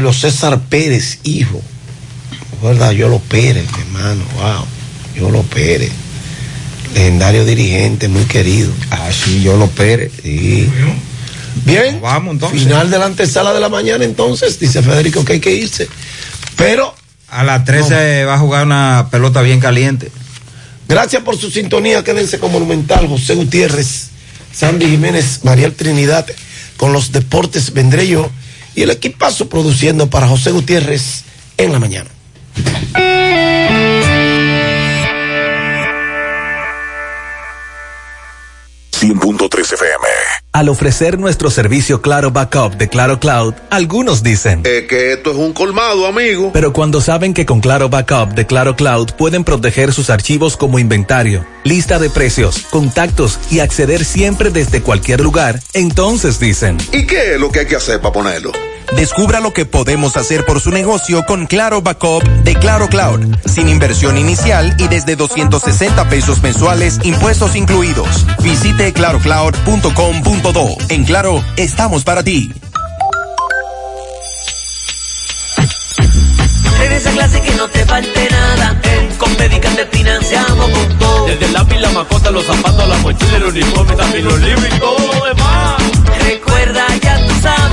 Julio César Pérez, hijo. ¿Verdad? Yo lo Pérez, mi hermano, wow. Yo lo Pérez. Legendario dirigente, muy querido. Ah, sí, yo lo Pérez. Sí. Bien. Vamos entonces. Final de la antesala de la mañana, entonces, dice Federico que hay que irse. Pero A las 13 va a jugar una pelota bien caliente. Gracias por su sintonía. Quédense con Monumental, José Gutiérrez, Sandy Jiménez, Mariel Trinidad. Con los deportes vendré yo y el equipazo produciendo para José Gutiérrez en la mañana. FM. Al ofrecer nuestro servicio Claro Backup de Claro Cloud, algunos dicen Es que esto es un colmado, amigo. Pero cuando saben que con Claro Backup de Claro Cloud pueden proteger sus archivos como inventario, lista de precios, contactos y acceder siempre desde cualquier lugar, entonces dicen ¿Y qué es lo que hay que hacer para ponerlo? Descubra lo que podemos hacer por su negocio con Claro Backup de Claro Cloud, sin inversión inicial y desde 260 pesos mensuales, impuestos incluidos. Visite clarocloud.com.do. En Claro, estamos para ti. En esa clase que no te falte nada. En Compedica te financiamos con todo. Desde el lápiz, la mascota, los zapatos, la mochila, el uniforme, también los libros y todo lo demás.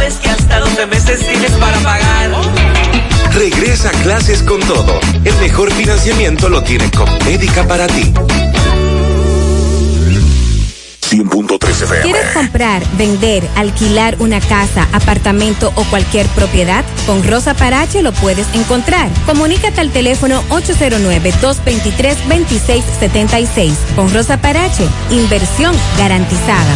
Sabes que hasta 12 meses tienes para pagar. Regresa a clases con todo. El mejor financiamiento lo tiene Compédica para ti. 100.3 FM. ¿Quieres comprar, vender, alquilar una casa, apartamento o cualquier propiedad? Con Rosa Parache lo puedes encontrar. Comunícate al teléfono 809-223-2676. Con Rosa Parache, inversión garantizada.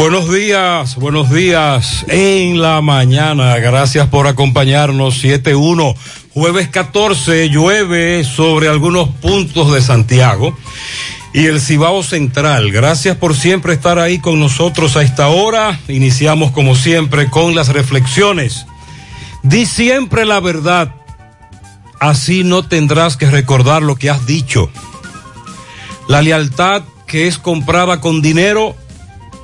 Buenos días, buenos días en la mañana. Gracias por acompañarnos. 7-1, jueves 14, llueve sobre algunos puntos de Santiago y el Cibao Central. Gracias por siempre estar ahí con nosotros a esta hora. Iniciamos como siempre con las reflexiones. Di siempre la verdad. Así no tendrás que recordar lo que has dicho. La lealtad que es comprada con dinero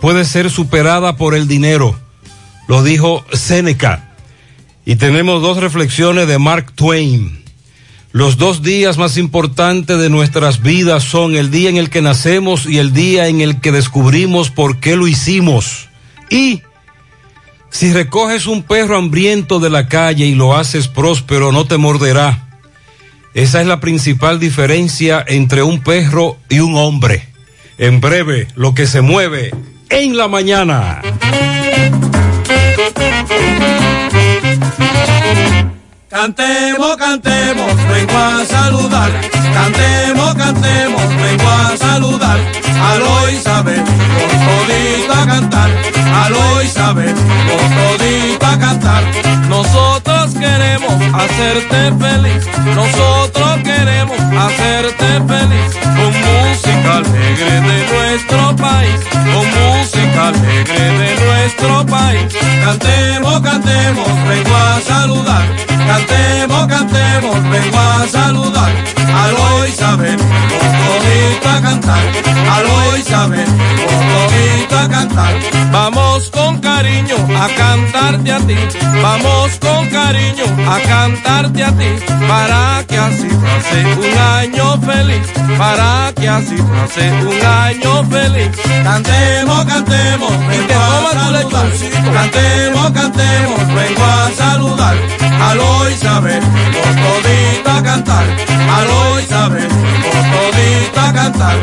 puede ser superada por el dinero, lo dijo Seneca. Y tenemos dos reflexiones de Mark Twain. Los dos días más importantes de nuestras vidas son el día en el que nacemos y el día en el que descubrimos por qué lo hicimos. Y si recoges un perro hambriento de la calle y lo haces próspero, no te morderá. Esa es la principal diferencia entre un perro y un hombre. En breve, lo que se mueve en la mañana. Cantemos, cantemos, vengo a saludar. Cantemos, cantemos, vengo a saludar. Aló Isabel, con todito a cantar. Aló Isabel, con todito a cantar. Nosotros queremos hacerte feliz. Nosotros queremos hacerte feliz. Con música alegre de nuestro país. Con música alegre de nuestro país. Cantemos, cantemos, vengo a saludar. Cantemos, cantemos, vengo a saludar. Aló Isabel, con a cantar. Aló Isabel, a cantar. Vamos con cariño a cantarte a ti. Vamos con cariño a cantarte a ti. Para que así pase un año feliz. para que así pase un año feliz. Cantemos, cantemos, vengo a saludar. Cantemos, cantemos, vengo a saludar. Aló Isabel, por todito a cantar. Aló Isabel, por todito a cantar.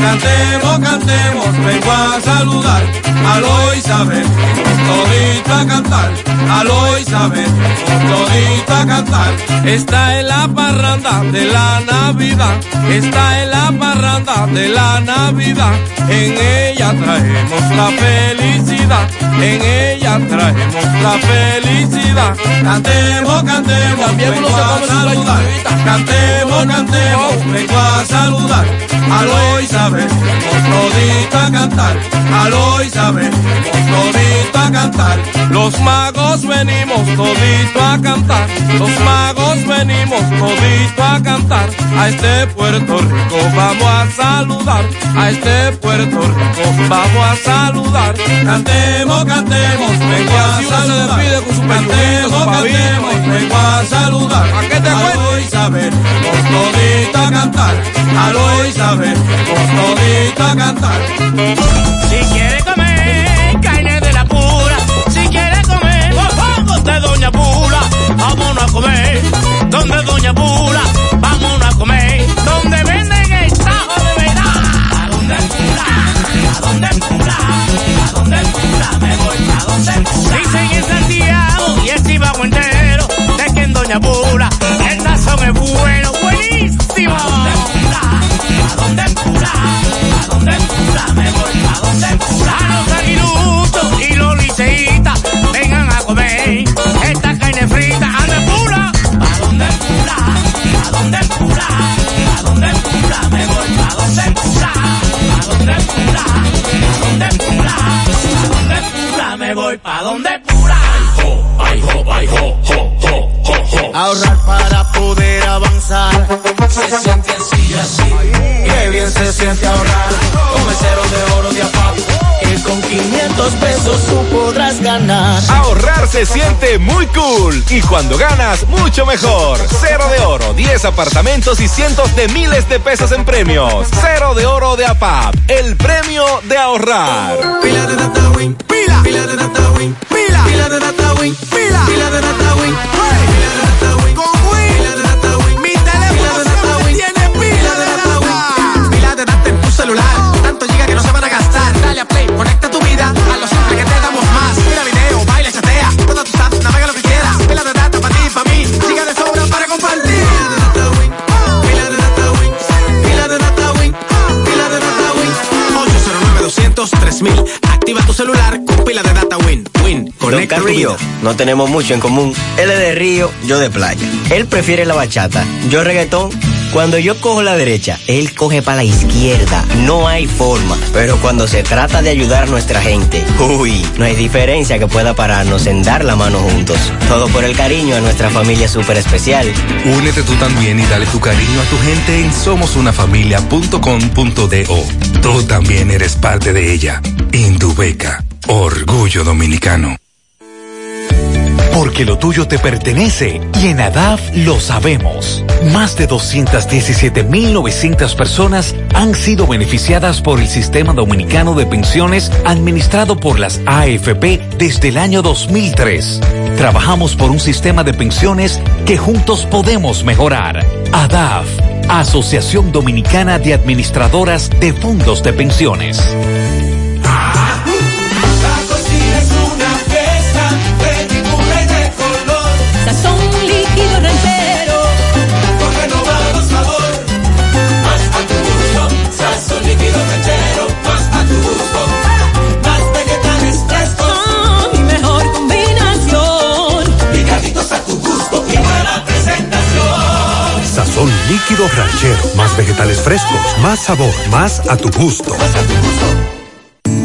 Cantemos, cantemos, vengo a saludar. Aló Isabel, todito a cantar. Aló Isabel, todito a cantar. Está en la parranda de la Navidad. Está en la parranda de la Navidad. En ella traemos la felicidad. En ella traemos la felicidad. Cantemos, cantemos, vengo a saludar. Cantemos, cantemos, vengo a saludar. Aló Isabel, todito a cantar. Aló Isabel, todito a cantar. Los magos venimos todito a cantar. Los magos venimos todito a cantar. A este Puerto Rico vamos a saludar. A este Puerto Rico vamos a saludar. Cantemos, cantemos, vengo a saludar. Cantemos, cantemos, vengo a saludar. ¿A qué te Aló Isabel, todito a cantar. Aló Isabel, a cantar. Si quiere comer carne de la pura, si quiere comer guapangos de Doña Pula, vámonos a comer. Donde Doña Pula, vámonos a comer. Donde venden el tajo de verdad. ¿A dónde Pula? ¿A dónde Pula? ¿A dónde Pula? Me voy a donde Pula. Dicen en Santiago y el Chivago entero, de que en Doña Pula el sazón es bueno, buenísimo. ¿A dónde Pula? ¿A dónde Pula? ¿A dónde Pula? Me voy a donde Pula. A los aguiluchos y los liceístas, vengan a comer esta carne frita. ¿A dónde Pula? ¿A dónde Pula? ¿A dónde Pula? ¿A dónde Pula? Me voy a donde Pula. ¿A dónde Pula? ¿A dónde Pula? ¿A dónde? Me voy pa' donde Pula. Ay, ho, ay, ho, ho, ho, ho, ho. Ahorrar para poder avanzar. Se siente así, así. Qué bien se siente ahorrar. Con el cero de oro de APAP. Que con 500 pesos tú podrás ganar. Ahorrar se siente muy cool y cuando ganas, mucho mejor. Cero de oro, 10 apartamentos y cientos de miles de pesos en premios. Cero de oro de APAP, el premio de ahorrar. Pila de data win, pila, pila de data win, pila, pila de data win, pila, pila de data win, pila de data win, con win, pila de data win, mi teléfono siempre tiene pila de data win, pila de data en tu celular, tanto giga que no se van a gastar, dale a play, conecta tu vida a lo simple que te damos más, mira video, baila, chatea, todas tus apps, navega lo que quieras, pila de data para ti, para mí, giga de sobra para compartir, pila de data win, pila de data win, pila de data win, 809 200 3000 Activa tu celular con pila de data Don conecta Carrillo, vida. no tenemos mucho en común. Él es de río, yo de playa. Él prefiere la bachata, yo reggaetón. Cuando yo cojo la derecha, él coge para la izquierda. No hay forma. Pero cuando se trata de ayudar a nuestra gente, uy, no hay diferencia que pueda pararnos en dar la mano juntos. Todo por el cariño a nuestra familia súper especial. Únete tú también y dale tu cariño a tu gente en somosunafamilia.com.do. Tú también eres parte de ella. Indubeca, orgullo dominicano. Porque lo tuyo te pertenece y en ADAF lo sabemos. Más de 217.900 personas han sido beneficiadas por el Sistema Dominicano de Pensiones administrado por las AFP desde el año 2003. Trabajamos por un sistema de pensiones que juntos podemos mejorar. ADAF, Asociación Dominicana de Administradoras de Fondos de Pensiones. Líquido ranchero. Más vegetales frescos, más sabor, más a tu gusto.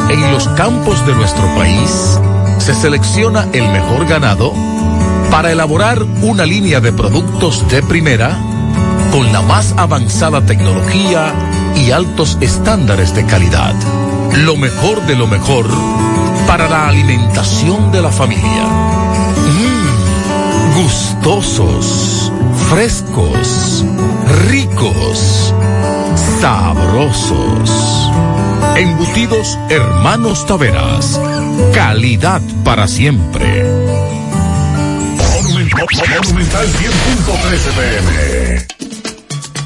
En los campos de nuestro país se selecciona el mejor ganado para elaborar una línea de productos de primera con la más avanzada tecnología y altos estándares de calidad. Lo mejor de lo mejor para la alimentación de la familia. Mm, gustosos, frescos, ricos, sabrosos. Embutidos Hermanos Taveras. Calidad para siempre. Monumental 100.13 pm.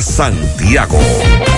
Santiago.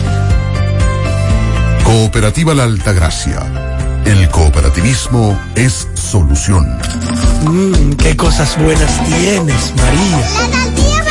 Cooperativa La Altagracia. El cooperativismo es solución. Mmm, qué cosas buenas tienes, María. La tortilla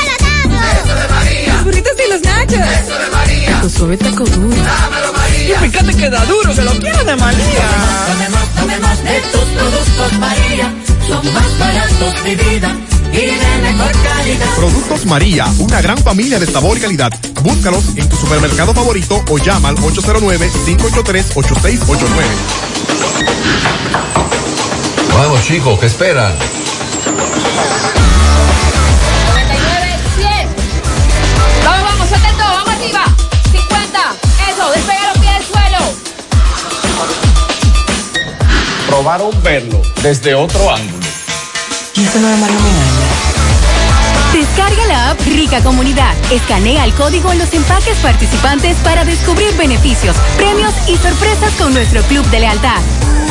para Eso de María. Los burritos y los nachos. Eso de María. Tu suave taco duro. Dámelo, María. Y fíjate que da duro, que lo quiero de María. Tomemos, tomemos de tus productos, María. Son más baratos de vida y de mejor calidad. Productos María, una gran familia de sabor y calidad. Búscalos en tu supermercado favorito o llama al 809-583-8689. Vamos chicos, ¿qué esperan? 99, 100. Vamos, vamos, 70, vamos arriba. 50. Eso, despega los pies del suelo. Probaron verlo desde otro ángulo. ¿Y eso no es Descarga la app Rica Comunidad. Escanea el código en los empaques participantes para descubrir beneficios, premios y sorpresas con nuestro club de lealtad.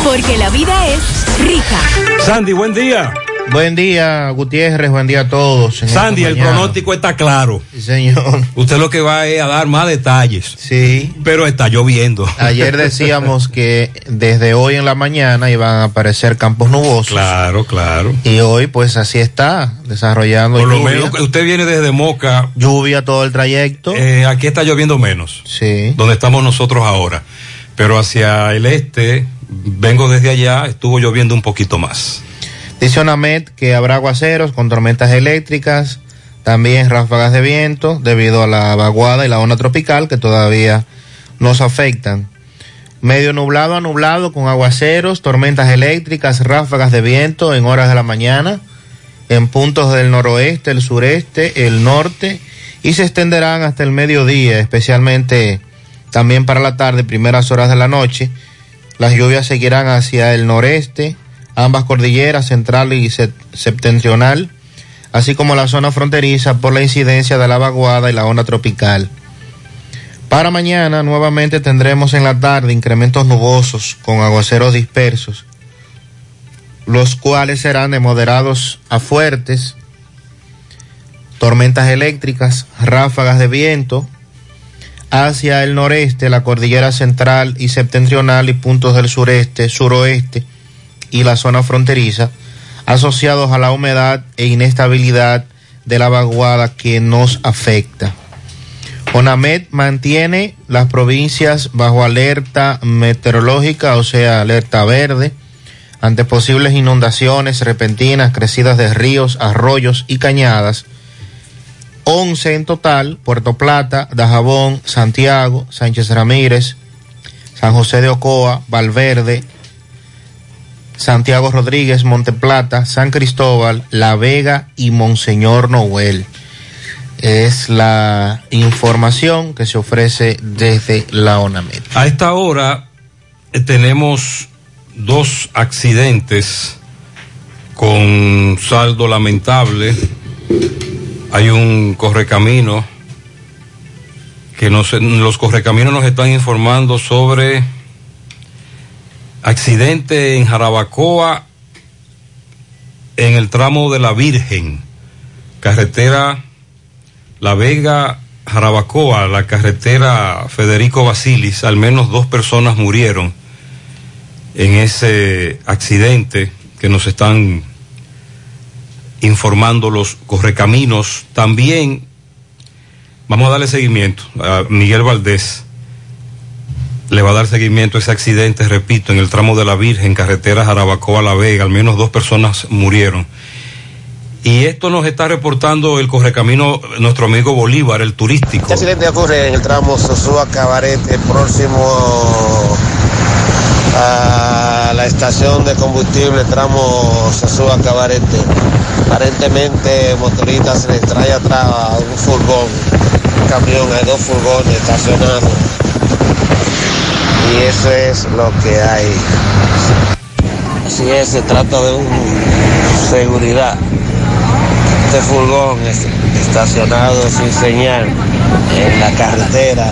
Porque la vida es rica. Sandy, buen día. Buen día, Gutiérrez, buen día a todos. Sandy, el pronóstico está claro. Sí, señor. Usted lo que va es a dar más detalles. Sí. Pero está lloviendo. Ayer decíamos que desde hoy en la mañana iban a aparecer campos nubosos. Claro, claro. Y hoy, pues así está, desarrollando Por lo lluvia. menos usted viene desde Moca. Lluvia todo el trayecto. Eh, aquí está lloviendo menos. Sí. Donde estamos nosotros ahora. Pero hacia el este, vengo desde allá, estuvo lloviendo un poquito más. Dice ONAMED que habrá aguaceros con tormentas eléctricas, también ráfagas de viento debido a la vaguada y la onda tropical que todavía nos afectan. Medio nublado a nublado con aguaceros, tormentas eléctricas, ráfagas de viento en horas de la mañana, en puntos del noroeste, el sureste, el norte y se extenderán hasta el mediodía, especialmente también para la tarde, primeras horas de la noche Las lluvias seguirán hacia el noreste, ambas cordilleras, central y se- septentrional, así como la zona fronteriza por la incidencia de la vaguada y la onda tropical. Para mañana nuevamente tendremos en la tarde incrementos nubosos con aguaceros dispersos, los cuales serán de moderados a fuertes, tormentas eléctricas, ráfagas de viento, hacia el noreste, la cordillera central y septentrional y puntos del sureste, suroeste y la zona fronteriza, asociados a la humedad e inestabilidad de la vaguada que nos afecta. ONAMED mantiene las provincias bajo alerta meteorológica, o sea, alerta verde, ante posibles inundaciones repentinas, crecidas de ríos, arroyos y cañadas. 11 en total, Puerto Plata, Dajabón, Santiago, Sánchez Ramírez, San José de Ocoa, Valverde, Santiago Rodríguez, Monteplata, San Cristóbal, La Vega y Monseñor Noel. Es la información que se ofrece desde la ONAMED. A esta hora eh, tenemos dos accidentes con saldo lamentable. Hay un correcamino que los correcaminos nos están informando sobre accidente en Jarabacoa en el tramo de la Virgen, carretera La Vega Jarabacoa, la carretera Federico Basilis, al menos dos personas murieron en ese accidente que nos están informando los correcaminos. También vamos a darle seguimiento a Miguel Valdés. Le va a dar seguimiento a ese accidente, repito, en el tramo de la Virgen, carretera Jarabacoa La Vega. Al menos dos personas murieron. Y esto nos está reportando el correcamino nuestro amigo Bolívar, el turístico. Este accidente ocurre en el tramo Sosúa Cabarete, próximo a la estación de combustible, tramo Sosúa Cabarete. Aparentemente, motorista se le trae atrás a un furgón, un camión, hay dos furgones estacionados. Y eso es lo que hay. Así es, se trata de un seguridad. Este furgón es estacionado sin señal en la carretera.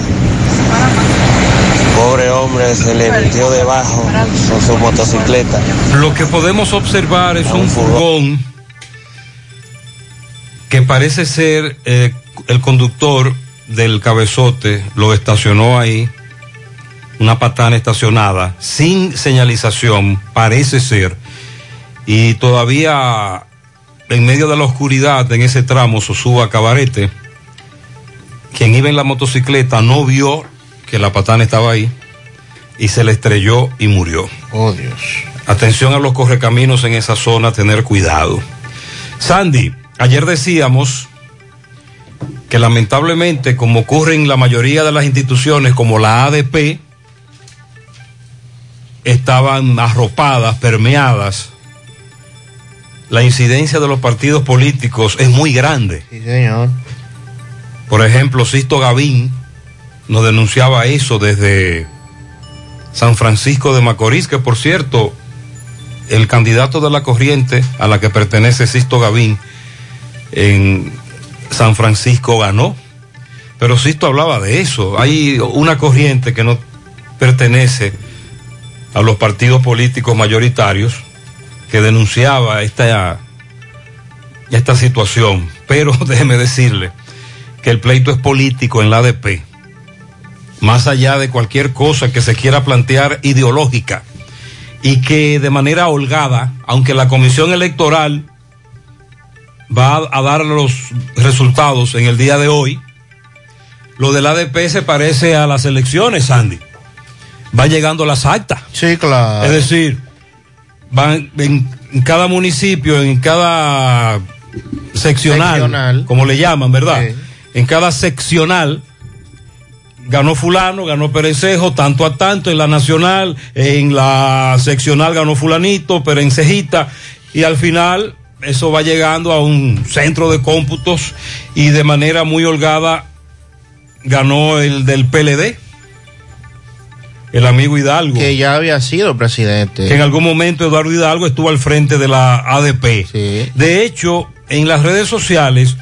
Pobre hombre se le metió debajo con su motocicleta. Lo que podemos observar es un furgón que parece ser eh, el conductor del cabezote, lo estacionó ahí, una patana estacionada, sin señalización, parece ser, y todavía en medio de la oscuridad en ese tramo, Sosúa Cabarete, quien iba en la motocicleta no vio que la patana estaba ahí y se le estrelló y murió. Oh Dios. Atención a los correcaminos en esa zona, tener cuidado. Sandy, ayer decíamos que lamentablemente, como ocurre en la mayoría de las instituciones, como la ADP, estaban arropadas, permeadas. La incidencia de los partidos políticos es muy grande. Sí, señor. Por ejemplo, Sisto Gavín nos denunciaba eso desde San Francisco de Macorís, que por cierto, el candidato de la corriente a la que pertenece Sisto Gavín en San Francisco ganó. Pero Sisto hablaba de eso. Hay una corriente que no pertenece a los partidos políticos mayoritarios que denunciaba esta, esta situación. Pero déjeme decirle que el pleito es político en la ADP, más allá de cualquier cosa que se quiera plantear ideológica, y que de manera holgada, aunque la comisión electoral va a, dar los resultados en el día de hoy, lo del ADP se parece a las elecciones, Sandy. Va llegando las actas. Sí, claro. Es decir, van en, en cada municipio, en cada seccional, Seccional. como le llaman, ¿verdad? En cada seccional ganó fulano, ganó Perencejo, tanto a tanto en la nacional, en la seccional ganó fulanito, Perencejita, y al final eso va llegando a un centro de cómputos y de manera muy holgada ganó el del PLD. El amigo Hidalgo. Que ya había sido presidente. Que en algún momento Eduardo Hidalgo estuvo al frente de la ADP. De hecho, en las redes sociales,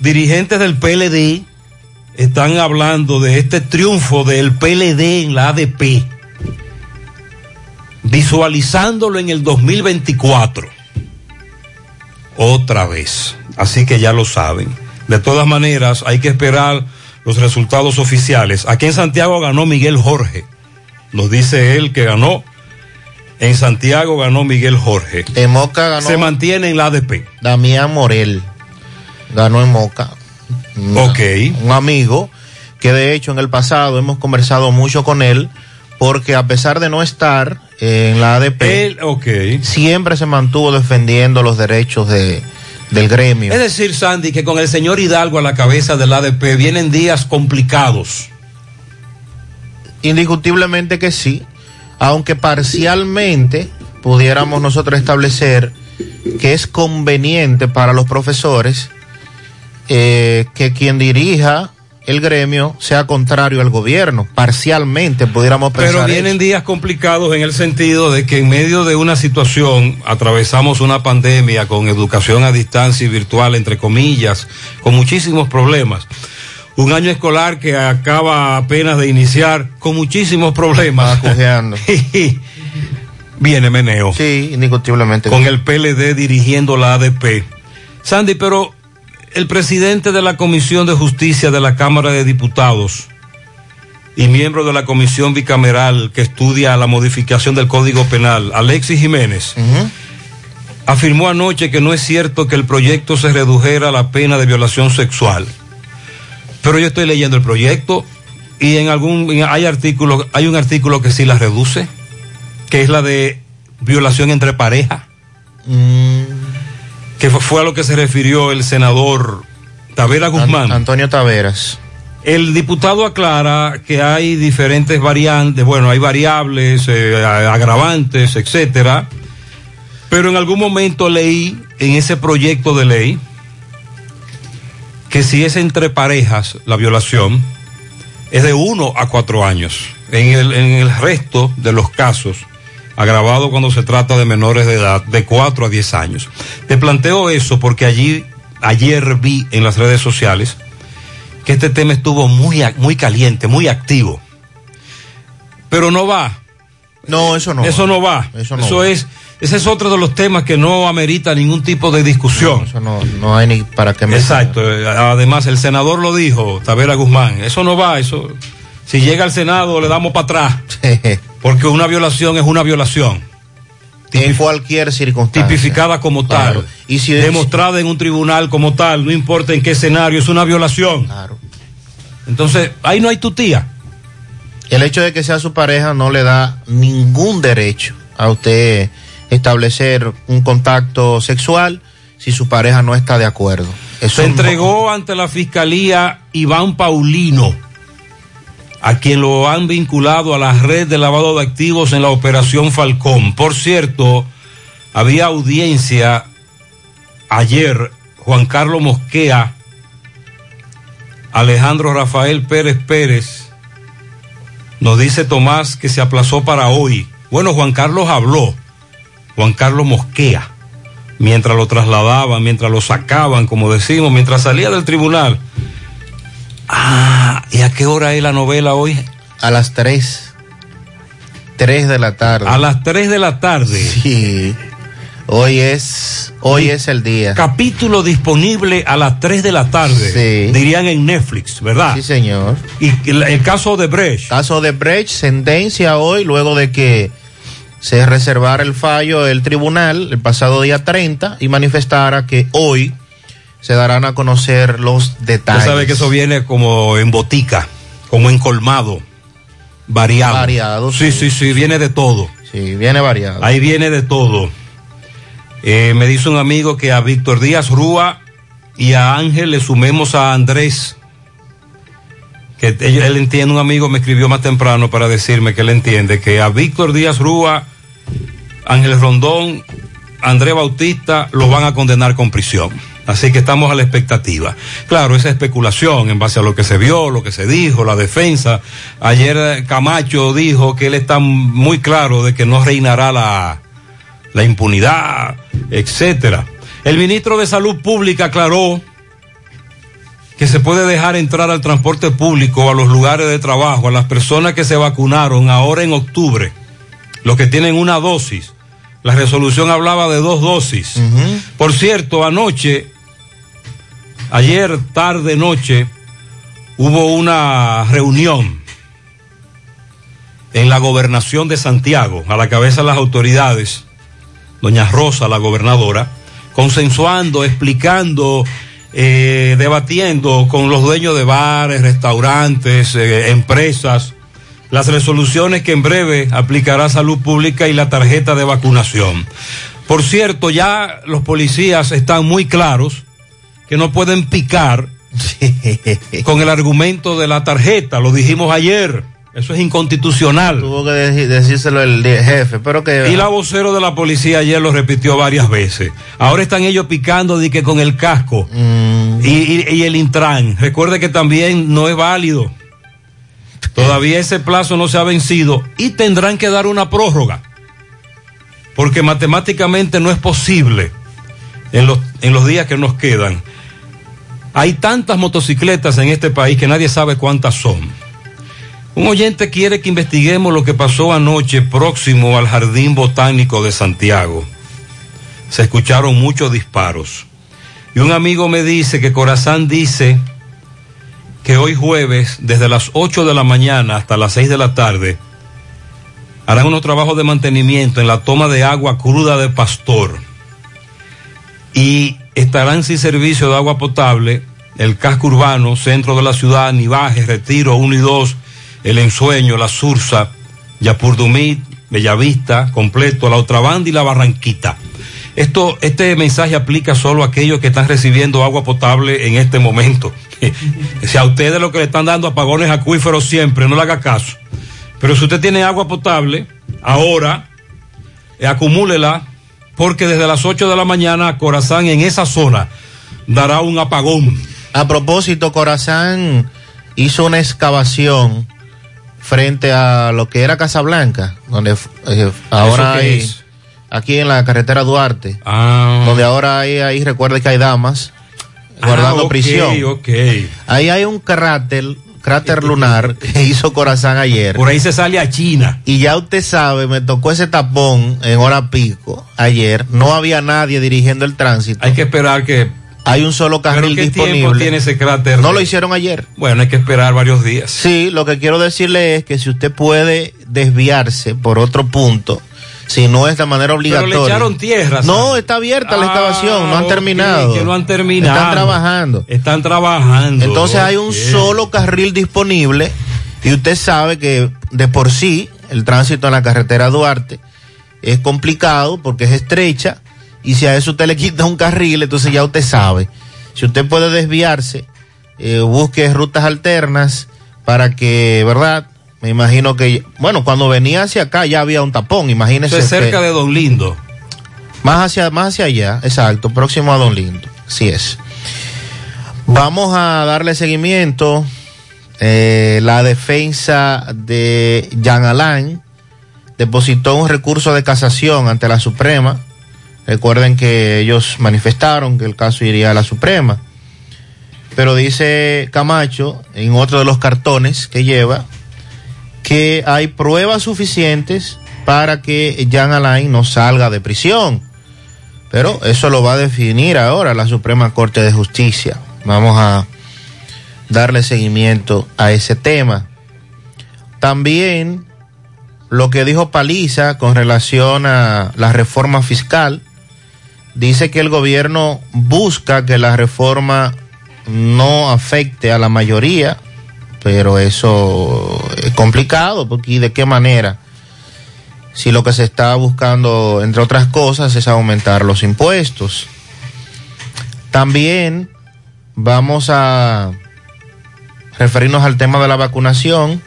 dirigentes del PLD están hablando de este triunfo del PLD en la ADP, visualizándolo en el 2024. Otra vez. Así que ya lo saben. De todas maneras, hay que esperar los resultados oficiales. Aquí en Santiago ganó Miguel Jorge. Nos dice él que ganó. En Santiago ganó Miguel Jorge. En Moca ganó. Se mantiene en la ADP. Damián Morel ganó en Moca. Ok. Un amigo que de hecho en el pasado hemos conversado mucho con él porque a pesar de no estar en la ADP, Él, siempre se mantuvo defendiendo los derechos de, del gremio. Es decir, Sandy, que con el señor Hidalgo a la cabeza del ADP vienen días complicados. Indiscutiblemente que sí, aunque parcialmente pudiéramos nosotros establecer que es conveniente para los profesores eh, que quien dirija el gremio sea contrario al gobierno, parcialmente pudiéramos pensar. Pero vienen días complicados en el sentido de que en medio de una situación atravesamos una pandemia con educación a distancia y virtual, entre comillas, con muchísimos problemas. Un año escolar que acaba apenas de iniciar con muchísimos problemas. Viene Meneo. Sí, indiscutiblemente. Con el PLD dirigiendo la ADP. Sandy, pero el presidente de la Comisión de Justicia de la Cámara de Diputados y miembro de la Comisión Bicameral que estudia la modificación del Código Penal, Alexis Jiménez, afirmó anoche que no es cierto que el proyecto se redujera la pena de violación sexual. Pero yo estoy leyendo el proyecto y en algún hay artículos, hay un artículo que sí la reduce, que es la de violación entre pareja que fue, fue a lo que se refirió el senador Tavera Guzmán. Antonio Taveras. El diputado aclara que hay diferentes variantes, bueno, hay variables, eh, agravantes, etcétera, pero en algún momento leí en ese proyecto de ley que si es entre parejas la violación es de uno a cuatro años. En el, en el resto de los casos agravado cuando se trata de menores de edad, de 4 a 10 años. Te planteo eso porque allí, ayer vi en las redes sociales que este tema estuvo muy, muy caliente, muy activo. Pero no va. No, eso no. Eso no va. Eso, no eso va. es, ese es otro de los temas que no amerita ningún tipo de discusión. No, eso no, no hay ni para qué me. Exacto. Además, el senador lo dijo, Tavera Guzmán. Eso no va, eso. Si llega al Senado, le damos para atrás. Porque una violación es una violación. En cualquier circunstancia. Tipificada como tal. Y si demostrada en un tribunal como tal, no importa en qué escenario, es una violación. Claro. Entonces, ahí no hay tutía. El hecho de que sea su pareja no le da ningún derecho a usted establecer un contacto sexual si su pareja no está de acuerdo. Eso Se entregó ante la fiscalía Iván Paulino a quien lo han vinculado a la red de lavado de activos en la operación Falcón. Por cierto, había audiencia ayer, Juan Carlos Mosquea, Alejandro Rafael Pérez Pérez, nos dice Tomás que se aplazó para hoy. Bueno, Juan Carlos habló, Juan Carlos Mosquea, mientras lo trasladaban, mientras lo sacaban, como decimos, mientras salía del tribunal. Ah, ¿y a qué hora es la novela hoy? A las 3. 3 de la tarde. A las 3 de la tarde. Sí. Hoy es hoy es el día. Capítulo disponible a las 3 de la tarde. Sí. Dirían en Netflix, ¿verdad? Sí, señor. Y el, el caso de Brecht. Caso de Brecht, sentencia hoy luego de que se reservara el fallo del tribunal el pasado día 30 y manifestara que hoy se darán a conocer los detalles. Usted sabe que eso viene como en botica, como en colmado, variado. Variado, Sí, sí, sí, viene de todo. Sí, viene variado. Ahí viene de todo. Eh, me dice un amigo que a Víctor Díaz Rúa y a Ángel le sumemos a Andrés. Que él, él entiende, un amigo me escribió más temprano para decirme que él entiende que a Víctor Díaz Rúa, Ángel Rondón, Andrés Bautista lo van a condenar con prisión. Así que estamos a la expectativa. Claro, esa especulación en base a lo que se vio, lo que se dijo, la defensa. Ayer Camacho dijo que él está muy claro de que no reinará la, la impunidad, etcétera. El ministro de Salud Pública aclaró que se puede dejar entrar al transporte público, a los lugares de trabajo, a las personas que se vacunaron ahora en octubre, los que tienen una dosis. La resolución hablaba de dos dosis. Por cierto, anoche, ayer tarde noche, hubo una reunión en la gobernación de Santiago, a la cabeza de las autoridades, doña Rosa, la gobernadora, consensuando, explicando, eh, debatiendo con los dueños de bares, restaurantes, eh, empresas, las resoluciones que en breve aplicará Salud Pública y la tarjeta de vacunación. Por cierto, ya los policías están muy claros que no pueden picar con el argumento de la tarjeta, lo dijimos ayer. Eso es inconstitucional. Tuvo que decírselo el jefe, pero que... Y la vocero de la policía ayer lo repitió varias veces. Ahora están ellos picando de que con el casco Mm. y, y- y el Intran. Recuerde que también no es válido. Todavía ese plazo no se ha vencido y tendrán que dar una prórroga. Porque matemáticamente no es posible en los, en los días que nos quedan. Hay tantas motocicletas en este país que nadie sabe cuántas son. Un oyente quiere que investiguemos lo que pasó anoche próximo al Jardín Botánico de Santiago. Se escucharon muchos disparos. Y un amigo me dice que Corazán dice que hoy jueves, desde las 8 de la mañana hasta las 6 de la tarde, harán unos trabajos de mantenimiento en la toma de agua cruda de Pastor. Y estarán sin servicio de agua potable el casco urbano, centro de la ciudad, Nivaje, Retiro 1 y 2, El Ensueño, La Sursa, Yapurdumit, Bellavista, completo, la otra banda y la Barranquita. Esto, este mensaje aplica solo a aquellos que están recibiendo agua potable en este momento. si a ustedes lo que le están dando apagones acuíferos siempre, no le haga caso. Pero si usted tiene agua potable, ahora, eh, acumúlela, porque desde las 8 de la mañana Corazán en esa zona dará un apagón. A propósito, Corazán hizo una excavación frente a lo que era Casablanca, donde eh, ahora ¿Eso qué hay, es? Aquí en la carretera Duarte, Ah. donde ahora hay, ahí recuerde que hay damas guardando Ah, ok, prisión. Ahí hay un cráter, cráter lunar que hizo Corazán ayer. Por ahí se sale a China. Y ya usted sabe, me tocó ese tapón en hora pico ayer. No había nadie dirigiendo el tránsito. Hay que esperar que. Hay un solo ¿Pero carril qué disponible. tiempo tiene ese cráter? No lo hicieron ayer. Bueno, hay que esperar varios días. Sí, lo que quiero decirle es que si usted puede desviarse por otro punto, si no es de manera Pero obligatoria. le echaron tierra. No, está abierta la Ah, excavación, no han terminado. que no han terminado. Están trabajando. Están trabajando. Entonces hay un solo carril disponible y usted sabe que de por sí el tránsito en la carretera Duarte es complicado porque es estrecha y si a eso usted le quita un carril, entonces ya usted sabe. Si usted puede desviarse, eh, busque rutas alternas para que, ¿verdad? Me imagino que, bueno, cuando venía hacia acá ya había un tapón, imagínese. Eso es cerca de Don Lindo. Más hacia, más hacia allá, exacto, próximo a Don Lindo. Así es. Vamos a darle seguimiento. Eh, la defensa de Jean Alain depositó un recurso de casación ante la Suprema. Recuerden que ellos manifestaron que el caso iría a la Suprema. Pero dice Camacho en otro de los cartones que lleva que hay pruebas suficientes para que Jean Alain no salga de prisión. Pero eso lo va a definir ahora la Suprema Corte de Justicia. Vamos a darle seguimiento a ese tema. También lo que dijo Paliza con relación a la reforma fiscal, dice que el gobierno busca que la reforma no afecte a la mayoría, pero eso es complicado, porque ¿y de qué manera? Si lo que se está buscando, entre otras cosas, es aumentar los impuestos. También vamos a referirnos al tema de la vacunación.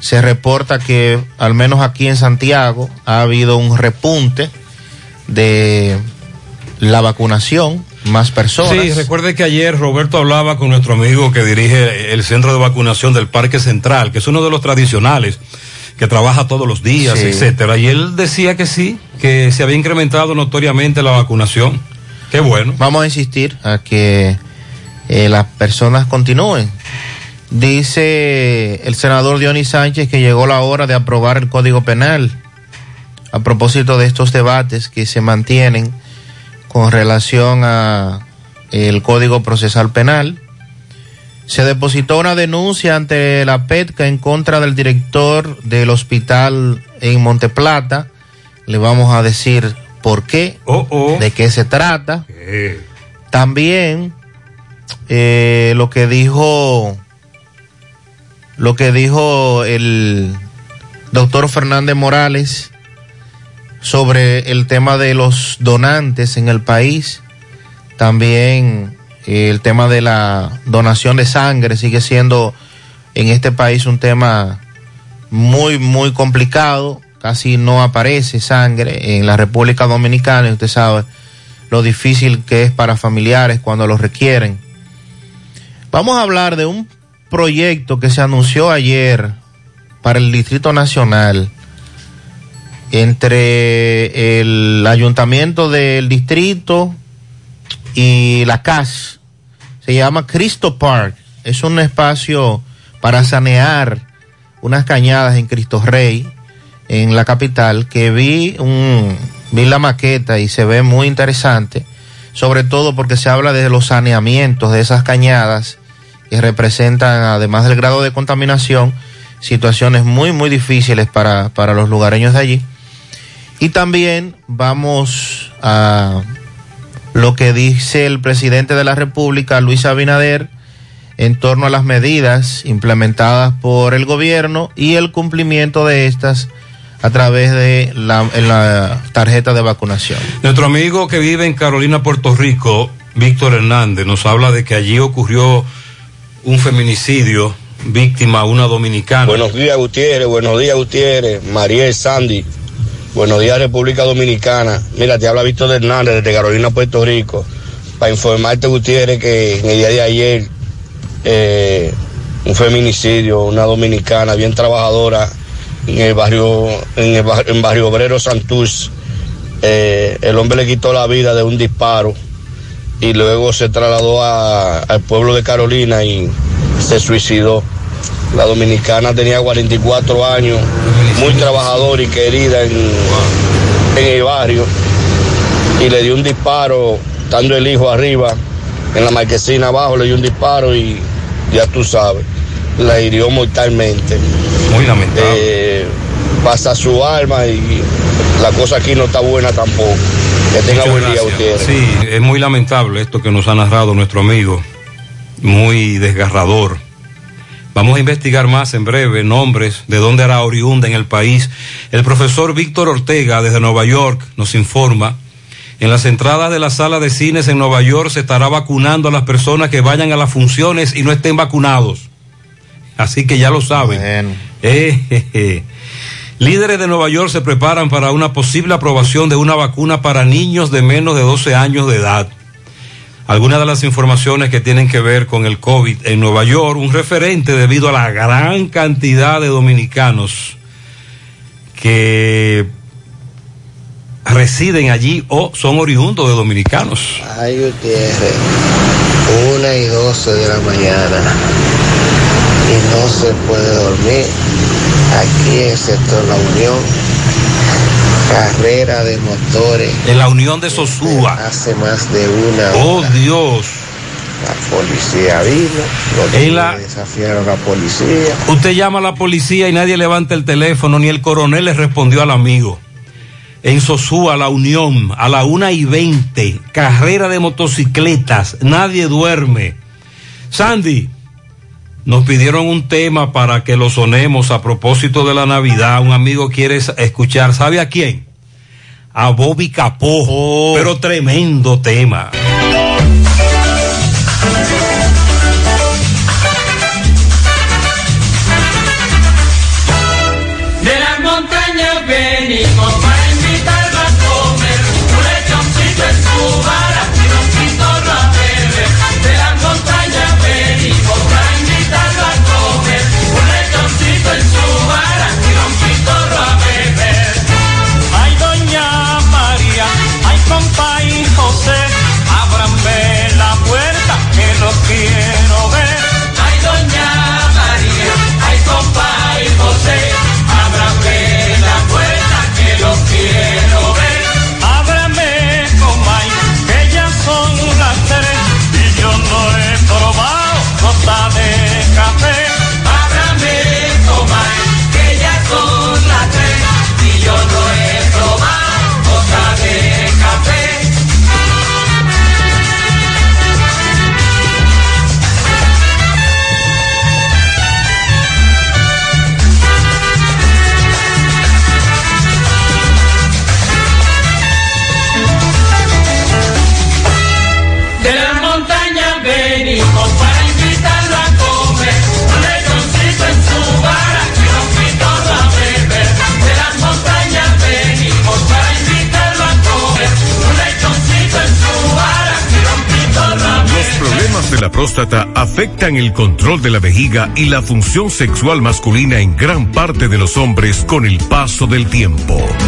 Se reporta que, al menos aquí en Santiago, ha habido un repunte de la vacunación. Más personas. Sí, recuerde que ayer Roberto hablaba con nuestro amigo que dirige el centro de vacunación del Parque Central, que es uno de los tradicionales, que trabaja todos los días, Sí. etcétera. Y él decía que sí, que se había incrementado notoriamente la vacunación. Qué bueno. Vamos a insistir a que eh, las personas continúen. Dice el senador Dionis Sánchez que llegó la hora de aprobar el Código Penal a propósito de estos debates que se mantienen con relación a el Código Procesal Penal. Se depositó una denuncia ante la PETCA en contra del director del hospital en Monteplata. Le vamos a decir por qué, de qué se trata. También eh, lo que dijo lo que dijo el doctor Fernández Morales sobre el tema de los donantes en el país. También eh, el tema de la donación de sangre sigue siendo en este país un tema muy, muy complicado. Casi no aparece sangre en la República Dominicana y usted sabe lo difícil que es para familiares cuando lo requieren. Vamos a hablar de un proyecto que se anunció ayer para el Distrito Nacional entre el ayuntamiento del distrito y la CAS. Se llama Cristo Park. Es un espacio para sanear unas cañadas en Cristo Rey, en la capital, que vi un vi la maqueta y se ve muy interesante, sobre todo porque se habla de los saneamientos de esas cañadas que representan, además del grado de contaminación, situaciones muy, muy difíciles para, para los lugareños de allí. Y también vamos a lo que dice el presidente de la República, Luis Abinader, en torno a las medidas implementadas por el gobierno y el cumplimiento de estas a través de la, en la tarjeta de vacunación. Nuestro amigo que vive en Carolina, Puerto Rico, Víctor Hernández, nos habla de que allí ocurrió un feminicidio, víctima una dominicana. Buenos días, Gutiérrez. Buenos días, Gutiérrez. Mariel Sandy. Buenos días, República Dominicana. Mira, te habla Víctor Hernández desde Carolina, Puerto Rico. Para informarte, Gutiérrez, que en el día de ayer eh, un feminicidio, una dominicana bien trabajadora en el barrio, en el barrio, obrero Santus. Eh, el hombre le quitó la vida de un disparo y luego se trasladó a- al pueblo de Carolina y se suicidó. La dominicana tenía 44 años, muy trabajadora y querida en, en el barrio y le dio un disparo, estando el hijo arriba, en la marquesina abajo, le dio un disparo y ya tú sabes, la hirió mortalmente. Muy lamentable. Eh, pasa su alma y la cosa aquí no está buena tampoco. Que tenga Muchas buen día. Gutiérrez. Sí, es muy lamentable esto que nos ha narrado nuestro amigo, muy desgarrador. Vamos a investigar más en breve nombres de dónde era oriunda en el país. El profesor Víctor Ortega desde Nueva York nos informa. En las entradas de la sala de cines en Nueva York se estará vacunando a las personas que vayan a las funciones y no estén vacunados. Así que ya lo saben. Eh. Líderes de Nueva York se preparan para una posible aprobación de una vacuna para niños de menos de 12 años de edad. Algunas de las informaciones que tienen que ver con el COVID en Nueva York, un referente debido a la gran cantidad de dominicanos que residen allí o son oriundos de dominicanos. Ay, Gutiérrez, una y doce de la mañana y no se puede dormir. Aquí en el sector La Unión, carrera de motores. En la Unión de Sosúa. Hace más de una Oh hora. Dios. La policía vino, los la- desafiaron a la policía. Usted llama a la policía y nadie levanta el teléfono, ni el coronel le respondió al amigo. En Sosúa, la Unión, a la una y veinte, carrera de motocicletas, nadie duerme. Sandy, nos pidieron un tema para que lo sonemos a propósito de la Navidad. Un amigo quiere escuchar, ¿sabe a quién? A Bobby Capó, pero tremendo tema. Afectan el control de la vejiga y la función sexual masculina en gran parte de los hombres con el paso del tiempo.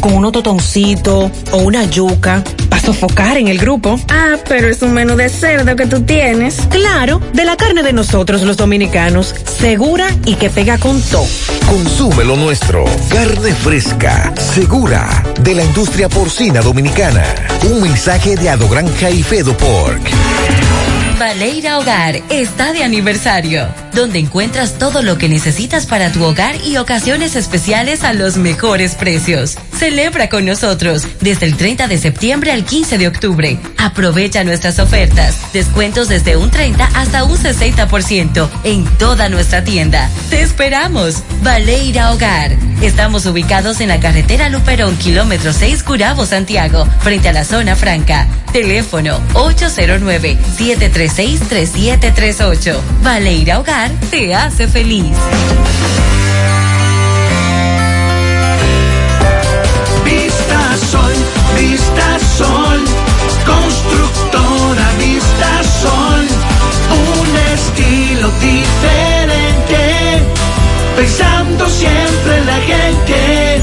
con unos totoncitos o una yuca, para sofocar en el grupo. Ah, pero es un menú de cerdo que tú tienes. Claro, de la carne de nosotros los dominicanos, segura y que pega con todo. Consume lo nuestro. Carne fresca, segura, de la industria porcina dominicana. Un mensaje de Ado Granja y Fedo Pork. Valeira Hogar está de aniversario, donde encuentras todo lo que necesitas para tu hogar y ocasiones especiales a los mejores precios. Celebra con nosotros desde el 30 de septiembre al 15 de octubre. Aprovecha nuestras ofertas, descuentos desde un 30 hasta un 60% en toda nuestra tienda. Te esperamos, Valeira Hogar. Estamos ubicados en la carretera Luperón, kilómetro 6, Curabo, Santiago, frente a la zona franca. Teléfono 809-736-3738. Valeira Hogar te hace feliz. Vista Sol, Vista Sol, constructora Vista Sol, un estilo diferente, pensando siempre en la gente,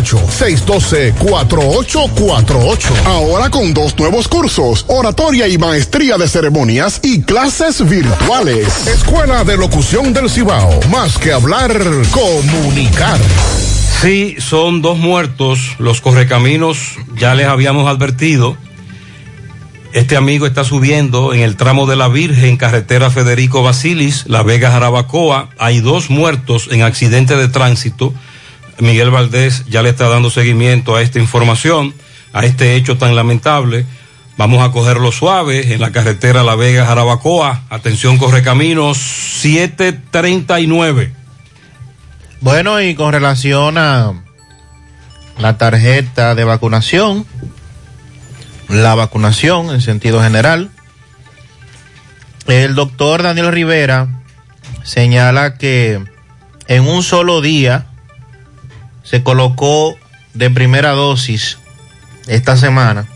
612-4848. Ahora con dos nuevos cursos, oratoria y maestría de ceremonias y clases virtuales. Escuela de Locución del Cibao. Más que hablar, comunicar. Sí, son dos muertos. Los correcaminos ya les habíamos advertido. Este amigo está subiendo en el tramo de la Virgen, carretera Federico Basilis, La Vega Jarabacoa. Hay dos muertos en accidente de tránsito. Miguel Valdés ya le está dando seguimiento a esta información, a este hecho tan lamentable. Vamos a cogerlo suave en la carretera La Vega Jarabacoa. Atención, Correcaminos 739. Bueno, y con relación a la tarjeta de vacunación, la vacunación en sentido general, el doctor Daniel Rivera señala que en un solo día se colocó de primera dosis esta semana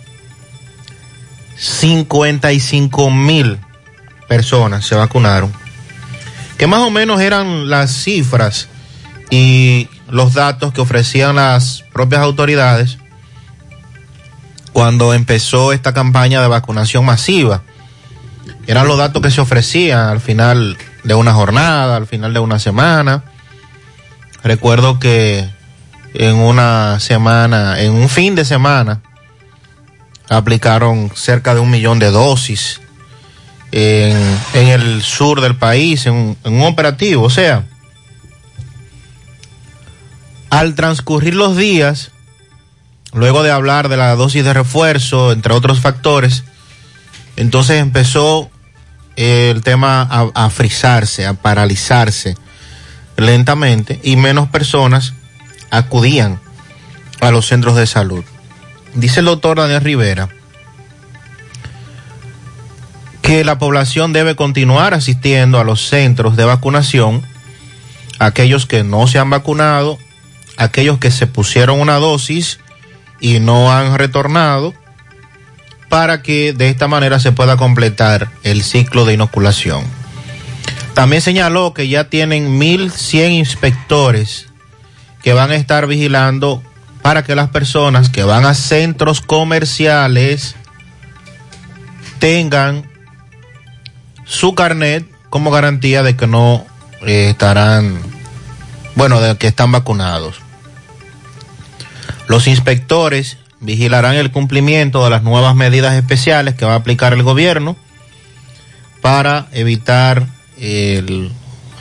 55 mil personas se vacunaron, que más o menos eran las cifras y los datos que ofrecían las propias autoridades cuando empezó esta campaña de vacunación masiva. Eran los datos que se ofrecían al final de una jornada, al final de una semana. Recuerdo que en una semana, en un fin de semana, aplicaron cerca de un millón de dosis en, el sur del país, en un operativo. O sea, al transcurrir los días, luego de hablar de la dosis de refuerzo, entre otros factores, entonces empezó el tema a, a frizarse, a paralizarse lentamente y menos personas acudían a los centros de salud. Dice el doctor Daniel Rivera que la población debe continuar asistiendo a los centros de vacunación, aquellos que no se han vacunado, aquellos que se pusieron una dosis y no han retornado, para que de esta manera se pueda completar el ciclo de inoculación. También señaló que ya tienen 1.100 inspectores que van a estar vigilando para que las personas que van a centros comerciales tengan su carnet como garantía de que no eh, estarán, bueno, de que están vacunados. Los inspectores vigilarán el cumplimiento de las nuevas medidas especiales que va a aplicar el gobierno para evitar el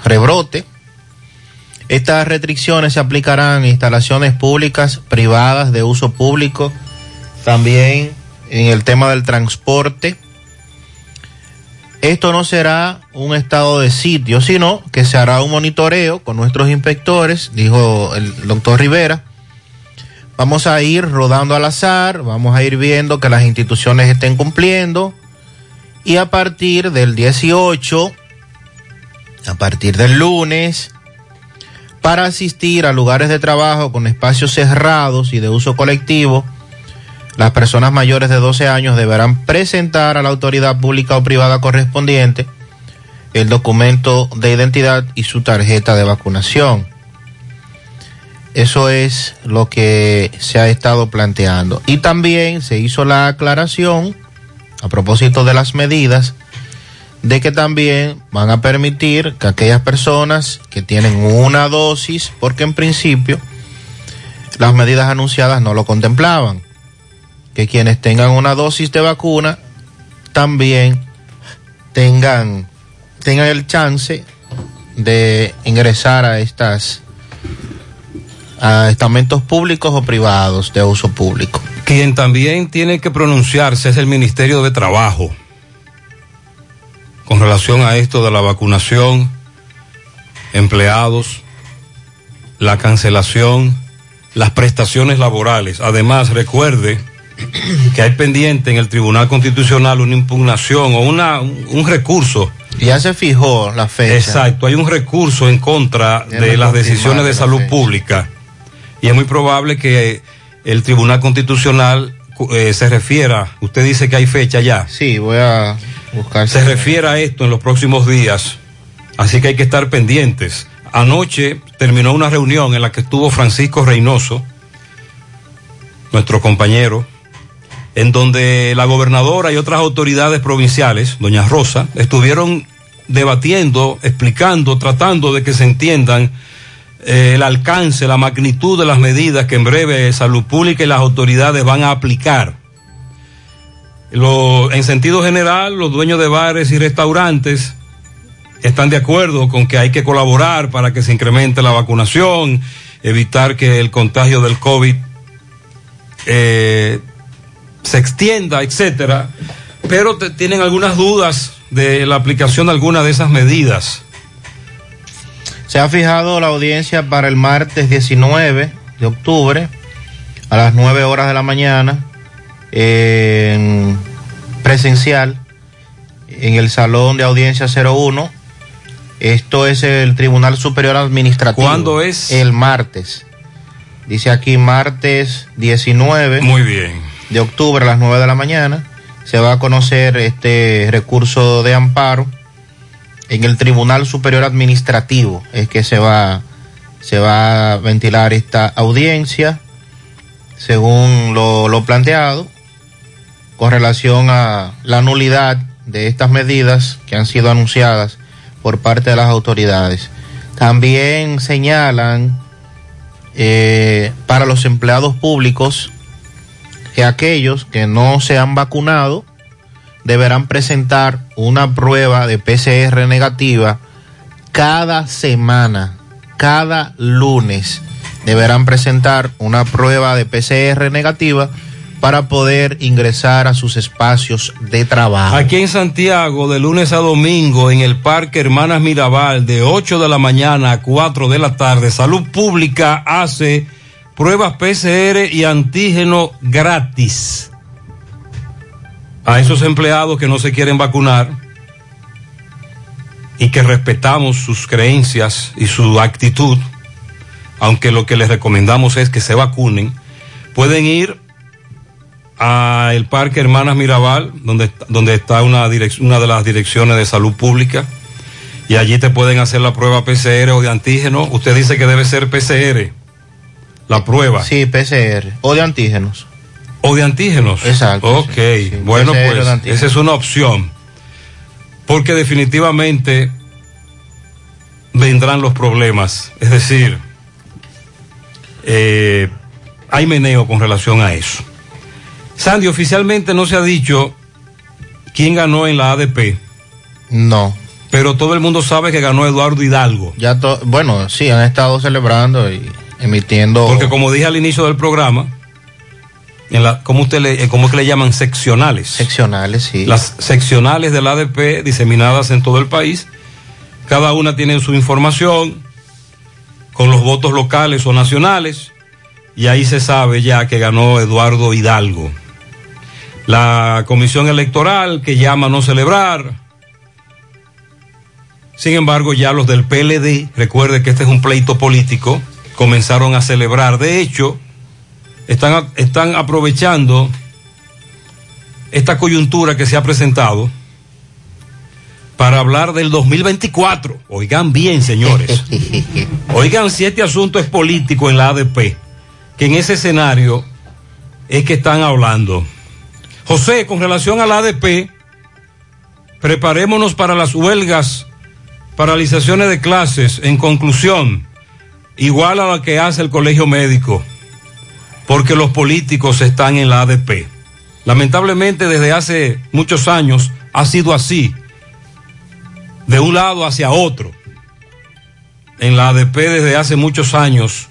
rebrote. Estas restricciones se aplicarán en instalaciones públicas, privadas, de uso público, también en el tema del transporte. Esto no será un estado de sitio, sino que se hará un monitoreo con nuestros inspectores, dijo el doctor Rivera. Vamos a ir rodando al azar, vamos a ir viendo que las instituciones estén cumpliendo y a partir del 18, a partir del lunes, para asistir a lugares de trabajo con espacios cerrados y de uso colectivo, las personas mayores de 12 años deberán presentar a la autoridad pública o privada correspondiente el documento de identidad y su tarjeta de vacunación. Eso es lo que se ha estado planteando. Y también se hizo la aclaración, a propósito de las medidas, de que también van a permitir que aquellas personas que tienen una dosis, porque en principio las medidas anunciadas no lo contemplaban, que quienes tengan una dosis de vacuna también tengan, tengan el chance de ingresar a estas a estamentos públicos o privados de uso público. Quien también tiene que pronunciarse es el Ministerio de Trabajo con relación a esto de la vacunación, empleados, la cancelación las prestaciones laborales. Además, recuerde que hay pendiente en el Tribunal Constitucional una impugnación o una, un recurso. Ya se fijó la fecha. Exacto, hay un recurso en contra Ya de las decisiones de la salud fecha. pública. Y es muy probable que el Tribunal Constitucional eh, se refiera, usted dice que hay fecha ya. Sí, voy a Se refiere a esto en los próximos días, así que hay que estar pendientes. Anoche terminó una reunión en la que estuvo Francisco Reynoso, nuestro compañero, en donde la gobernadora y otras autoridades provinciales, doña Rosa, estuvieron debatiendo, explicando, tratando de que se entiendan eh, el alcance, la magnitud de las medidas que en breve Salud Pública y las autoridades van a aplicar. Lo- en sentido general, los dueños de bares y restaurantes están de acuerdo con que hay que colaborar para que se incremente la vacunación, evitar que el contagio del COVID eh, se extienda, etcétera. Pero tienen algunas dudas de la aplicación de alguna de esas medidas. Se ha fijado la audiencia para el martes 19 de octubre a las 9 horas de la mañana en presencial en el salón de audiencia 01. Esto es el Tribunal Superior Administrativo. ¿Cuándo es? El martes. Dice aquí martes 19. Muy bien. De octubre a las 9 de la mañana. Se va a conocer este recurso de amparo en el Tribunal Superior Administrativo es que se va se va a ventilar esta audiencia según lo, lo planteado con relación a la nulidad de estas medidas que han sido anunciadas por parte de las autoridades. También señalan eh, para los empleados públicos que aquellos que no se han vacunado deberán presentar una prueba de PCR negativa cada semana, cada lunes. Deberán presentar una prueba de PCR negativa para poder ingresar a sus espacios de trabajo. Aquí en Santiago, de lunes a domingo, en el Parque Hermanas Mirabal, de 8 de la mañana a 4 de la tarde, Salud Pública hace pruebas PCR y antígeno gratis a esos empleados que no se quieren vacunar y que respetamos sus creencias y su actitud, aunque lo que les recomendamos es que se vacunen, pueden ir al Parque Hermanas Mirabal, donde, donde está una, una de las direcciones de salud pública, y allí te pueden hacer la prueba PCR o de antígeno. Usted dice que debe ser PCR, la prueba. Sí, PCR o de antígenos. O de antígenos. Exacto. Ok, bueno, PCR pues esa es una opción. Porque definitivamente vendrán los problemas. Es decir, eh, hay meneo con relación a eso. Sandy, oficialmente no se ha dicho quién ganó en la ADP. No. Pero todo el mundo sabe que ganó Eduardo Hidalgo. Ya to- bueno, sí, han estado celebrando y emitiendo. Porque como dije al inicio del programa, en la, ¿cómo, usted le, eh, ¿cómo es que le llaman? Seccionales. Seccionales, sí. Las seccionales del ADP diseminadas en todo el país. Cada una tiene su información con los votos locales o nacionales. Y ahí se sabe ya que ganó Eduardo Hidalgo. La comisión electoral que llama a no celebrar. Sin embargo, ya los del PLD, recuerde que este es un pleito político, comenzaron a celebrar. De hecho, están, están aprovechando esta coyuntura que se ha presentado para hablar del 2024. Oigan bien, señores. Oigan si este asunto es político en la ADP, que en ese escenario es que están hablando. José, con relación a la ADP, preparémonos para las huelgas, paralizaciones de clases, en conclusión, igual a la que hace el colegio médico, porque los políticos están en la ADP. Lamentablemente desde hace muchos años ha sido así, de un lado hacia otro. En la ADP desde hace muchos años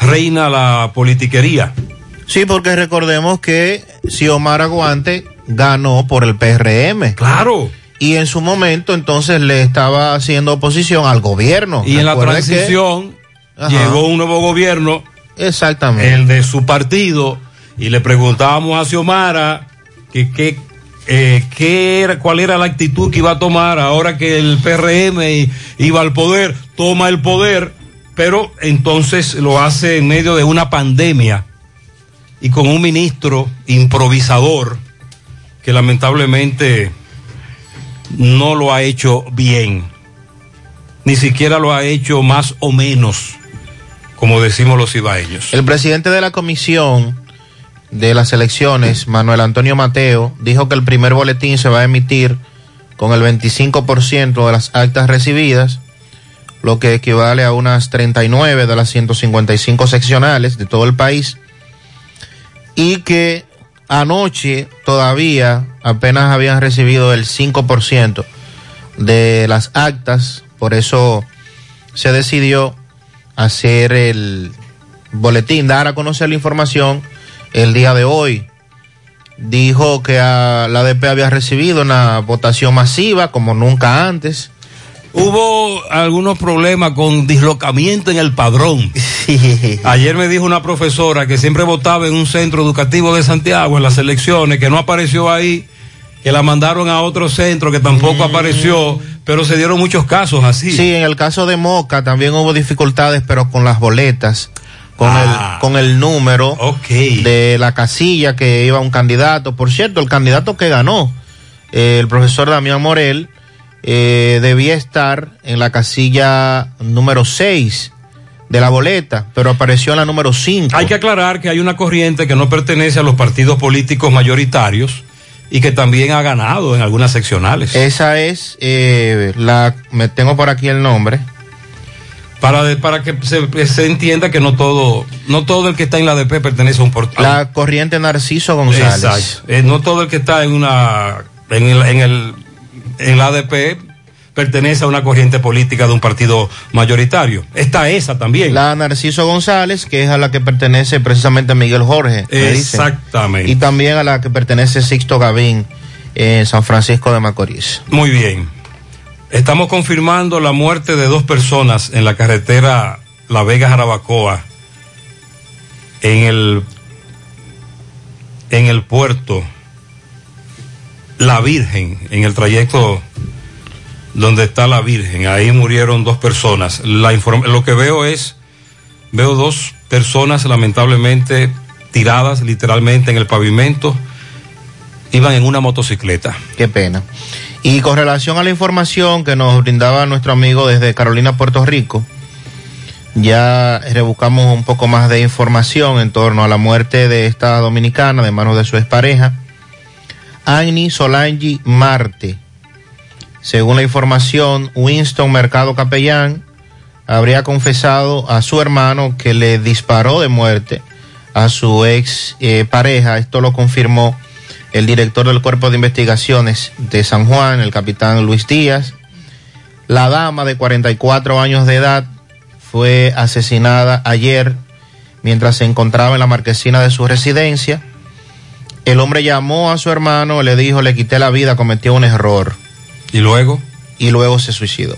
reina la politiquería. Sí, porque recordemos que Xiomara Guante ganó por el PRM. Claro. Y en su momento entonces le estaba haciendo oposición al gobierno. Y en la que- transición llegó un nuevo gobierno Exactamente. El de su partido. Y le preguntábamos a Xiomara que, que, eh, qué era, cuál era la actitud que iba a tomar ahora que el PRM iba al poder, toma el poder, pero entonces lo hace en medio de una pandemia y con un ministro improvisador que lamentablemente no lo ha hecho bien, ni siquiera lo ha hecho más o menos, como decimos los ibaeños. El presidente de la comisión de las elecciones, Manuel Antonio Mateo, dijo que el primer boletín se va a emitir con el 25% de las actas recibidas, lo que equivale a unas 39 de las 155 seccionales de todo el país, y que anoche todavía apenas habían recibido el 5% de las actas, por eso se decidió hacer el boletín, dar a conocer la información el día de hoy. Dijo que la ADP había recibido una votación masiva como nunca antes. Hubo algunos problemas con dislocamiento en el padrón. Ayer me dijo una profesora que siempre votaba en un centro educativo de Santiago en las elecciones, que no apareció ahí, que la mandaron a otro centro que tampoco apareció, pero se dieron muchos casos así. Sí, en el caso de Moca también hubo dificultades, pero con las boletas, con, Ah. el, con el número de la casilla que iba un candidato. Por cierto, el candidato que ganó, eh, el profesor Damián Morel, eh, debía estar en la casilla número 6 de la boleta, pero apareció en la número 5. Hay que aclarar que hay una corriente que no pertenece a los partidos políticos mayoritarios y que también ha ganado en algunas seccionales. Esa es eh, la, me tengo por aquí el nombre. Para, de- para que se, se entienda que no todo, no todo el que está en la ADP pertenece a un portal. La corriente Narciso González. Exacto. Eh, no todo el que está en una en el, en el en la ADP pertenece a una corriente política de un partido mayoritario. Está esa también. La Narciso González, que es a la que pertenece precisamente Miguel Jorge. Exactamente. Y también a la que pertenece Sixto Gavín en San Francisco de Macorís. Muy bien. Estamos confirmando la muerte de dos personas en la carretera La Vega Jarabacoa en el en el puerto La Virgen, en el trayecto donde está la Virgen. Ahí murieron dos personas. La lo que veo es, veo dos personas lamentablemente tiradas literalmente en el pavimento. Iban en una motocicleta. Qué pena. Y con relación a la información que nos brindaba nuestro amigo desde Carolina, Puerto Rico, ya rebuscamos un poco más de información en torno a la muerte de esta dominicana de manos de su expareja, Annie Solangi Marte. Según la información, Winston Mercado Capellán habría confesado a su hermano que le disparó de muerte a su ex eh, pareja. Esto lo confirmó el director del Cuerpo de Investigaciones de San Juan, el capitán Luis Díaz. La dama de 44 años de edad fue asesinada ayer mientras se encontraba en la marquesina de su residencia. El hombre llamó a su hermano, le dijo, le quité la vida, cometió un error. ¿Y luego? Y luego se suicidó.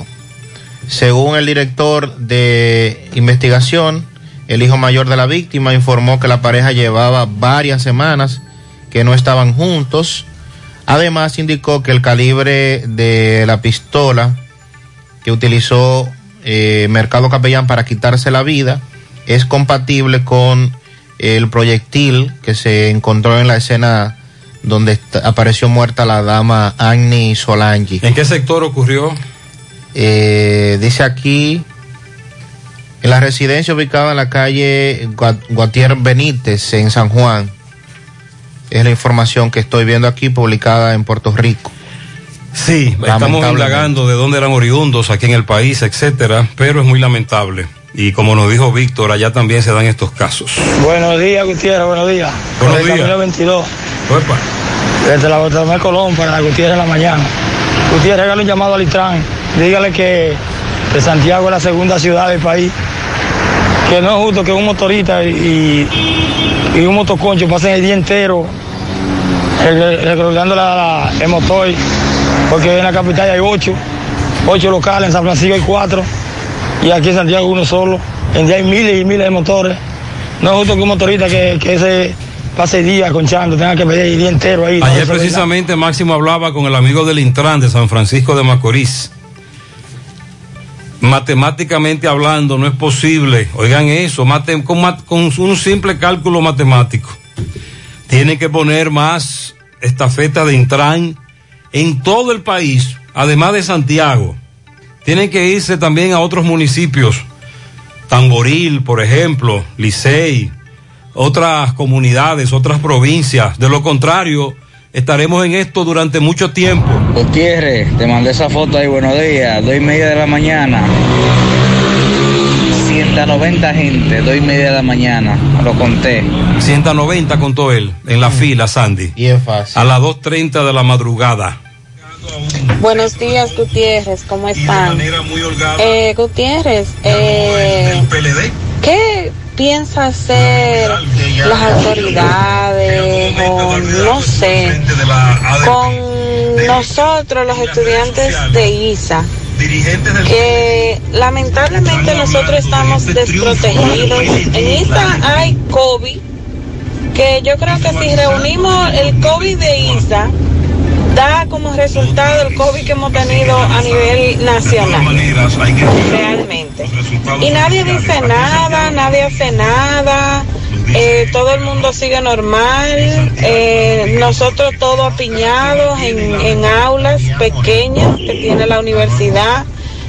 Según el director de investigación, el hijo mayor de la víctima informó que la pareja llevaba varias semanas que no estaban juntos. Además indicó que el calibre de la pistola que utilizó eh, Mercado Capellán para quitarse la vida es compatible con el proyectil que se encontró en la escena donde apareció muerta la dama Agni Solangi. ¿En qué sector ocurrió? Eh, dice aquí, en la residencia ubicada en la calle Gua- Guatier Benítez, en San Juan. Es la información que estoy viendo aquí publicada en Puerto Rico. Sí, estamos indagando de dónde eran oriundos aquí en el país, etcétera, pero es muy lamentable. Y como nos dijo Víctor, allá también se dan estos casos. Buenos días, Gutiérrez, buenos días. Buenos Por el días. Camino 22, Opa. desde la Bartolomé Colón para Gutiérrez en la mañana. Gutiérrez, hágale un llamado al Itran. Dígale que, que Santiago es la segunda ciudad del país. Que no es justo que un motorista y, y un motoconcho pasen el día entero recordando la, la- el motor. Porque en la capital hay ocho, ocho locales, en San Francisco hay cuatro y aquí en Santiago uno solo. En día hay miles y miles de motores No es justo que un motorista que, que ese pase día conchando tenga que pedir el día entero ahí. Ayer precisamente Máximo hablaba con el amigo del Intran de San Francisco de Macorís. Matemáticamente hablando, no es posible. Oigan eso, mate, con, con un simple cálculo matemático. Tienen que poner más estafeta de Intran en todo el país, además de Santiago. Tienen que irse también a otros municipios. Tamboril, por ejemplo, Licey, otras comunidades, otras provincias. De lo contrario, estaremos en esto durante mucho tiempo. Gutiérrez, te mandé esa foto ahí, buenos días, dos y media de la mañana. 190 gente, dos y media de la mañana, lo conté. 190 contó él en la fila, Sandy. Y es fácil. A las 2.30 de la madrugada. Buenos días, Gutiérrez, ¿cómo están? Eh, Gutiérrez, eh, ¿qué piensa hacer las autoridades o no sé con nosotros los estudiantes de ISA? que lamentablemente nosotros estamos desprotegidos. En ISA hay COVID, que yo creo que si reunimos el COVID de ISA, da como resultado el COVID que hemos tenido a nivel nacional. Realmente. Y nadie dice nada, nadie hace nada. eh, todo el mundo sigue normal, eh, nosotros todos apiñados en, en aulas pequeñas que tiene la universidad,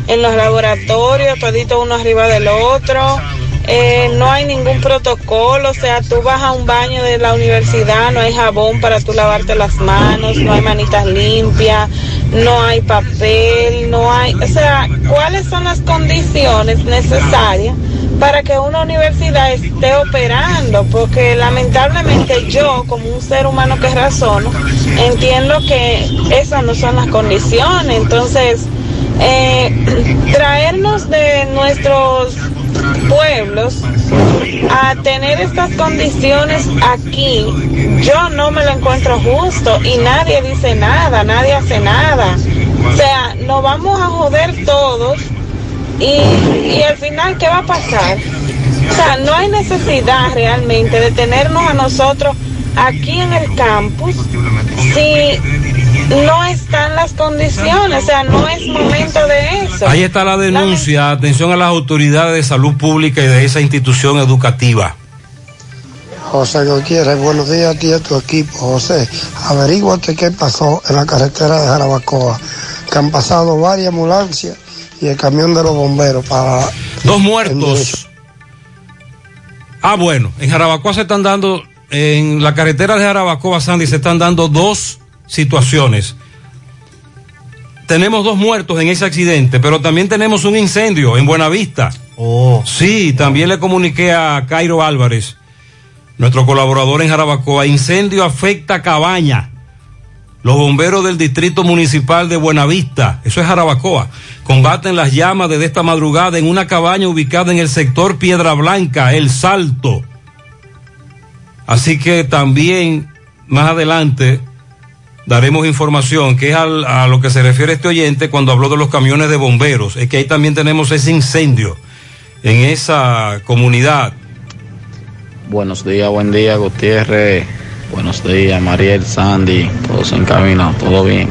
en los laboratorios, todito uno arriba del otro, eh, no hay ningún protocolo, o sea, tú vas a un baño de la universidad, no hay jabón para tú lavarte las manos, no hay manitas limpias, no hay papel, no hay, o sea, ¿cuáles son las condiciones necesarias para que una universidad esté operando? Porque lamentablemente yo, como un ser humano que razono, entiendo que esas no son las condiciones, entonces eh, traernos de nuestros pueblos a tener estas condiciones aquí, yo no me lo encuentro justo y nadie dice nada, nadie hace nada. O sea, nos vamos a joder todos y, y al final, ¿qué va a pasar? O sea, no hay necesidad realmente de tenernos a nosotros aquí en el campus si no están las condiciones, o sea, no es momento de eso. Ahí está la denuncia. Atención a las autoridades de salud pública y de esa institución educativa. José Gutiérrez, buenos días a ti y a tu equipo. José, averíguate qué pasó en la carretera de Jarabacoa, que han pasado varias ambulancias y el camión de los bomberos para... Dos muertos. Ah, bueno, en Jarabacoa se están dando, en la carretera de Jarabacoa, Sandy, se están dando dos situaciones. Tenemos dos muertos en ese accidente, pero también tenemos un incendio en Buenavista. Oh. Sí, también le comuniqué a Cairo Álvarez, nuestro colaborador en Jarabacoa. Incendio afecta Cabaña. Los bomberos del Distrito Municipal de Buenavista, eso es Jarabacoa, combaten las llamas desde esta madrugada en una cabaña ubicada en el sector Piedra Blanca, El Salto. Así que también más adelante daremos información, que es a lo que se refiere este oyente cuando habló de los camiones de bomberos. Es que ahí también tenemos ese incendio en esa comunidad. Buenos días, buen día, Gutiérrez. Buenos días, Mariel, Sandy. Todos en camino, todo bien.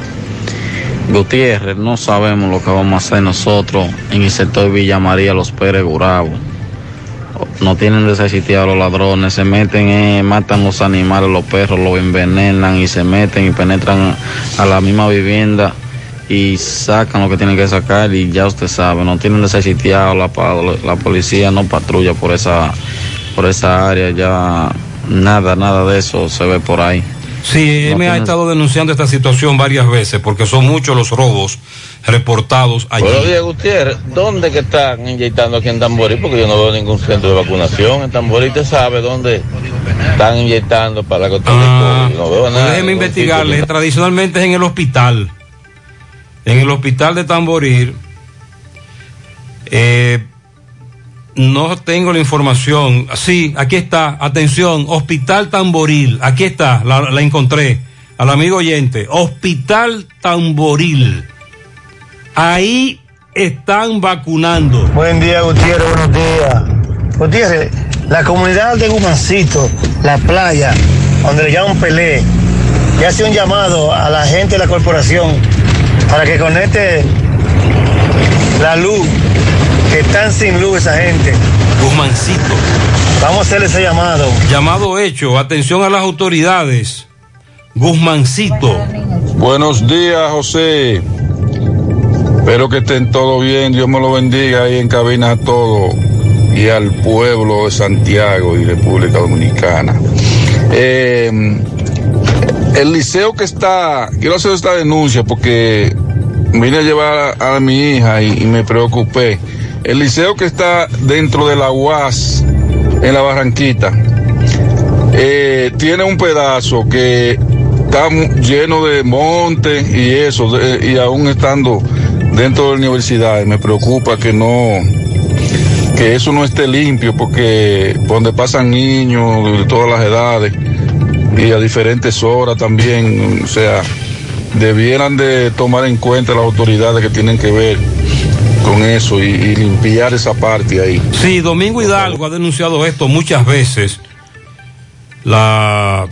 Gutiérrez, no sabemos lo que vamos a hacer nosotros en el sector Villa María, Los Pérez, Gurabo. No tienen necesidad los ladrones, se meten, eh, matan los animales, los perros, los envenenan y se meten y penetran a la misma vivienda y sacan lo que tienen que sacar y ya usted sabe, no tienen necesidad, la, la policía no patrulla por esa, por esa área, ya nada, nada de eso se ve por ahí. Sí, No me ha estado denunciando esta situación varias veces porque son muchos los robos reportados allí. Buenos días, Gutiérrez. ¿Dónde que están inyectando aquí en Tamborí? Porque yo no veo ningún centro de vacunación. En Tamborí te sabe dónde están inyectando para la COVID. No veo nada. déjeme investigarle. Tradicionalmente es en el hospital. En el hospital de Tamboril. Eh, no tengo la información. Sí, aquí está. Atención, Hospital Tamboril. Aquí está, la, encontré. Al amigo oyente. Hospital Tamboril. Ahí están vacunando. Buen día, Gutiérrez, buenos días. Gutiérrez, La comunidad de Gumancito, la playa, donde le llaman Pelé, ya hace un llamado a la gente de la corporación para que conecte la luz, que están sin luz esa gente. Guzmancito. Vamos a hacerle ese llamado. Llamado hecho. Atención a las autoridades. Guzmancito. Buenos días, José. Espero que estén todos bien. Dios me lo bendiga ahí en cabina a todos y al pueblo de Santiago y República Dominicana. Eh, el liceo que está, quiero hacer esta denuncia porque vine a llevar a, a mi hija y, y me preocupé. El liceo que está dentro de la UAS, en la Barranquita, eh, tiene un pedazo que está lleno de montes y eso, y aún estando dentro de la universidad, me preocupa que no, que eso no esté limpio, porque donde pasan niños de todas las edades y a diferentes horas también, o sea, debieran de tomar en cuenta las autoridades que tienen que ver con eso y, y limpiar esa parte ahí. Sí, Domingo Hidalgo ha denunciado esto muchas veces. La,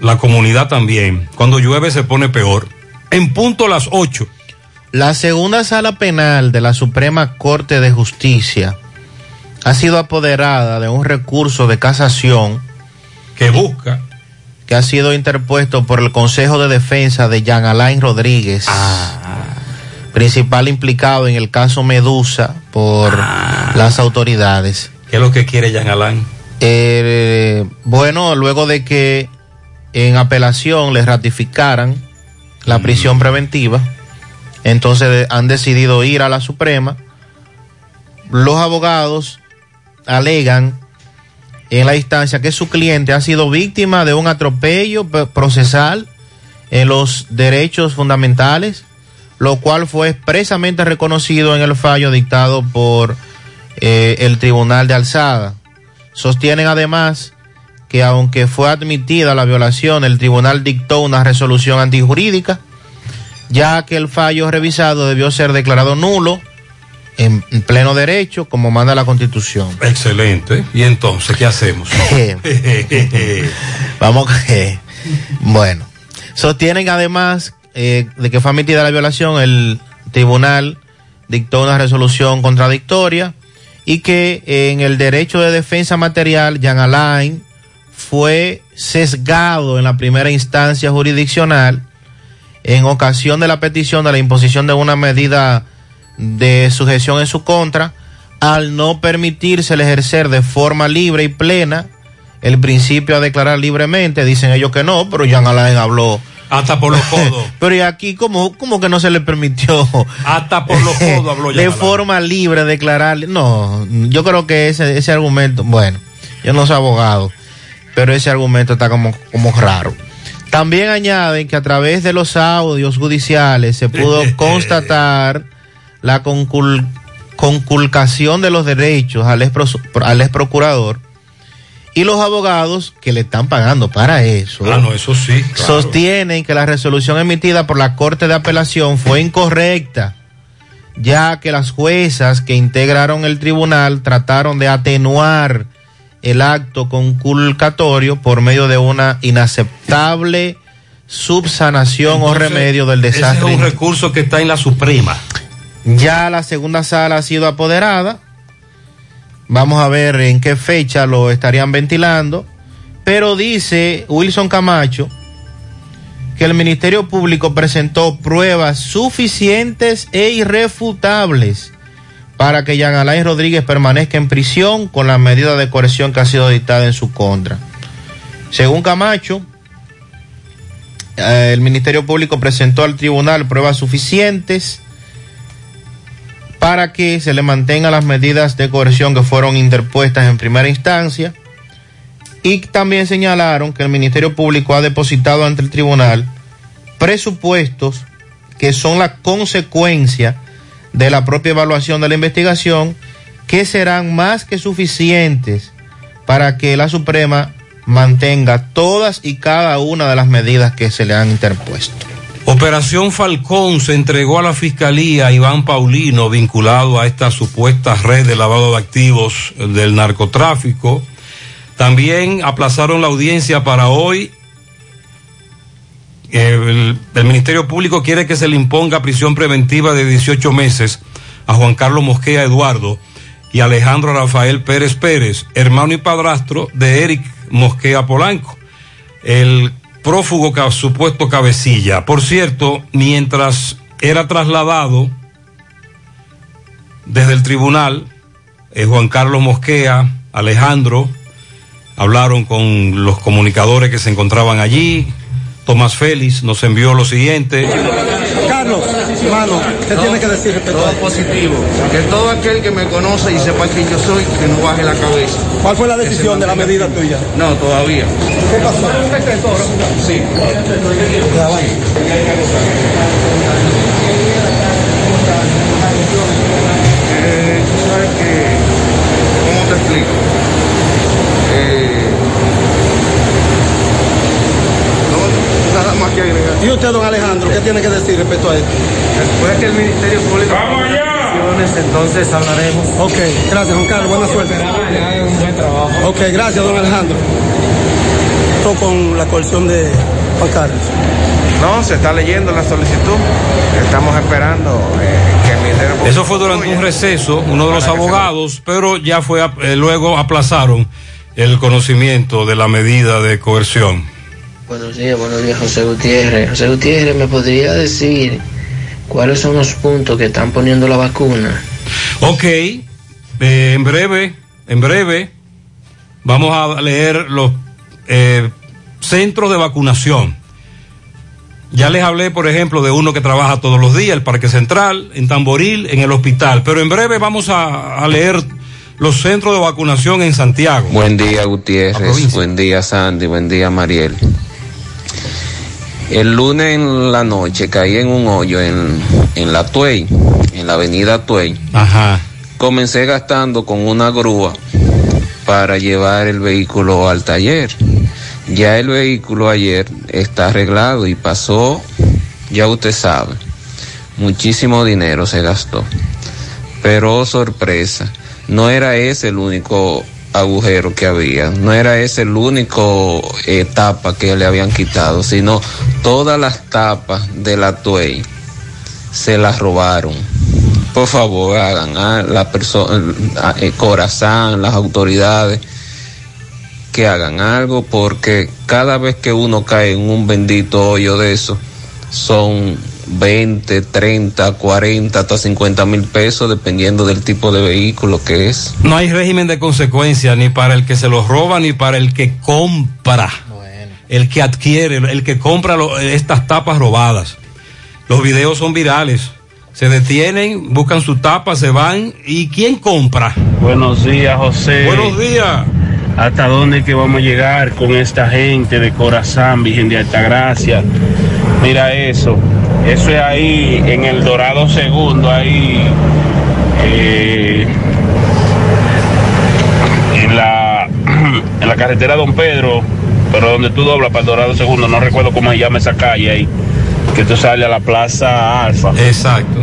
la comunidad también. Cuando llueve se pone peor. En punto las 8. La segunda sala penal de la Suprema Corte de Justicia ha sido apoderada de un recurso de casación que busca que ha sido interpuesto por el Consejo de Defensa de Jean Alain Rodríguez, principal implicado en el caso Medusa por las autoridades. ¿Qué es lo que quiere Jean Alain? Eh, bueno, luego de que en apelación les ratificaran la prisión preventiva, entonces han decidido ir a la Suprema. Los abogados alegan en la instancia que su cliente ha sido víctima de un atropello procesal en los derechos fundamentales, lo cual fue expresamente reconocido en el fallo dictado por eh, el Tribunal de Alzada. Sostienen además que aunque fue admitida la violación, el tribunal dictó una resolución antijurídica, ya que el fallo revisado debió ser declarado nulo en en pleno derecho, como manda la Constitución. Excelente. ¿Y entonces qué hacemos? Vamos. Bueno. Sostienen además eh, de que fue admitida la violación, el tribunal dictó una resolución contradictoria y que en el derecho de defensa material, Jean Alain fue sesgado en la primera instancia jurisdiccional en ocasión de la petición de la imposición de una medida de sujeción en su contra, al no permitirse el ejercer de forma libre y plena el principio a declarar libremente, dicen ellos que no, pero Jean Alain habló. Hasta por los codos. pero y aquí, ¿cómo, cómo que no se le permitió? Hasta por los codos habló Jean De forma libre declarar. No, yo creo que ese, ese argumento, bueno, yo no soy abogado, pero ese argumento está como, como raro. También añaden que a través de los audios judiciales se pudo constatar la concul- conculcación de los derechos al ex, al ex procurador y los abogados que le están pagando para eso. Ah, no, eso sí. claro. Sostienen que la resolución emitida por la Corte de Apelación fue incorrecta, ya que las juezas que integraron el tribunal trataron de atenuar el acto conculcatorio por medio de una inaceptable subsanación o remedio del ese desastre. es un recurso que está en la Suprema. Ya la segunda sala ha sido apoderada. Vamos a ver en qué fecha lo estarían ventilando. Pero dice Wilson Camacho que el Ministerio Público presentó pruebas suficientes e irrefutables para que Jean Alain Rodríguez permanezca en prisión con la medida de coerción que ha sido dictada en su contra. Según Camacho, eh, el Ministerio Público presentó al tribunal pruebas suficientes para que se le mantengan las medidas de coerción que fueron interpuestas en primera instancia. Y también señalaron que el Ministerio Público ha depositado ante el tribunal presupuestos que son la consecuencia de la propia evaluación de la investigación, que serán más que suficientes para que la Suprema mantenga todas y cada una de las medidas que se le han interpuesto. Operación Falcón se entregó a la Fiscalía Iván Paulino vinculado a esta supuesta red de lavado de activos del narcotráfico. También aplazaron la audiencia para hoy. El, el, Ministerio Público quiere que se le imponga prisión preventiva de 18 meses a Juan Carlos Mosquea Eduardo y Alejandro Rafael Pérez Pérez, hermano y padrastro de Eric Mosquea Polanco. El prófugo supuesto cabecilla. Por cierto, mientras era trasladado desde el tribunal, eh, Juan Carlos Mosquea, Alejandro, hablaron con los comunicadores que se encontraban allí. Tomás Félix nos envió lo siguiente. Carlos, hermano, ¿qué tiene que decir respecto todo positivo. Que todo aquel que me conoce y sepa quién yo soy, que no baje la cabeza. ¿Cuál fue la decisión de la medida tuya? No, todavía. ¿Qué pasó? Sí. Eh, ¿Sabes qué? ¿Cómo te explico? Eh, no, nada más que agregar. ¿Y usted, don Alejandro, qué tiene que decir respecto a esto? Después que el Ministerio Público... ¡Vamos allá! Entonces hablaremos. Ok, gracias, Juan Carlos. Buena suerte. un buen trabajo. Ok, gracias, don Alejandro. Esto con la coerción de Juan Carlos. No, se está leyendo la solicitud. Estamos esperando eh, que el Ministerio Público... Eso fue durante un receso, uno de los abogados, pero ya fue, eh, luego aplazaron el conocimiento de la medida de coerción. Buenos días, buenos días, José Gutiérrez. José Gutiérrez, ¿me podría decir cuáles son los puntos que están poniendo la vacuna? Ok, eh, en breve, en breve, vamos a leer los eh, centros de vacunación. Ya les hablé, por ejemplo, de uno que trabaja todos los días, el Parque Central, en Tamboril, en el hospital. Pero en breve vamos a, a leer los centros de vacunación en Santiago. Buen día, Gutiérrez. Buen día, Sandy. Buen día, Mariel. El lunes en la noche caí en un hoyo en, en la Tuey, en la avenida Tuey. Ajá. Comencé gastando con una grúa para llevar el vehículo al taller. Ya el vehículo ayer está arreglado y pasó, ya usted sabe, muchísimo dinero se gastó. Pero oh, sorpresa, no era ese el único agujero que había, no era ese el único eh, tapa que le habían quitado, sino todas las tapas de la Tuey se las robaron. Por favor, hagan a la persona, eh, Corazán, las autoridades que hagan algo porque cada vez que uno cae en un bendito hoyo de eso son 20, 30, 40, hasta 50 mil pesos dependiendo del tipo de vehículo que es. No hay régimen de consecuencia ni para el que se los roba ni para el que compra, el que adquiere, el que compra lo, estas tapas robadas. Los videos son virales. Se detienen, buscan su tapa, se van. ¿Y quién compra? Buenos días, José. Buenos días. ¿Hasta dónde es que vamos a llegar con esta gente de Corazán, Virgen de Altagracia? Mira eso. Eso es ahí en el Dorado Segundo, ahí. eh, en la en la carretera Don Pedro, pero donde tú doblas para el Dorado Segundo, no recuerdo cómo se llama esa calle ahí, que tú sales a la Plaza Alfa. Exacto.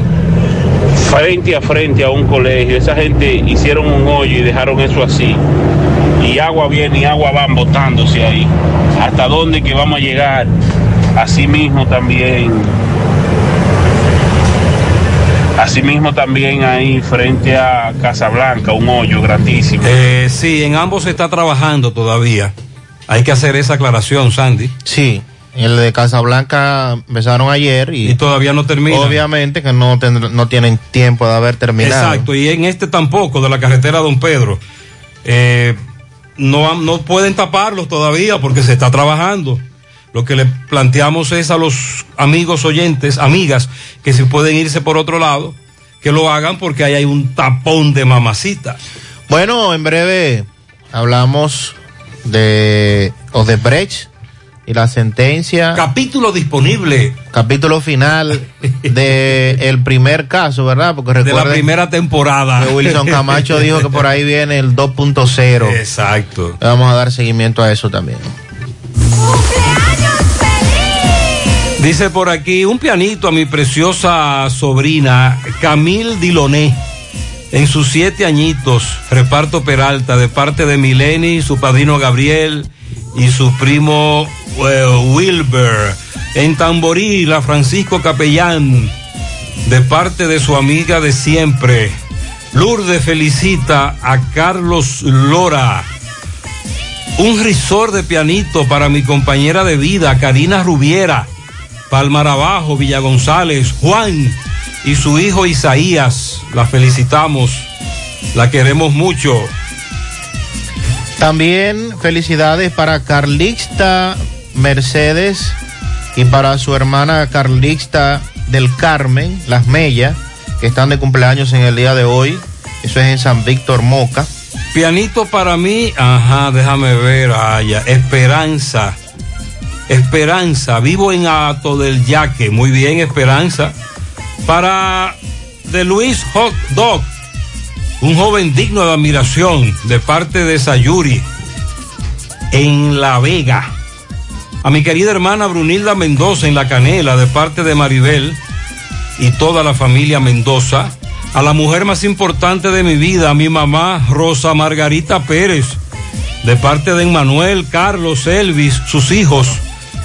Frente a frente a un colegio, esa gente hicieron un hoyo y dejaron eso así. Y agua viene y agua van botándose ahí. ¿Hasta dónde que vamos a llegar? Así mismo también. Asimismo también ahí frente a Casablanca, un hoyo grandísimo. Eh, sí, en ambos se está trabajando todavía. Hay que hacer esa aclaración, Sandy. Sí, el de Casablanca empezaron ayer y, Y todavía no termina. obviamente que no, no tienen tiempo de haber terminado. Exacto, y en este tampoco, de la carretera Don Pedro. Eh, no, no pueden taparlos todavía porque se está trabajando. Lo que le planteamos es a los amigos oyentes, amigas, que si pueden irse por otro lado, que lo hagan porque ahí hay un tapón de mamacita. Bueno, en breve hablamos de Odebrecht y la sentencia. Capítulo disponible. Capítulo final de el primer caso, ¿verdad? Porque De la recuerden primera temporada. que Wilson Camacho dijo que por ahí viene el 2.0. Exacto. Le Vamos a dar seguimiento a eso también. Dice por aquí un pianito a mi preciosa sobrina Camille Diloné en sus siete añitos, reparto Peralta, de parte de Mileni, su padrino Gabriel y su primo eh, Wilber. En Tamborí, la Francisco Capellán, de parte de su amiga de siempre. Lourdes felicita a Carlos Lora. Un risor de pianito para mi compañera de vida, Karina Rubiera. Palmar Abajo, Villa González, Juan y su hijo Isaías. La felicitamos, la queremos mucho. También felicidades para Carlixta Mercedes y para su hermana Carlixta del Carmen, Las Mellas, que están de cumpleaños en el día de hoy. Eso es en San Víctor Moca. Pianito para mí, ajá, déjame ver, allá. Esperanza. Esperanza, vivo en Ato del Yaque. Muy bien, Esperanza. Para de Luis Hot Dog, un joven digno de admiración de parte de Sayuri en La Vega. A mi querida hermana Brunilda Mendoza en La Canela de parte de Maribel y toda la familia Mendoza. A la mujer más importante de mi vida, a mi mamá Rosa Margarita Pérez, de parte de Emmanuel, Carlos, Elvis, sus hijos,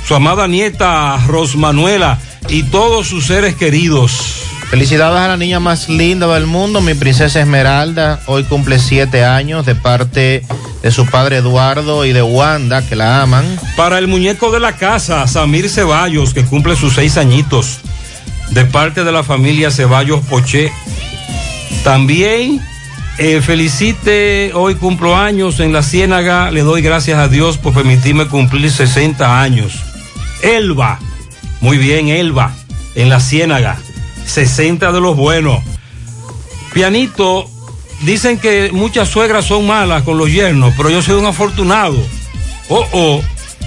su amada nieta Rosmanuela y todos sus seres queridos. Felicidades a la niña más linda del mundo, mi princesa Esmeralda. Hoy cumple siete años de parte de su padre Eduardo y de Wanda, que la aman. Para el muñeco de la casa, Samir Ceballos, que cumple sus seis añitos, de parte de la familia Ceballos Poché. También eh, felicite, hoy cumplo años en la Ciénaga, le doy gracias a Dios por permitirme cumplir 60 años. Elba, muy bien, Elba, en la Ciénaga, 60 de los buenos. Pianito, dicen que muchas suegras son malas con los yernos, pero yo soy un afortunado. Oh, oh,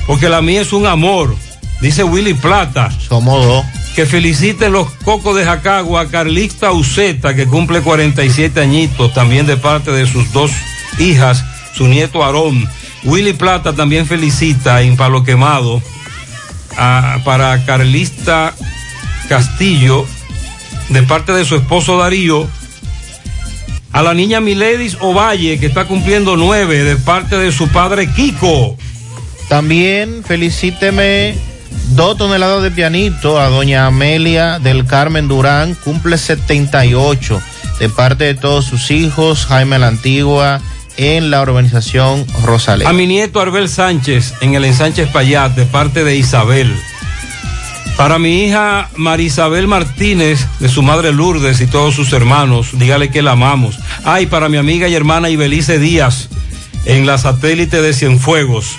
porque la mía es un amor, dice Willy Plata. Somos dos. Que feliciten los cocos de Jacagua a Carlista Uceta, que cumple 47 añitos, también de parte de sus dos hijas, su nieto Aarón. Willy Plata también felicita en Palo Quemado a- para Carlista Castillo, de parte de su esposo Darío. A la niña Miledis Ovalle, que está cumpliendo nueve, de parte de su padre Kiko. También felicíteme dos toneladas de pianito a doña Amelia del Carmen Durán, cumple 78, de parte de todos sus hijos, Jaime la Antigua, en la urbanización Rosalén. A mi nieto Arbel Sánchez en el ensanche Payat de parte de Isabel. Para mi hija Marisabel Martínez, de su madre Lourdes y todos sus hermanos, dígale que la amamos. Ay, para mi amiga y hermana Ibelice Díaz, en la satélite de Cienfuegos.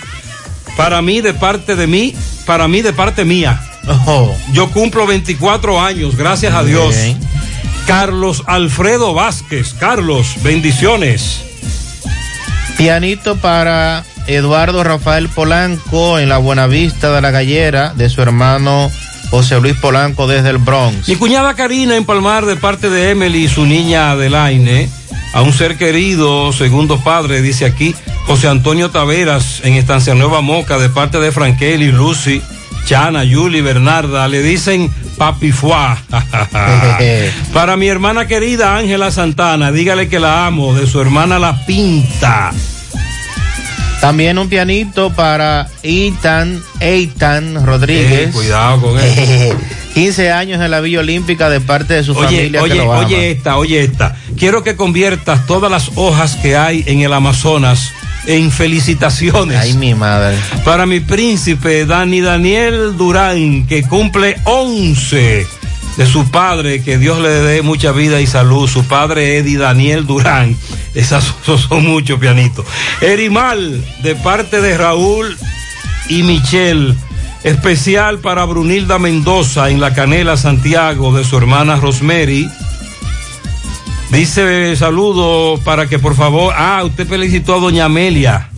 Para mí, de parte de mí, para mí, de parte mía. Yo cumplo 24 años, gracias a Dios. Carlos Alfredo Vázquez. Carlos, bendiciones. Pianito para Eduardo Rafael Polanco en la Buenavista de la Gallera, de su hermano José Luis Polanco desde el Bronx. Mi cuñada Karina en Palmar de parte de Emily y su niña Adelaine. A un ser querido, segundo padre, dice aquí, José Antonio Taveras en Estancia Nueva Moca de parte de Frankeli, Lucy, Chana, Yuli, Bernarda. Le dicen papi fuá. Para mi hermana querida Ángela Santana, dígale que la amo, de su hermana La Pinta. También un pianito para Eitan, Eitan Rodríguez. Cuidado con él. 15 años en la Villa Olímpica de parte de su Oye, familia oye, que lo ama. oye esta, oye esta. Quiero que conviertas todas las hojas que hay en el Amazonas en felicitaciones. Ay, mi madre. Para mi príncipe Dani Daniel Durán, que cumple 11 de su padre, que Dios le dé mucha vida y salud. Su padre Eddie Daniel Durán. Esas son muchos pianitos. Erimal, de parte de Raúl y Michelle. Especial para Brunilda Mendoza en La Canela, Santiago, de su hermana Rosemary. Dice saludo para que por favor. Ah, usted felicitó a doña Amelia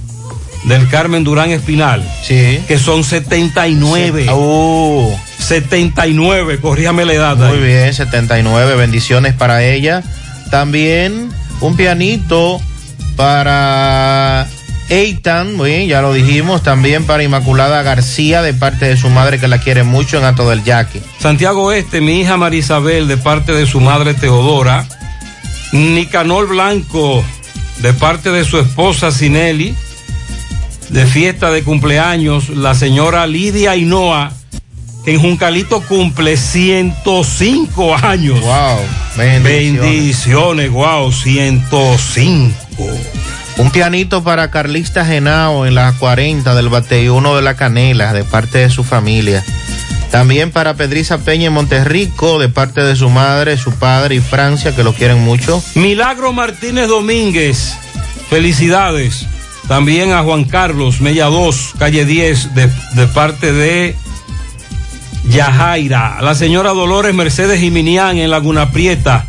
del Carmen Durán Espinal. Sí. Que son 79. Uh. 79, corríjame la edad. Muy ahí. bien, 79, bendiciones para ella. También un pianito para Eitan, bien, ya lo dijimos, también para Inmaculada García de parte de su madre que la quiere mucho en Ato del Yaque. Santiago Este, mi hija Marisabel de parte de su madre Teodora. Nicanor Blanco de parte de su esposa Sinelli. De fiesta de cumpleaños, la señora Lidia Ainoa, que en Juncalito cumple 105 años. Wow, bendiciones. Bendiciones, wow, 105. Un pianito para Carlista Genao en las 40 del Bateyuno de la Canela, de parte de su familia. También para Pedriza Peña en Monterrico, de parte de su madre, su padre y Francia, que lo quieren mucho. Milagro Martínez Domínguez, felicidades. También a Juan Carlos Mella 2, calle 10, de, de parte de Yajaira. La señora Dolores Mercedes Jiminián en Laguna Prieta,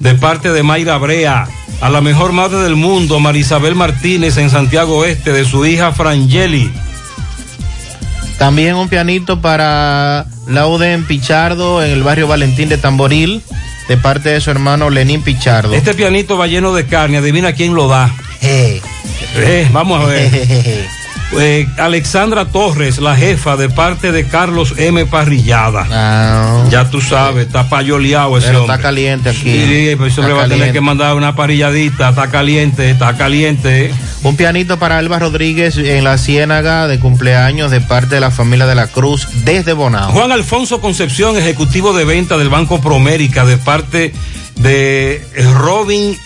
de parte de Mayra Brea a la mejor madre del mundo, Marisabel Martínez, en Santiago Oeste, de su hija Frangeli. También un pianito para Lauden Pichardo en el barrio Valentín de Tamboril, de parte de su hermano Lenín Pichardo. Este pianito va lleno de carne, adivina quién lo da. Eh, vamos a ver. Eh, Alexandra Torres, la jefa de parte de Carlos M. Parrillada. Ah. Ya tú sabes, está payoleado ese Pero hombre. está caliente aquí. Sí, pues ese hombre va a tener que mandar una parrilladita. Está caliente, está caliente. Un pianito para Elba Rodríguez en la Ciénaga de cumpleaños de parte de la familia de la Cruz desde Bonao. Juan Alfonso Concepción, ejecutivo de venta del Banco Promérica, de parte de Robin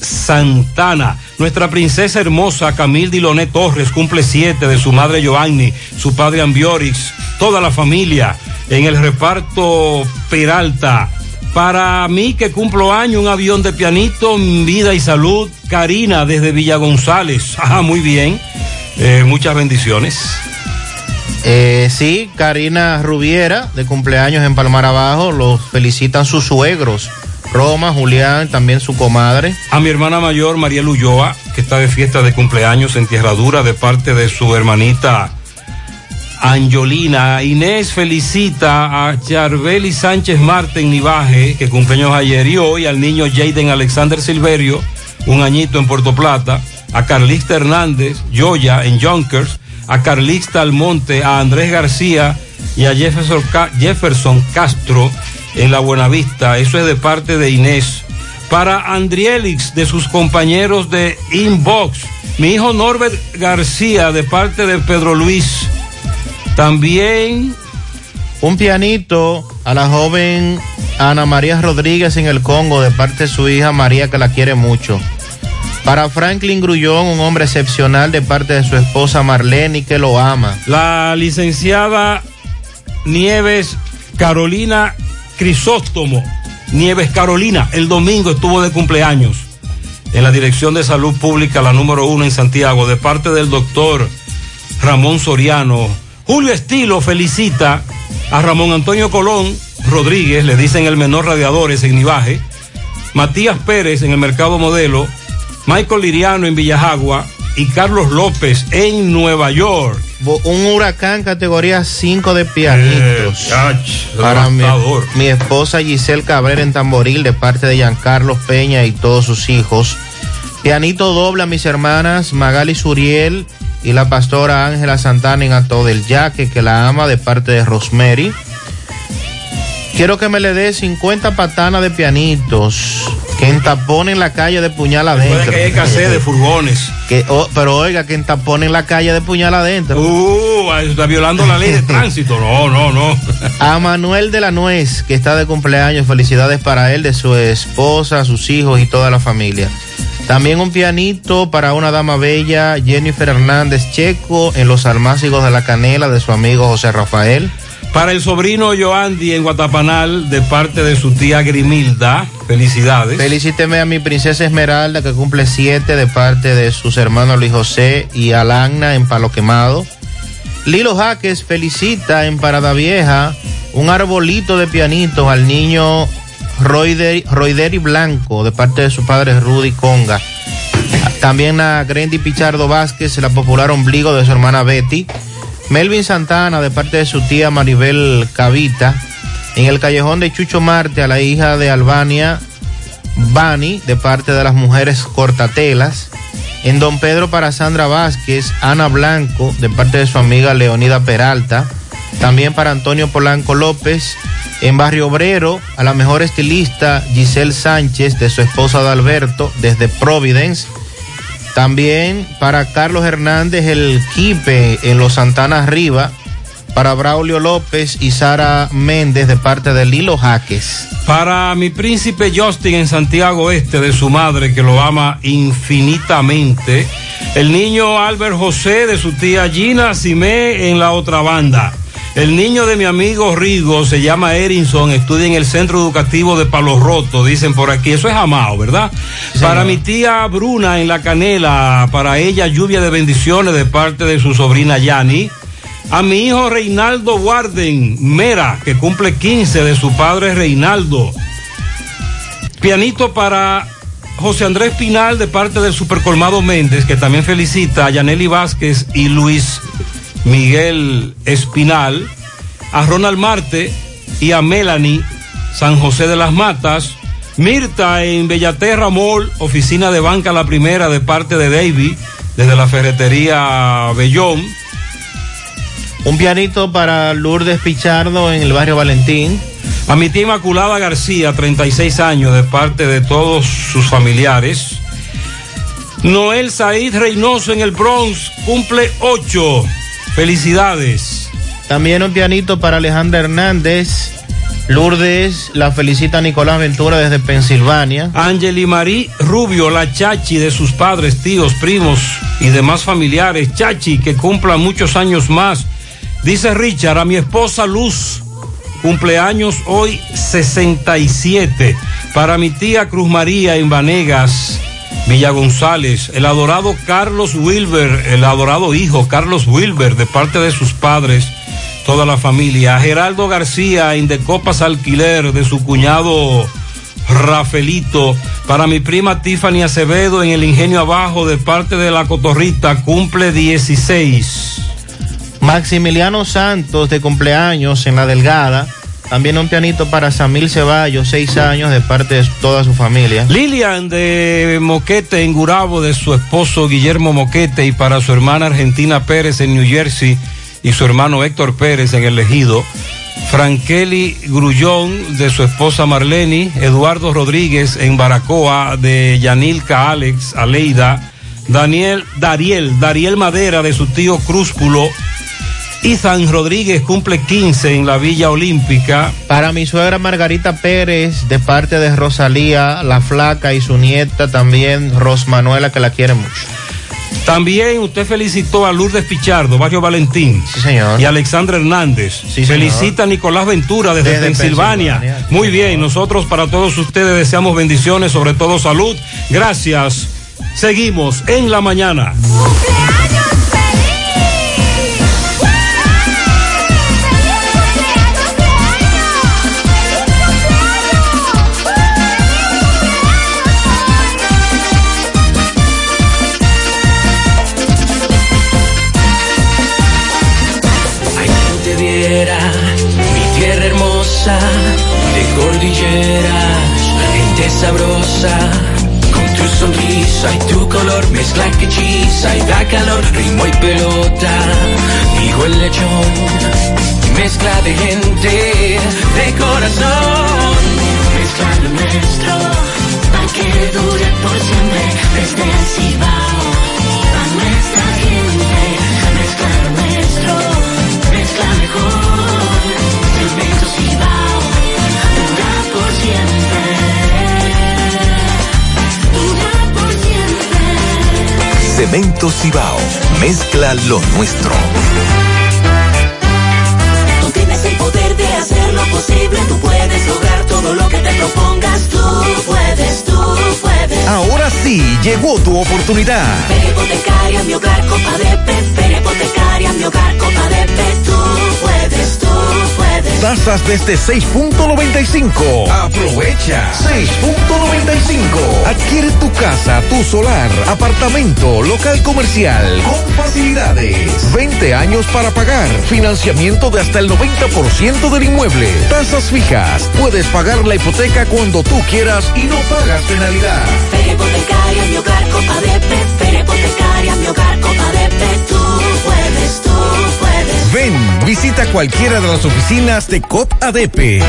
Santana. Nuestra princesa hermosa Camil Diloné Torres cumple siete de su madre Joanny, su padre Ambiorix, toda la familia en el reparto Peralta. Para mí que cumplo año, un avión de pianito, vida y salud. Karina desde Villa González. Ajá, muy bien. Eh, muchas bendiciones. Eh, sí, Karina Rubiera, de cumpleaños en Palmar Abajo, los felicitan sus suegros. Roma, Julián, también su comadre. A mi hermana mayor, Mariel Ulloa, que está de fiesta de cumpleaños en Tierra Dura, de parte de su hermanita Angelina. Inés felicita a Charbeli Sánchez Marten Nivaje, que cumpleaños ayer y hoy, al niño Jaden Alexander Silverio, un añito en Puerto Plata, a Carlista Hernández, Joya en Yonkers, a Carlista Almonte, a Andrés García y a Jefferson, Jefferson Castro en la Buenavista. Eso es de parte de Inés. Para Andrielix, de sus compañeros de Inbox. Mi hijo Norbert García, de parte de Pedro Luis. También Un pianito a la joven Ana María Rodríguez en el Congo de parte de su hija María que la quiere mucho. Para Franklin Grullón, un hombre excepcional de parte de su esposa Marlene que lo ama. la licenciada Nieves Carolina Crisóstomo. Nieves Carolina, el domingo estuvo de cumpleaños en la Dirección de Salud Pública, la número uno en Santiago, de parte del doctor Ramón Soriano. Julio Estilo felicita a Ramón Antonio Colón Rodríguez, le dicen el menor radiadores en Nivaje, Matías Pérez en el Mercado Modelo, Michael Liriano en Villajagua y Carlos López en Nueva York. Un huracán categoría 5 de pianitos. Eh, Para mi, mi esposa Giselle Cabrera en Tamboril de parte de Giancarlos Peña y todos sus hijos. Pianito doble a mis hermanas Magali Suriel y la pastora Ángela Santana en Ato del Yaque, que la ama de parte de Rosemary. Quiero que me le dé 50 patanas de pianitos que entaponen la calle de puñal adentro. que hay escasez de furgones. Que, oh, pero oiga, que entaponen la calle de puñal adentro. Uh, está violando la ley de tránsito. No, no, no. A Manuel de la Nuez, que está de cumpleaños, felicidades para él, de su esposa, sus hijos y toda la familia. También un pianito para una dama bella, Jennifer Hernández Checo, en los almácigos de la canela de su amigo José Rafael. Para el sobrino Joandy en Guatapanal, de parte de su tía Grimilda, felicidades. Felicíteme a mi princesa Esmeralda, que cumple siete, de parte de sus hermanos Luis José y Alagna en Palo Quemado. Lilo Jaques felicita en Parada Vieja un arbolito de pianitos al niño Roider- Roideri Blanco, de parte de su padre Rudy Conga. También a Grendy Pichardo Vázquez, la popular ombligo de su hermana Betty. Melvin Santana, de parte de su tía Maribel Cavita. En el callejón de Chucho Marte, a la hija de Albania, Bani, de parte de las mujeres cortatelas. En Don Pedro para Sandra Vázquez, Ana Blanco, de parte de su amiga Leonida Peralta. También para Antonio Polanco López. En Barrio Obrero, a la mejor estilista Giselle Sánchez, de su esposa Adalberto, desde Providence. También para Carlos Hernández, el Quipe en los Santana Arriba. Para Braulio López y Sara Méndez, de parte de Lilo Jaques. Para mi príncipe Justin en Santiago Este, de su madre, que lo ama infinitamente. El niño Albert José, de su tía Gina Simé, en la otra banda. El niño de mi amigo Rigo se llama Erinson, estudia en el Centro Educativo de Palo Roto, dicen por aquí. Eso es amado, ¿verdad? para mi tía Bruna en La Canela, para ella lluvia de bendiciones de parte de su sobrina Yani. A mi hijo Reinaldo Warden Mera, que cumple 15 de su padre Reinaldo. Pianito para José Andrés Pinal de parte del Supercolmado Méndez, que también felicita a Yaneli Vázquez y Luis Miguel Espinal, a Ronald Marte y a Melanie San José de las Matas, Mirta en Bellaterra Mall, oficina de banca la primera de parte de David, desde la ferretería Bellón. Un pianito para Lourdes Pichardo en el barrio Valentín. A mi tía Inmaculada García, 36 años, de parte de todos sus familiares. Noel Said Reynoso en el Bronx, cumple 8. Felicidades. También un pianito para Alejandra Hernández. Lourdes la felicita Nicolás Ventura desde Pensilvania. Angeli Marí Rubio, la Chachi de sus padres, tíos, primos y demás familiares. Chachi, que cumpla muchos años más. Dice Richard, a mi esposa Luz, cumpleaños hoy 67. Para mi tía Cruz María en Vanegas, Villa González, el adorado Carlos Wilber, el adorado hijo Carlos Wilber, de parte de sus padres, toda la familia. Geraldo García, Indecopas Alquiler, de su cuñado Rafelito. Para mi prima Tiffany Acevedo en el Ingenio Abajo, de parte de la Cotorrita, cumple 16. Maximiliano Santos de cumpleaños en La Delgada. También un pianito para Samil Ceballos, seis años, de parte de toda su familia. Lilian de Moquete en Gurabo, de su esposo Guillermo Moquete, y para su hermana Argentina Pérez en New Jersey, y su hermano Héctor Pérez en el Ejido. Frankeli Grullón de su esposa Marleni, Eduardo Rodríguez en Baracoa, de Yanilca Alex Aleida, Daniel Dariel, Dariel Madera de su tío Crúspulo, Ethan Rodríguez cumple 15 en la Villa Olímpica. Para mi suegra Margarita Pérez, de parte de Rosalía, la flaca y su nieta también, Rosmanuela, que la quiere mucho. También usted felicitó a Lourdes Pichardo, Barrio Valentín. Sí, señor. Y a Alexandra Hernández. Sí, señor. Felicita a Nicolás Ventura desde, Desde Pensilvania. Pensilvania. Muy bien, nosotros para todos ustedes deseamos bendiciones, sobre todo salud. Gracias. Seguimos en la mañana. Sonrisa y tu color, mezcla que hechiza y da calor, ritmo y pelota, digo el lechón, mezcla de gente, de corazón, mezcla lo nuestro, para que dure por siempre, desde el Cibao, Cemento Cibao, mezcla lo nuestro. Tú tienes el poder de hacer lo posible, tú puedes lograr todo lo que te propongas, tú puedes, tú puedes. Ahora sí, llegó tu oportunidad. Hipotecaria, mi hogar, copa de Pepe, hipotecaria, mi hogar, copa de Pepe, tú puedes, tú puedes. Tasas desde 6.95. Aprovecha. 6.95. Adquiere tu casa, tu solar, apartamento, local comercial con facilidades. 20 años para pagar. Financiamiento de hasta el 90% del inmueble. Tasas fijas. Puedes pagar la hipoteca cuando tú quieras y no pagas penalidad. Hipotecaria, mi hogar, copa de hipotecaria, mi hogar ADP, tú puedes, tú puedes. Ven, visita cualquiera de las oficinas de COP ADP.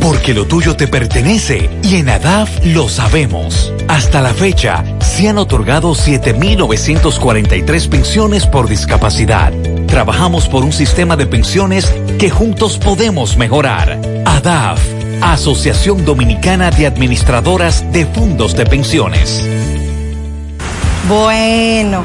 Porque lo tuyo te pertenece y en ADAF lo sabemos. Hasta la fecha, se han otorgado 7.943 pensiones por discapacidad. Trabajamos por un sistema de pensiones que juntos podemos mejorar. ADAF, Asociación Dominicana de Administradoras de Fondos de Pensiones. Bueno,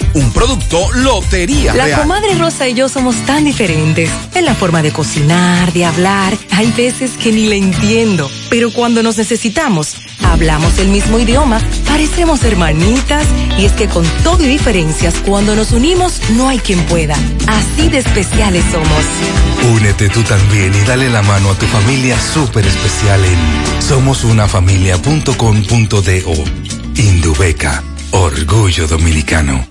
Un producto Lotería La Real. comadre Rosa y yo somos tan diferentes en la forma de cocinar, de hablar. Hay veces que ni le entiendo, pero cuando nos necesitamos, hablamos el mismo idioma, parecemos hermanitas y es que con todo y diferencias, cuando nos unimos, no hay quien pueda. Así de especiales somos. Únete tú también y dale la mano a tu familia súper especial en somosunafamilia.com.do. Indubeca, orgullo dominicano.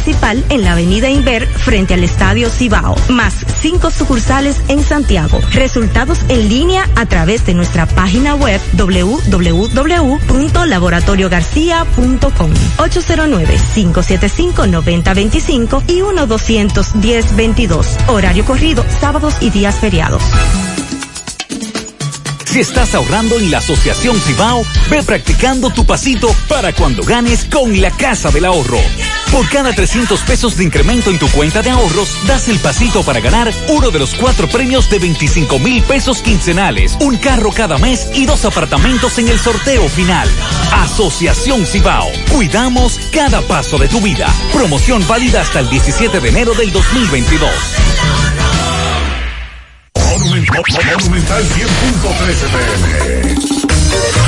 en la avenida Inver frente al Estadio Cibao, más cinco sucursales en Santiago. Resultados en línea a través de nuestra página web www.laboratoriogarcia.com 809-575-9025 y 1-210-22. Horario corrido, sábados y días feriados. Si estás ahorrando en la Asociación Cibao, ve practicando tu pasito para cuando ganes con la Casa del Ahorro. Por cada 300 pesos de incremento en tu cuenta de ahorros, das el pasito para ganar uno de los cuatro premios de 25 mil pesos quincenales, un carro cada mes y dos apartamentos en el sorteo final. Asociación Cibao. Cuidamos cada paso de tu vida. Promoción válida hasta el 17 de enero del 2022. Monumental 100.13 pm.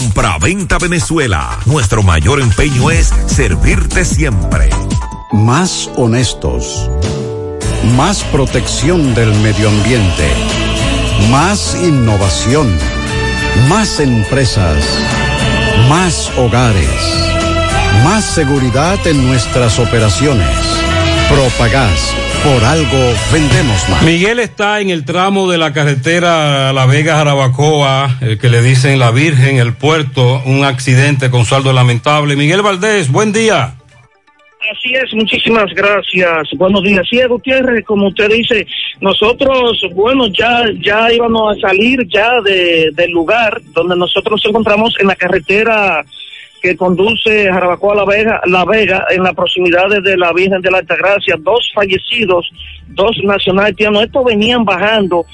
Compra-venta Venezuela. Nuestro mayor empeño es servirte siempre. Más honestos. Más protección del medio ambiente. Más innovación. Más empresas. Más hogares. Más seguridad en nuestras operaciones. Propagás. Por algo vendemos más. Miguel está en el tramo de la carretera La Vega Jarabacoa, el que le dicen La Virgen, el puerto, un accidente con saldo lamentable. Miguel Valdés, buen día. Así es, muchísimas gracias. Buenos días. Sí, Gutiérrez, como usted dice, nosotros, bueno, ya, ya íbamos a salir ya de, del lugar donde nosotros nos encontramos en la carretera que conduce Jarabacoa La Vega, La Vega, en las proximidades de la Virgen de la Altagracia. Dos fallecidos, dos nacionales haitianos. Estos venían bajando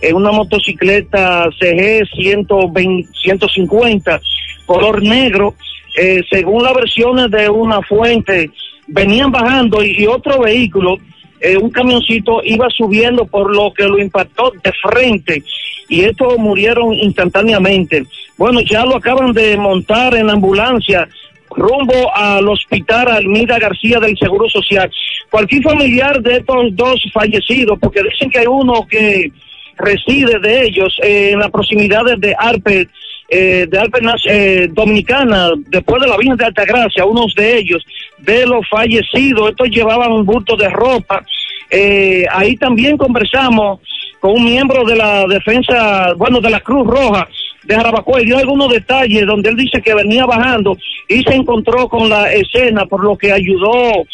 en una motocicleta CG 120, 150, color negro. Eh, según las versiones de una fuente, venían bajando y, y otro vehículo, eh, un camioncito, iba subiendo por lo que lo impactó de frente y estos murieron instantáneamente. Bueno, ya lo acaban de montar en la ambulancia rumbo al hospital Almida García del Seguro Social. Cualquier familiar de estos dos fallecidos, porque dicen que hay uno que reside de ellos eh, en las proximidades de Arpe, eh, de Arpe eh, Dominicana, después de la Virgen de Altagracia, unos de ellos, de los fallecidos, estos llevaban un bulto de ropa. Eh, ahí también conversamos con un miembro de la defensa, bueno, de la Cruz Roja de Jarabacoa dio algunos detalles donde él dice que venía bajando y se encontró con la escena, por lo que ayudó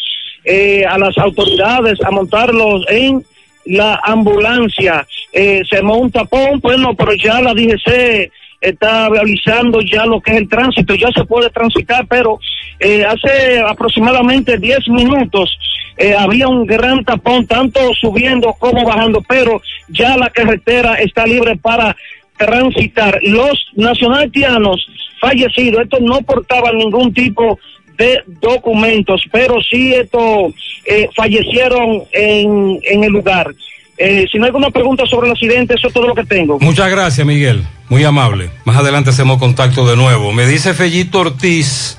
eh, a las autoridades a montarlos en la ambulancia. Eh, se armó un tapón, bueno, pero ya la DGC está realizando ya lo que es el tránsito, ya se puede transitar, pero eh, hace aproximadamente 10 minutos eh, había un gran tapón, tanto subiendo como bajando, pero ya la carretera está libre para transitar. Los nacionalitianos fallecidos, estos no portaban ningún tipo de documentos, pero sí estos eh, fallecieron en, en el lugar. Eh, si no hay alguna pregunta sobre el accidente, eso es todo lo que tengo. Muchas gracias, Miguel. Muy amable. Más adelante hacemos contacto de nuevo. Me dice Fellito Ortiz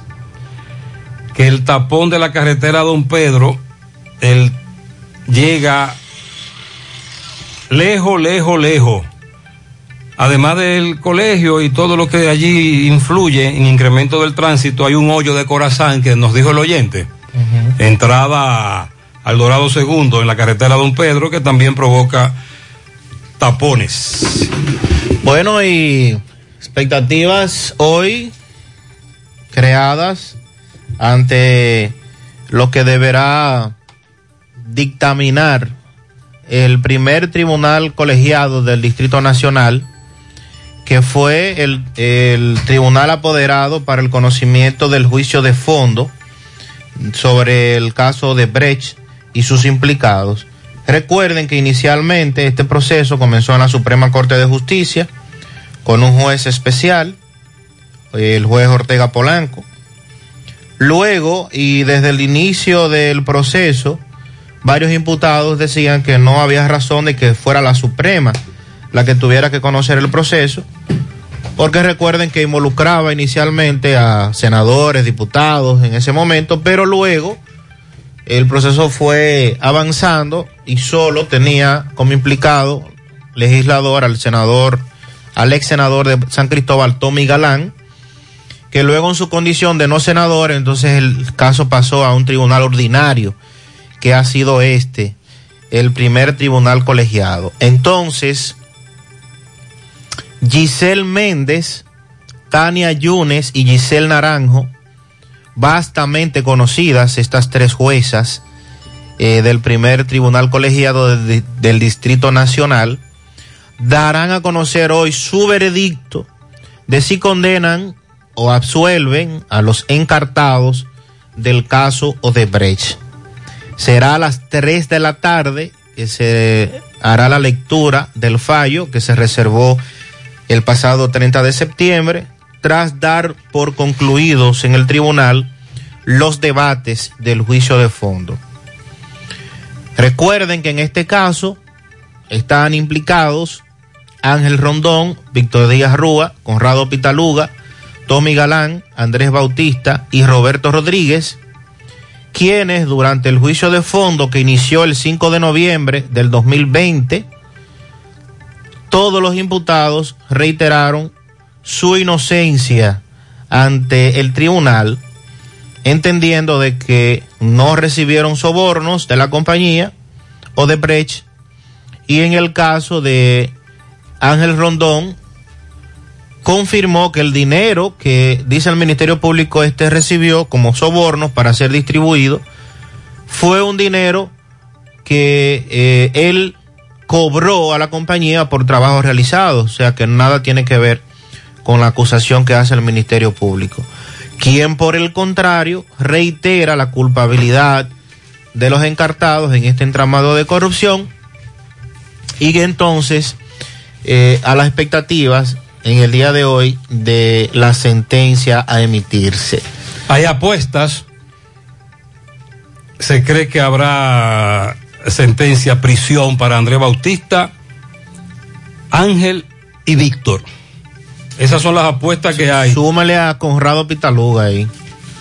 que el tapón de la carretera Don Pedro él llega lejos, lejos, lejos. Además del colegio y todo lo que allí influye en incremento del tránsito, hay un hoyo de corazón que nos dijo el oyente. Entrada al Dorado Segundo en la carretera Don Pedro, que también provoca tapones. Bueno, y expectativas hoy creadas ante lo que deberá dictaminar el primer tribunal colegiado del Distrito Nacional, que fue el, el tribunal apoderado para el conocimiento del juicio de fondo sobre el caso de Brecht y sus implicados. Recuerden que inicialmente este proceso comenzó en la Suprema Corte de Justicia con un juez especial, el juez Ortega Polanco. Luego, y desde el inicio del proceso, varios imputados decían que no había razón de que fuera la Suprema la que tuviera que conocer el proceso, porque recuerden que involucraba inicialmente a senadores, diputados en ese momento, pero luego el proceso fue avanzando y solo tenía como implicado legislador al senador, al ex senador de San Cristóbal, Tommy Galán, que luego en su condición de no senador, entonces el caso pasó a un tribunal ordinario, que ha sido este, el primer tribunal colegiado. Entonces, Giselle Méndez, Tania Yunes y Giselle Naranjo, vastamente conocidas estas tres juezas eh, del primer tribunal colegiado de- del Distrito Nacional, darán a conocer hoy su veredicto de si condenan o absuelven a los encartados del caso Odebrecht. Será a las 3 de la tarde que se hará la lectura del fallo que se reservó el pasado 30 de septiembre, tras dar por concluidos en el tribunal los debates del juicio de fondo. Recuerden que en este caso están implicados Ángel Rondón, Víctor Díaz Rúa, Conrado Pitaluga, Tommy Galán, Andrés Bautista y Roberto Rodríguez, quienes durante el juicio de fondo que inició el 5 de noviembre del 2020, todos los imputados reiteraron su inocencia ante el tribunal, entendiendo de que no recibieron sobornos de la compañía o de Brecht, y en el caso de Ángel Rondón, confirmó que el dinero que dice el Ministerio Público este recibió como sobornos para ser distribuido fue un dinero que eh, él cobró a la compañía por trabajos realizados, o sea que nada tiene que ver con la acusación que hace el Ministerio Público. Quien por el contrario reitera la culpabilidad de los encartados en este entramado de corrupción y que entonces eh, a las expectativas en el día de hoy de la sentencia a emitirse. Hay apuestas. Se cree que habrá sentencia, prisión para Andrés Bautista, Ángel y Víctor. Esas son las apuestas que hay. Súmale a Conrado Pitaluga ahí.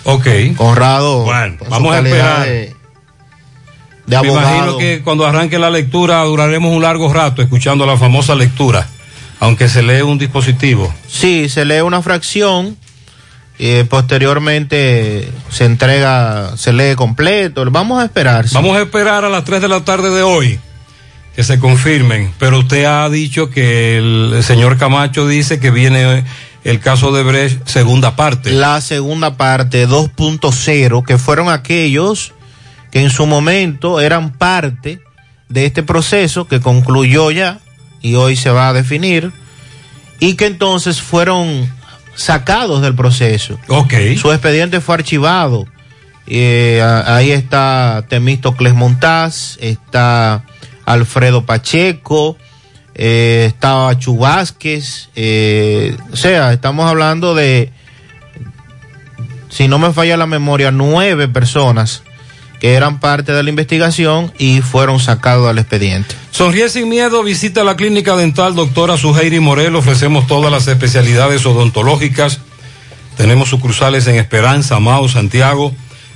Ok. Conrado. Bueno, vamos a esperar. De, de Me imagino que cuando arranque la lectura duraremos un largo rato escuchando la famosa lectura, aunque se lee un dispositivo. Sí, se lee una fracción. Eh, posteriormente se entrega, se lee completo. Vamos a esperar. sí. Vamos a esperar a las 3 de la tarde de hoy que se confirmen, pero usted ha dicho que el señor Camacho dice que viene el caso de Brecht segunda parte. La segunda parte, 2.0, que fueron aquellos que en su momento eran parte de este proceso que concluyó ya y hoy se va a definir y que entonces fueron sacados del proceso. Ok. Su expediente fue archivado. Eh, ahí está Temístocles Montaz, está Alfredo Pacheco, eh, Chu Vázquez, eh, o sea, estamos hablando de, si no me falla la memoria, nueve personas que eran parte de la investigación y fueron sacados del expediente. Sonríe sin miedo, visita la clínica dental doctora Suheiri Morel, ofrecemos todas las especialidades odontológicas, tenemos sucursales en Esperanza, Mao, Santiago.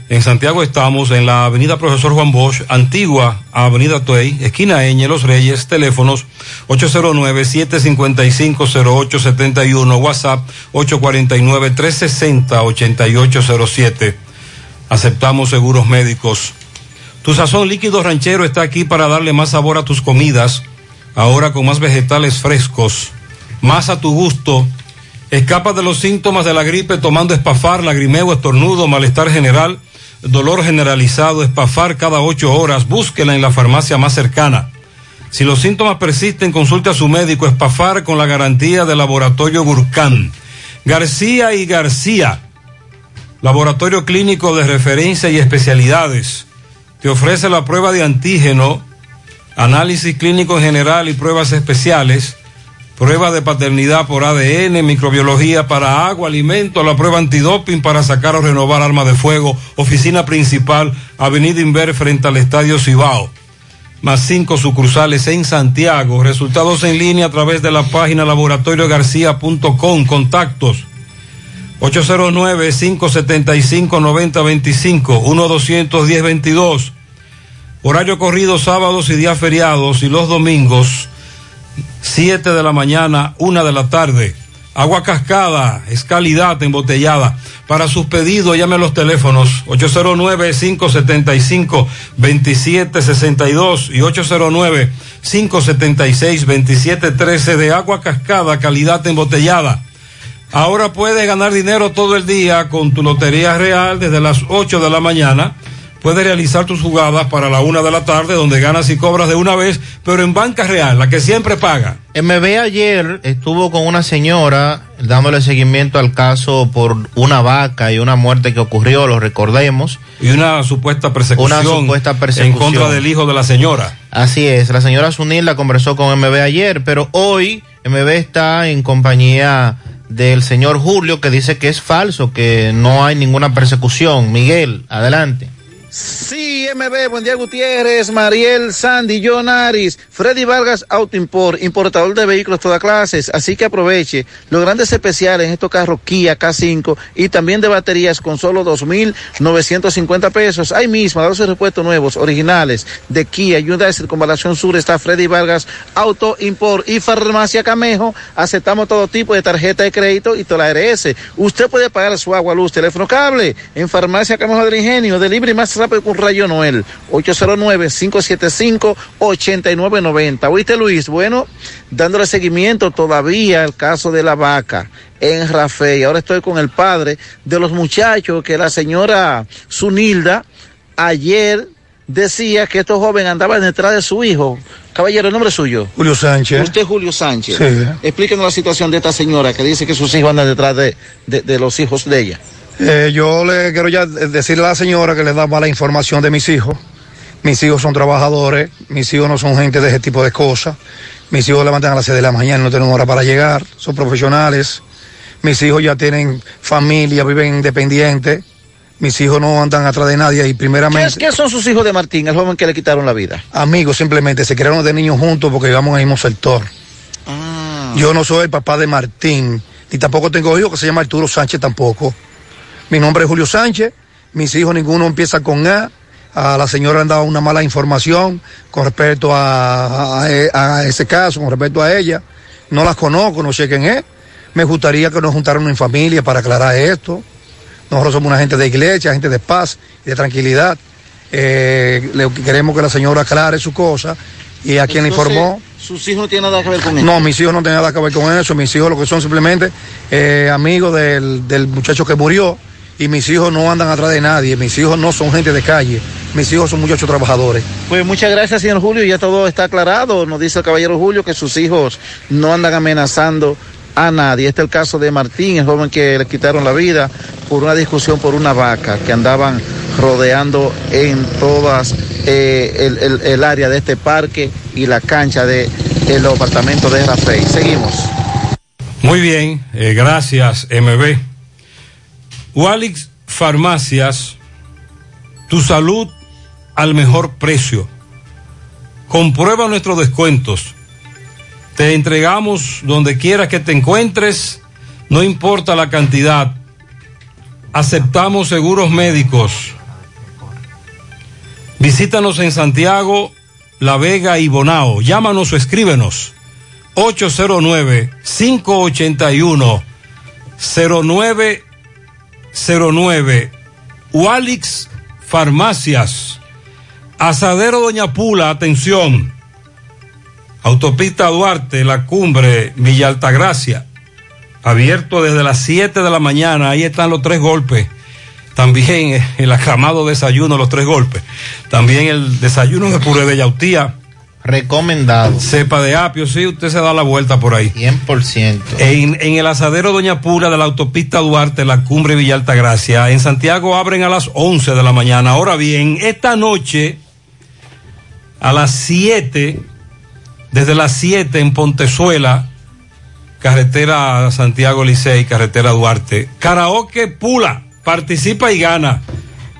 En Santiago estamos en la avenida Profesor Juan Bosch, antigua avenida Tuey, esquina Eñe, Los Reyes, teléfonos 809-755-0871, WhatsApp 849-360-8807. Aceptamos seguros médicos. Tu sazón líquido ranchero está aquí para darle más sabor a tus comidas, ahora con más vegetales frescos, más a tu gusto. Escapa de los síntomas de la gripe tomando espafar, lagrimeo, estornudo, malestar general, dolor generalizado, espafar cada ocho horas. Búsquela en la farmacia más cercana. Si los síntomas persisten, consulte a su médico. Espafar con la garantía del laboratorio Gurkhan. García y García, laboratorio clínico de referencia y especialidades. Te ofrece la prueba de antígeno, análisis clínico en general y pruebas especiales prueba de paternidad por ADN, microbiología para agua, alimento, la prueba antidoping para sacar o renovar arma de fuego, oficina principal, Avenida Inver frente al Estadio Cibao. Más cinco sucursales en Santiago. Resultados en línea a través de la página laboratoriogarcía.com. Contactos 809-575-9025, 1-210-22. Horario corrido sábados y días feriados y los domingos 7 de la mañana, 1 de la tarde. Agua cascada, es calidad embotellada. Para sus pedidos, llame a los teléfonos 809-575-2762 y 809-576-2713 de agua cascada, calidad embotellada. Ahora puedes ganar dinero todo el día con tu Lotería Real desde las 8 de la mañana. Puedes realizar tus jugadas para la una de la tarde, donde ganas y cobras de una vez, pero en banca real, la que siempre paga. MB ayer estuvo con una señora dándole seguimiento al caso por una vaca y una muerte que ocurrió, lo recordemos. Y una supuesta persecución, Una supuesta persecución. en contra del hijo de la señora. Así es, la señora Sunil la conversó con MB ayer, pero hoy MB está en compañía del señor Julio que dice que es falso, que no hay ninguna persecución. Miguel, adelante. Sí, MB, buen día Gutiérrez, Mariel, Sandy, John Aris, Freddy Vargas Auto Import, importador de vehículos todas clases, así que aproveche los grandes especiales en estos carros Kia K5 y también de baterías con solo 2.950 pesos. Ahí mismo, a los repuestos nuevos, originales de Kia, Hyundai Circunvalación Sur está Freddy Vargas Auto Import y Farmacia Camejo. Aceptamos todo tipo de tarjeta de crédito y toda la ARS. Usted puede pagar su agua, luz, teléfono, cable en Farmacia Camejo del Ingenio, delivery más rápido con Rayo Noel, 809-575-8990. ¿Oíste Luis? Bueno, dándole seguimiento todavía al caso de la vaca en Rafael. Ahora estoy con el padre de los muchachos que la señora Zunilda ayer decía que estos jóvenes andaban detrás de su hijo. Caballero, el nombre suyo. Julio Sánchez. Usted, Julio Sánchez. Sí. Explíquenos la situación de esta señora que dice que sus hijos andan detrás de, de- de los hijos de ella. Eh, yo le quiero ya decirle a la señora que le da mala información de mis hijos. Mis hijos son trabajadores, mis hijos no son gente de ese tipo de cosas. Mis hijos levantan a las 6 de la mañana, no tienen hora para llegar, son profesionales. Mis hijos ya tienen familia, viven independientes. Mis hijos no andan atrás de nadie y ¿Qué, primeramente... qué son sus hijos de Martín, el joven que le quitaron la vida? Amigos, simplemente se crearon de niños juntos porque vivamos en el mismo sector. Yo no soy el papá de Martín, ni tampoco tengo hijos que se llama Arturo Sánchez tampoco. Mi nombre es Julio Sánchez, mis hijos ninguno empieza con A. A la señora han dado una mala información con respecto a, a- a ese caso, con respecto a ella. No las conozco, no sé quién es. Me gustaría que nos juntáramos en familia para aclarar esto. Nosotros somos una gente de iglesia, gente de paz y de tranquilidad. Eh, le- queremos que la señora aclare su cosa y a quien le informó. Sus hijos no tienen nada que ver con eso. No, mis hijos no tienen nada que ver con eso. Mis hijos lo que son simplemente eh, amigos del, del muchacho que murió. Y mis hijos no andan atrás de nadie. Mis hijos no son gente de calle. Mis hijos son muchachos trabajadores. Pues muchas gracias, señor Julio. Ya todo está aclarado. Nos dice el caballero Julio que sus hijos no andan amenazando a nadie. Este es el caso de Martín, el joven que le quitaron la vida por una discusión por una vaca que andaban rodeando en todas eh, el, el- el área de este parque y la cancha de el apartamento de Rafael. Seguimos. Muy bien, eh, gracias MB. Walix Farmacias, tu salud al mejor precio. Comprueba nuestros descuentos. Te entregamos donde quiera que te encuentres, no importa la cantidad. Aceptamos seguros médicos. Visítanos en Santiago, La Vega y Bonao. Llámanos o escríbenos. 809-581-0909. Walix Farmacias. Asadero Doña Pula, atención. Autopista Duarte, La Cumbre, Villa Altagracia. Abierto desde las 7 de la mañana. Ahí están los tres golpes. También el aclamado desayuno, los tres golpes. También el desayuno de puré de yautía. Recomendado. Cepa de apio, sí, usted se da la vuelta por ahí. 100%. En, en el asadero Doña Pula de la autopista Duarte, la cumbre Villa Altagracia. En Santiago abren a las 11 de la mañana. Ahora bien, esta noche, a las 7, desde las 7 en Pontezuela, carretera Santiago Licey, carretera Duarte. Karaoke Pula, participa y gana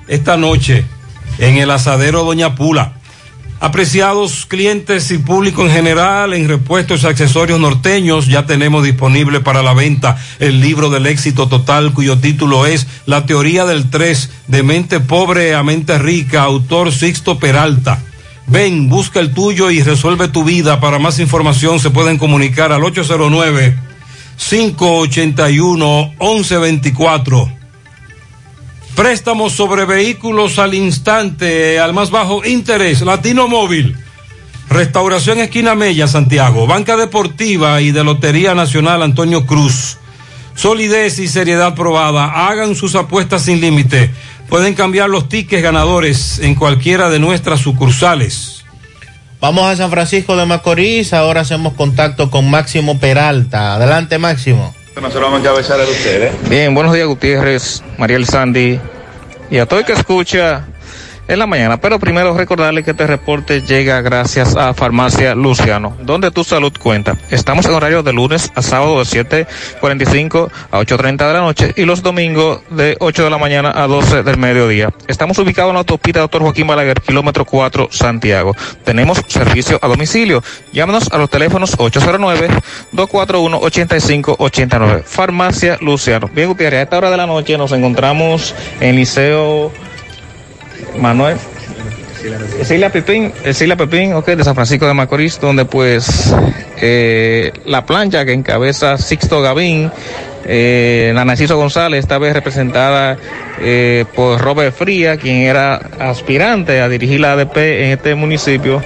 esta noche en el asadero Doña Pula. Apreciados clientes y público en general, en repuestos y accesorios norteños, ya tenemos disponible para la venta el libro del éxito total, cuyo título es La teoría del 3, de mente pobre a mente rica, autor Sixto Peralta. Ven, busca el tuyo y resuelve tu vida. Para más información se pueden comunicar al 809 581 1124. Préstamos sobre vehículos al instante, al más bajo interés. Latino Móvil. Restauración Esquina Mella, Santiago. Banca Deportiva y de Lotería Nacional Antonio Cruz. Solidez y seriedad probada. Hagan sus apuestas sin límite. Pueden cambiar los tickets ganadores en cualquiera de nuestras sucursales. Vamos a San Francisco de Macorís. Ahora hacemos contacto con Máximo Peralta. Adelante, Máximo. No se lo vamos a encabezar a ustedes. Bien, buenos días Gutiérrez, Mariel Sandy y a todo el que escucha en la mañana. Pero primero recordarle que este reporte llega gracias a Farmacia Luciano, donde tu salud cuenta. Estamos en horario de lunes a sábado de 7.45 a 8.30 de la noche y los domingos de 8 de la mañana a 12 del mediodía. Estamos ubicados en la autopista Dr. Joaquín Balaguer, kilómetro 4, Santiago. Tenemos servicio a domicilio. Llámanos a los teléfonos 809-241-8589. Farmacia Luciano. Bien, Gutiérrez, a esta hora de la noche nos encontramos en Liceo Manuel. Cecilia Pepín, Cecilia Pepín, ok, de San Francisco de Macorís, donde pues eh, la plancha que encabeza Sixto Gavín, eh, la Narciso González, esta vez representada eh, por Robert Fría, quien era aspirante a dirigir la ADP en este municipio,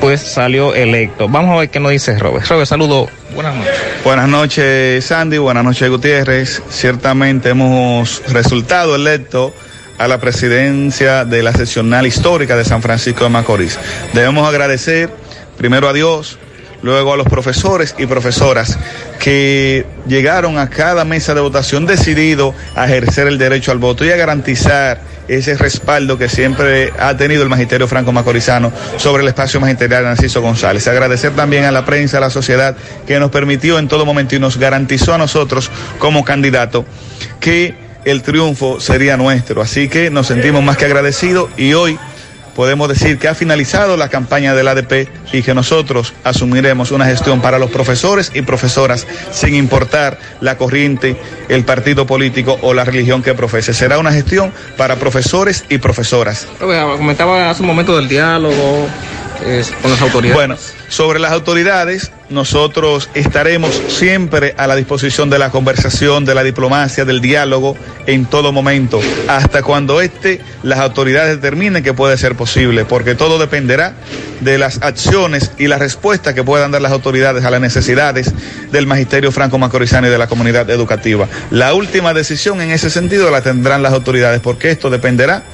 pues salió electo. Vamos a ver qué nos dice Robert. Robert, saludo. Buenas noches. Buenas noches, Sandy. Buenas noches, Gutiérrez. Ciertamente hemos resultado electo a la presidencia de la seccional histórica de San Francisco de Macorís. Debemos agradecer primero a Dios, luego a los profesores y profesoras que llegaron a cada mesa de votación decidido a ejercer el derecho al voto y a garantizar ese respaldo que siempre ha tenido el magisterio franco macorizano sobre el espacio magisterial de Narciso González. Agradecer también a la prensa, a la sociedad que nos permitió en todo momento y nos garantizó a nosotros como candidato que el triunfo sería nuestro. Así que nos sentimos más que agradecidos y hoy podemos decir que ha finalizado la campaña del ADP y que nosotros asumiremos una gestión para los profesores y profesoras sin importar la corriente, el partido político o la religión que profese. Será una gestión para profesores y profesoras. Comentaba hace un momento del diálogo eh, con las autoridades. Bueno, sobre las autoridades, nosotros estaremos siempre a la disposición de la conversación, de la diplomacia, del diálogo en todo momento, hasta cuando este, las autoridades determinen que puede ser posible, porque todo dependerá de las acciones y la respuesta que puedan dar las autoridades a las necesidades del magisterio franco macorizano y de la comunidad educativa. La última decisión en ese sentido la tendrán las autoridades, porque esto dependerá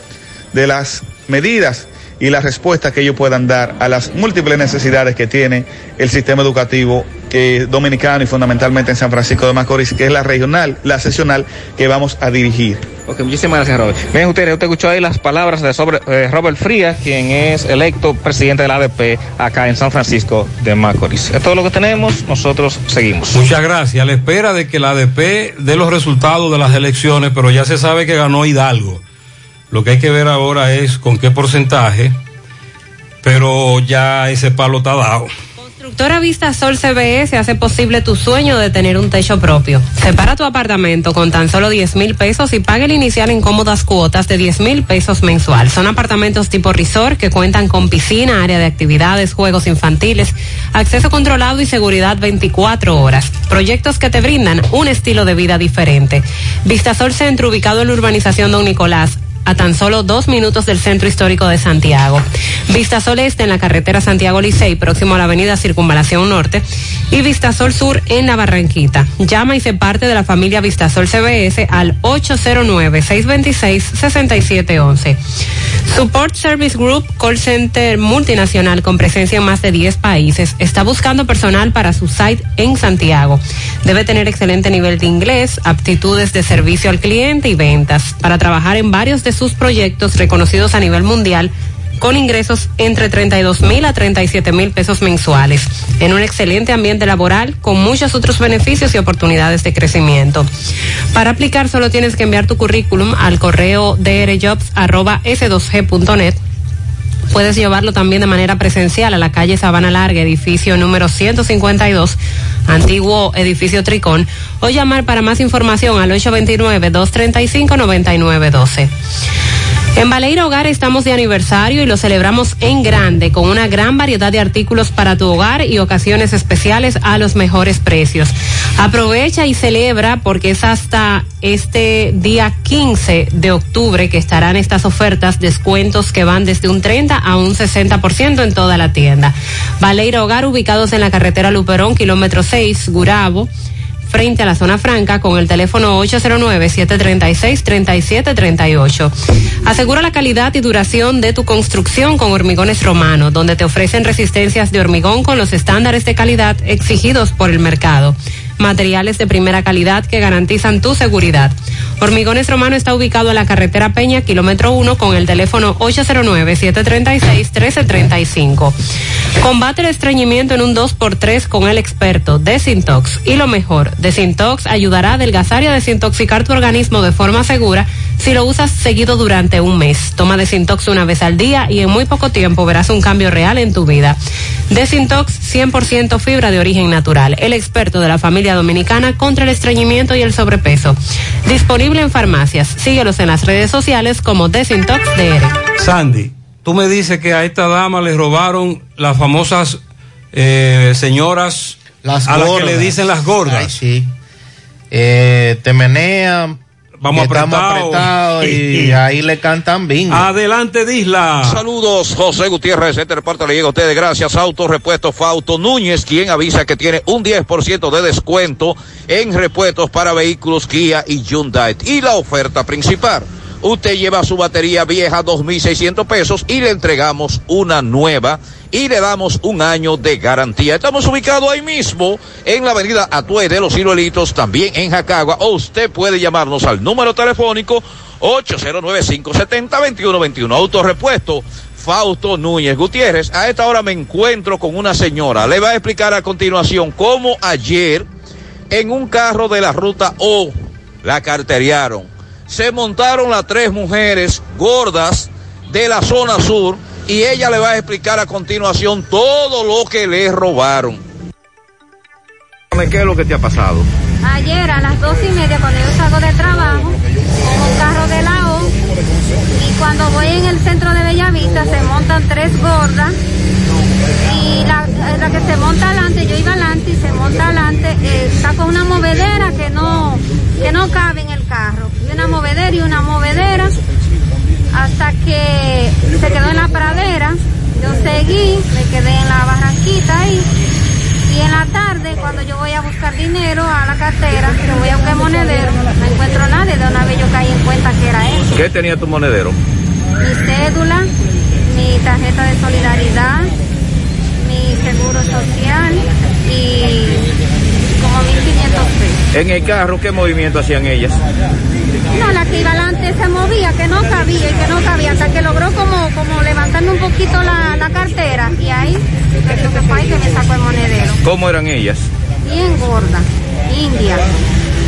de las medidas y la respuesta que ellos puedan dar a las múltiples necesidades que tiene el sistema educativo eh, dominicano y fundamentalmente en San Francisco de Macorís, que es la regional, la seccional que vamos a dirigir. Ok, muchísimas gracias, Robert. Bien, usted, usted escuchó ahí las palabras de sobre, eh, Robert Frías, quien es electo presidente de la ADP acá en San Francisco de Macorís. Es todo lo que tenemos, nosotros seguimos. Muchas gracias. A la espera de que la ADP dé los resultados de las elecciones, pero ya se sabe que ganó Hidalgo. Lo que hay que ver ahora es con qué porcentaje, pero ya ese palo está dado. Constructora Vista Sol CBS hace posible tu sueño de tener un techo propio. Separa tu apartamento con tan solo 10 mil pesos y pague el inicial en cómodas cuotas de 10 mil pesos mensual. Son apartamentos tipo resort que cuentan con piscina, área de actividades, juegos infantiles, acceso controlado y seguridad 24 horas. Proyectos que te brindan un estilo de vida diferente. Vistasol Centro, ubicado en la urbanización Don Nicolás, a tan solo dos minutos del centro histórico de Santiago. Vistasol Este en la carretera Santiago Licey, próximo a la avenida Circunvalación Norte, y Vistasol Sur en la Barranquita. Llama y se parte de la familia Vistasol CBS al 809-626-6711. Support Service Group, call center multinacional con presencia en más de 10 países, está buscando personal para su site en Santiago. Debe tener excelente nivel de inglés, aptitudes de servicio al cliente y ventas para trabajar en varios de sus proyectos reconocidos a nivel mundial con ingresos entre 32 mil a 37 mil pesos mensuales, en un excelente ambiente laboral con muchos otros beneficios y oportunidades de crecimiento. Para aplicar solo tienes que enviar tu currículum al correo drjobs.s2g.net Puedes llevarlo también de manera presencial a la calle Sabana Larga, edificio número 152, antiguo edificio Tricón, o llamar para más información al 829-235-9912. En Baleira Hogar estamos de aniversario y lo celebramos en grande con una gran variedad de artículos para tu hogar y ocasiones especiales a los mejores precios. Aprovecha y celebra porque es hasta este día 15 de octubre que estarán estas ofertas, descuentos que van desde un 30 a un 60% en toda la tienda. Baleira Hogar ubicados en la carretera Luperón, kilómetro 6, Gurabo frente a la zona franca con el teléfono 809-736-3738. Asegura la calidad y duración de tu construcción con Hormigones Romano, donde te ofrecen resistencias de hormigón con los estándares de calidad exigidos por el mercado. Materiales de primera calidad que garantizan tu seguridad. Hormigones Romano está ubicado en la carretera Peña, kilómetro 1, con el teléfono 809-736-1335. Combate el estreñimiento en un 2x3 con el experto Desintox. Y lo mejor, Desintox ayudará a adelgazar y a desintoxicar tu organismo de forma segura si lo usas seguido durante un mes. Toma Desintox una vez al día y en muy poco tiempo verás un cambio real en tu vida. Desintox 100% fibra de origen natural. El experto de la familia dominicana contra el estreñimiento y el sobrepeso. Disponible en farmacias. Síguelos en las redes sociales como Desintox DR. Sandy, tú me dices que a esta dama le robaron las famosas eh, señoras Las a las que le dicen las gordas. Ay, sí. Eh, te menean. Vamos estamos apretados. y ahí le cantan bingo. Adelante, Disla. Saludos, José Gutiérrez, este reporte le llega a ustedes gracias a Autorepuesto Fauto Núñez, quien avisa que tiene un 10% de descuento en repuestos para vehículos Kia y Hyundai. Y la oferta principal, usted lleva su batería vieja 2.600 pesos y le entregamos una nueva y le damos un año de garantía. Estamos ubicados ahí mismo en la avenida Atue de los Ciruelitos, también en Jacagua, o usted puede llamarnos al número telefónico 809-570-2121. Autorepuesto Fausto Núñez Gutiérrez. A esta hora me encuentro con una señora. Le va a explicar a continuación cómo ayer en un carro de la ruta O la carteriaron. Se montaron las tres mujeres gordas de la zona sur y ella le va a explicar a continuación todo lo que le robaron. ¿Qué es lo que te ha pasado? Ayer a las dos y media cuando yo salgo de trabajo, con un carro de la O, y cuando voy en el centro de Bellavista se montan tres gordas, y la, la que se monta adelante, yo iba adelante y se monta adelante, eh, está con una movedera que no, que no cabe en el carro, y una movedera y una movedera, hasta que se quedó en la pradera, yo seguí, me quedé en la barranquita ahí, y en la tarde, cuando yo voy a buscar dinero a la cartera, que voy a buscar monedero, no encuentro nadie. De una vez yo caí en cuenta que era él. ¿Qué tenía tu monedero? Mi cédula, mi tarjeta de solidaridad, mi seguro social y como 1.500 pesos. En el carro, ¿qué movimiento hacían ellas? No, la que iba adelante se movía, que no cabía y que no cabía, hasta que logró como, como levantarme un poquito la, la cartera. Y ahí, que lo que fue ahí que me sacó el monedero. ¿Cómo eran ellas? Bien gorda, india.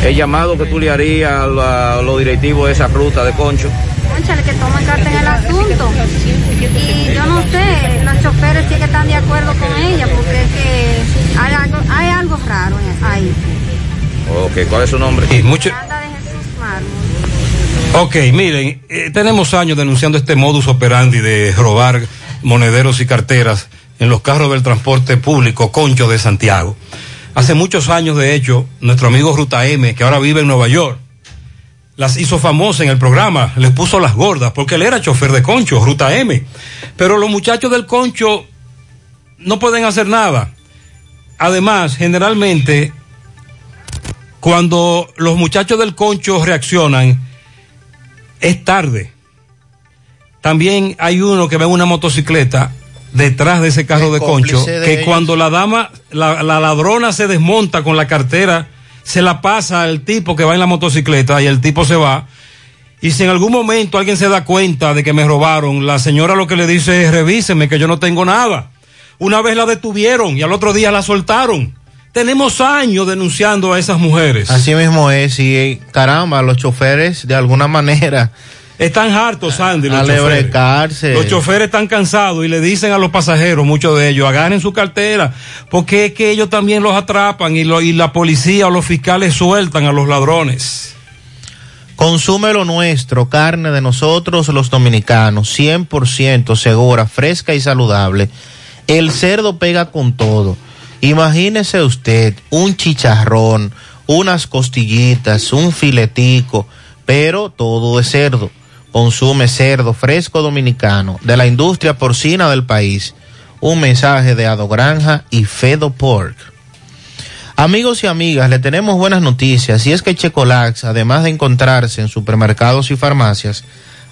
El llamado que tú le harías a, la- a los directivos de esa ruta de Concho. Cónchale, que tomen carta en el asunto. Y yo no sé, los choferes sí que están de acuerdo con ella, porque es que hay algo, hay algo raro ahí. Ok, ¿cuál es su nombre? Y mucho-. Ok, miren, eh, tenemos años denunciando este modus operandi de robar monederos y carteras en los carros del transporte público Concho de Santiago. Hace muchos años, de hecho, nuestro amigo Ruta M, que ahora vive en Nueva York, las hizo famosas en el programa, les puso las gordas, porque él era chofer de Concho, Ruta M. Pero los muchachos del Concho no pueden hacer nada. Además, generalmente, cuando los muchachos del Concho reaccionan, es tarde. También hay uno que ve una motocicleta detrás de ese carro de concho, de que ellos. cuando la dama, la, la ladrona se desmonta con la cartera, se la pasa al tipo que va en la motocicleta y el tipo se va. Y si en algún momento alguien se da cuenta de que me robaron, la señora lo que le dice es revíseme que yo no tengo nada. Una vez la detuvieron y al otro día la soltaron. Tenemos años denunciando a esas mujeres. Así mismo es, y caramba, los choferes de alguna manera Están hartos, Sandy, los choferes. lebrecarse. Los choferes están cansados y le dicen a los pasajeros, muchos de ellos, agarren su cartera, porque es que ellos también los atrapan y, lo- y la policía o los fiscales sueltan a los ladrones. Consume lo nuestro, carne de nosotros los dominicanos, 100% segura, fresca y saludable. El cerdo pega con todo. Imagínese usted un chicharrón, unas costillitas, un filetico, pero todo es cerdo. Consume cerdo fresco dominicano de la industria porcina del país. Un mensaje de Ado Granja y Fedo Pork. Amigos y amigas, le tenemos buenas noticias y es que Checolax, además de encontrarse en supermercados y farmacias,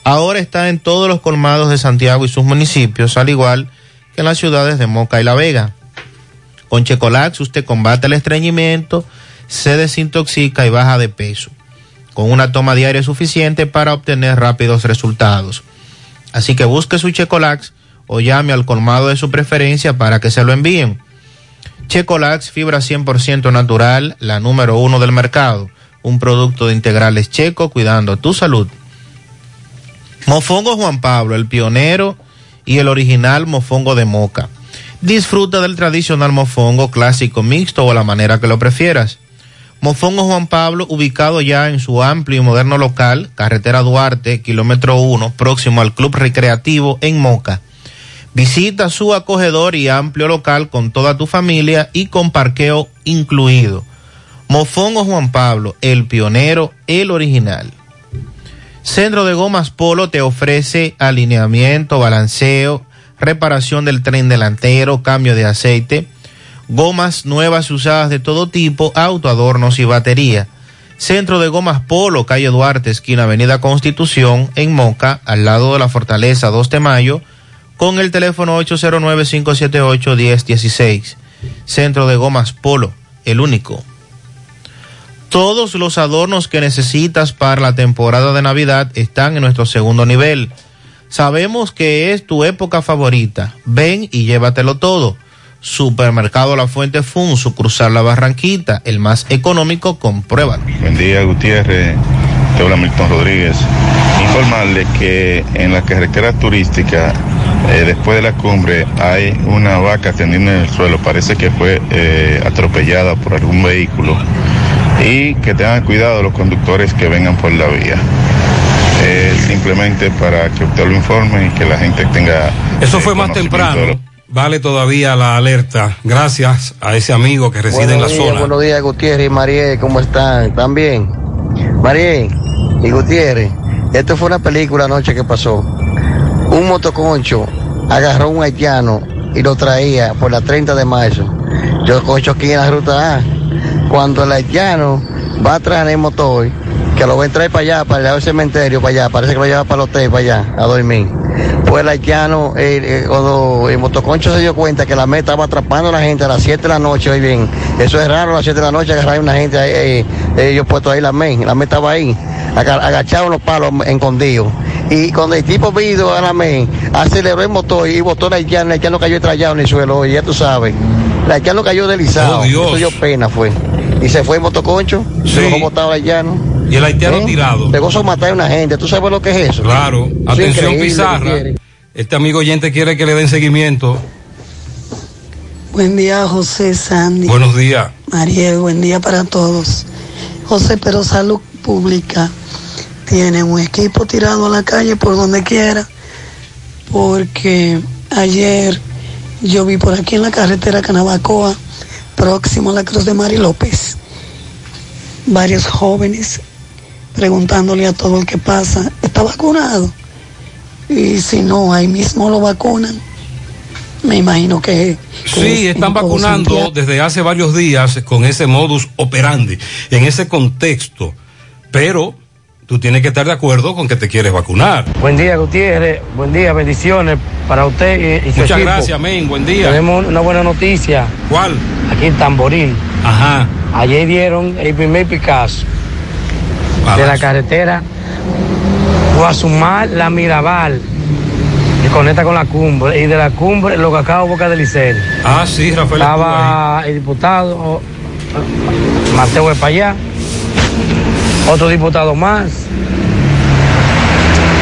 ahora está en todos los colmados de Santiago y sus municipios, al igual que en las ciudades de Moca y La Vega. Con Checolax usted combate el estreñimiento, se desintoxica y baja de peso, con una toma diaria suficiente para obtener rápidos resultados. Así que busque su Checolax o llame al colmado de su preferencia para que se lo envíen. Checolax, fibra 100% natural, la número uno del mercado. Un producto de integrales checo cuidando tu salud. Mofongo Juan Pablo, el pionero y el original mofongo de moca. Disfruta del tradicional mofongo clásico mixto o la manera que lo prefieras. Mofongo Juan Pablo, ubicado ya en su amplio y moderno local, carretera Duarte, kilómetro 1, próximo al Club Recreativo en Moca. Visita su acogedor y amplio local con toda tu familia y con parqueo incluido. Mofongo Juan Pablo, el pionero, el original. Centro de Gomas Polo te ofrece alineamiento, balanceo, reparación del tren delantero, cambio de aceite, gomas nuevas y usadas de todo tipo, autoadornos y batería. Centro de Gomas Polo, calle Duarte, esquina Avenida Constitución, en Moca, al lado de la Fortaleza 2 de Mayo, con el teléfono 809-578-1016. Centro de Gomas Polo, el único. Todos los adornos que necesitas para la temporada de Navidad están en nuestro segundo nivel. Sabemos que es tu época favorita. Ven y llévatelo todo. Supermercado La Fuente Fun, sucursal La Barranquita, el más económico, compruébalo. Buen día, Gutiérrez. Te habla Milton Rodríguez. Informarle que en la carretera turística, eh, después de la cumbre, hay una vaca tendiendo en el suelo. Parece que fue eh, atropellada por algún vehículo. Y que tengan cuidado los conductores que vengan por la vía. Eh, simplemente para que usted lo informe y que la gente tenga. Eso fue eh, más temprano. Vale todavía la alerta. Gracias a ese amigo que reside en la días, zona. Buenos días, Gutiérrez y Mariel, ¿cómo están? ¿Están bien? Mariel y Gutiérrez, esto fue una película anoche que pasó. Un motoconcho agarró un haitiano y lo traía por la 30 de marzo. Yo cocho aquí en la ruta A. Cuando el haitiano va a traer el motor, que lo va a traer para allá, para el cementerio, para allá, parece que lo lleva para el hotel, para allá, a dormir. Pues el haitiano, cuando el motoconcho se dio cuenta que la meta estaba atrapando a la gente a las 7 de la noche, hoy bien, eso es raro a las 7 de la noche agarrar a una gente, ahí, eh, eh, ellos puestos ahí la men, la meta estaba ahí, aga- agachado en los palos escondidos. Y cuando el tipo vino a la men, aceleró el motor y botó el haitiano, el haitiano cayó estrellado en el suelo, y ya tú sabes, el haitiano cayó deslizado, Oh, Dios. eso dio pena fue. Y se fue el motoconcho, se dejó botado el haitiano. Y el haitiano ¿Eh? tirado. Le gozo matar a una gente, ¿tú sabes lo que es eso? Claro. Atención, Pizarra. Este amigo oyente quiere que le den seguimiento. Buen día, José Sandy. Buenos días. Mariel, buen día para todos. José, pero Salud Pública tiene un equipo tirado a la calle por donde quiera, porque ayer yo vi por aquí en la carretera Canabacoa, próximo a la Cruz de Mari López, varios jóvenes preguntándole a todo el que pasa, ¿está vacunado? Y si no, ahí mismo lo vacunan. Me imagino que... que Sí, es están vacunando Santiago. desde hace varios días con ese modus operandi, en ese contexto. Pero tú tienes que estar de acuerdo con que te quieres vacunar. Buen día, Gutiérrez. Buen día, bendiciones para usted y, y su Muchas equipo. gracias, amén. Buen día. Tenemos una buena noticia. ¿Cuál? Aquí en Tamboril. Ajá. Ayer dieron el primer Picasso de la carretera Guasumar La Mirabal, que conecta con la cumbre. Y de la cumbre, los cacao Boca del Liceo. Ah, sí, Rafael. Estaba el diputado Mateo de Payá, otro diputado más,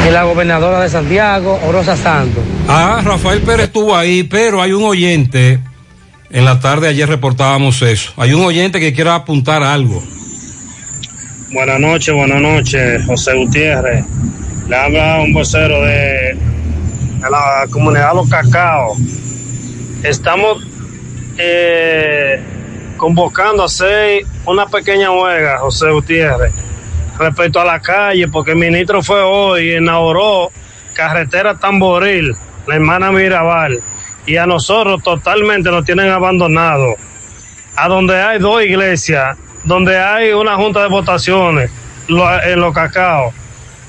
y la gobernadora de Santiago, Rosa Santos. Ah, Rafael Pérez estuvo ahí, pero hay un oyente. En la tarde ayer reportábamos eso. Hay un oyente que quiera apuntar algo. Buenas noches, buenas noches, José Gutiérrez. Le habla un vocero de, la comunidad Los Cacao. Estamos eh, convocando a hacer una pequeña huelga, José Gutiérrez, respecto a la calle, porque el ministro fue hoy y inauguró carretera Tamboril, la hermana Mirabal, y a nosotros totalmente nos tienen abandonados. A donde hay dos iglesias, donde hay una junta de votaciones lo- en los cacao,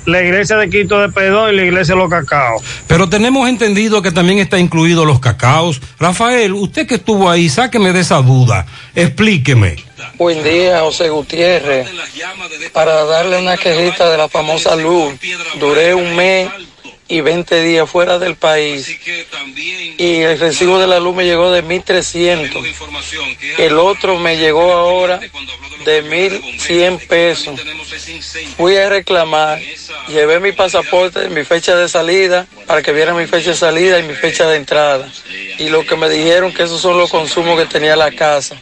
la iglesia de Quito de Pedó y la iglesia de los Cacao. Pero tenemos entendido que también está incluido los cacaos. Rafael, usted que estuvo ahí, sáqueme de esa duda. Explíqueme. Buen día, José Gutiérrez. Para darle una quejita de la famosa luz, duré un mes y 20 días fuera del país y el recibo de la luz me llegó de 1.300. El otro me llegó ahora de 1.100 pesos. Fui a reclamar, llevé mi pasaporte, mi fecha de salida, para que vieran mi fecha de salida y mi fecha de entrada. Y lo que me dijeron que esos son los consumos que tenía la casa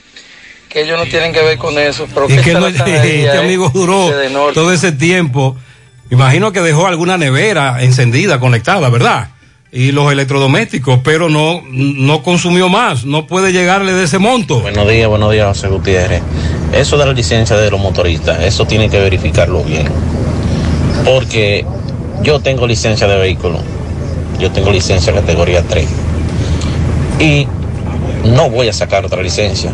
que ellos no tienen que ver con eso, pero Y que que no- este eh, amigo duró todo ese tiempo. Imagino que dejó alguna nevera encendida, conectada, ¿verdad? Y los electrodomésticos, pero no, no consumió más. No puede llegarle de ese monto. Buenos días, buenos días, José Gutiérrez. Eso de la licencia de los motoristas, eso tiene que verificarlo bien. Porque yo tengo licencia de vehículo, yo tengo licencia categoría 3. Y no voy a sacar otra licencia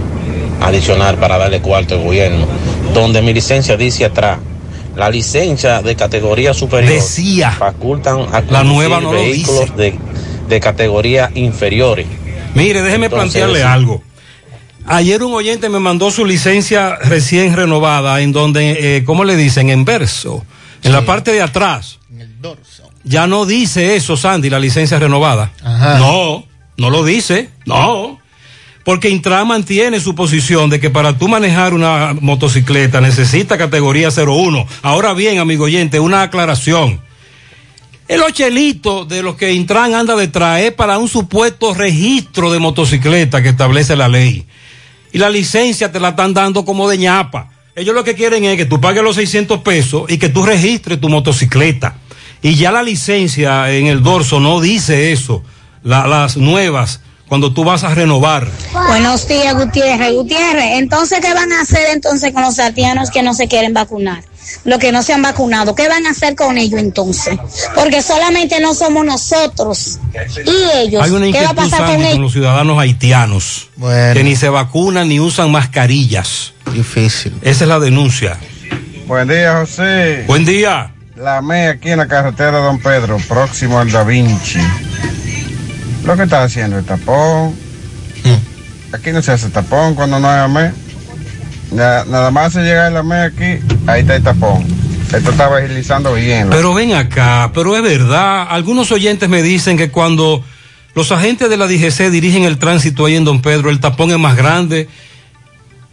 adicional para darle cuarto al gobierno, donde mi licencia dice atrás. La licencia de categoría superior Decía. facultan a La nueva no lo vehículos de, de categoría inferiores. Mire, déjeme Entonces, plantearle sí. algo. Ayer un oyente me mandó su licencia recién renovada, en donde, eh, ¿cómo le dicen? En verso, en la parte de atrás. Ya no dice eso, Sandy, la licencia renovada. No, no lo dice, no. Porque Intran mantiene su posición de que para tú manejar una motocicleta necesita categoría 01. Ahora bien, amigo oyente, una aclaración. El ochelito de los que Intran anda detrás es para un supuesto registro de motocicleta que establece la ley. Y la licencia te la están dando como de ñapa. Ellos lo que quieren es que tú pagues los 600 pesos y que tú registres tu motocicleta. Y ya la licencia en el dorso no dice eso. La- las nuevas, cuando tú vas a renovar. Buenos días, Gutiérrez. Gutiérrez, entonces, ¿qué van a hacer entonces con los haitianos que no se quieren vacunar? Los que no se han vacunado, ¿qué van a hacer con ellos entonces? Porque solamente no somos nosotros. ¿Y ellos? Hay una ¿Qué va a pasar con con los ciudadanos haitianos. Que ni se vacunan ni usan mascarillas. Difícil. Esa es la denuncia. Buen día, José. Buen día. La ME aquí en la carretera Don Pedro, próximo al Da Vinci. Lo que está haciendo el tapón. Aquí no se hace tapón cuando no hay AME. Na- nada más se llega el AME aquí, ahí está el tapón. Esto está agilizando bien. Pero ven acá, pero es verdad, algunos oyentes me dicen que cuando los agentes de la DGC dirigen el tránsito ahí en Don Pedro, el tapón es más grande.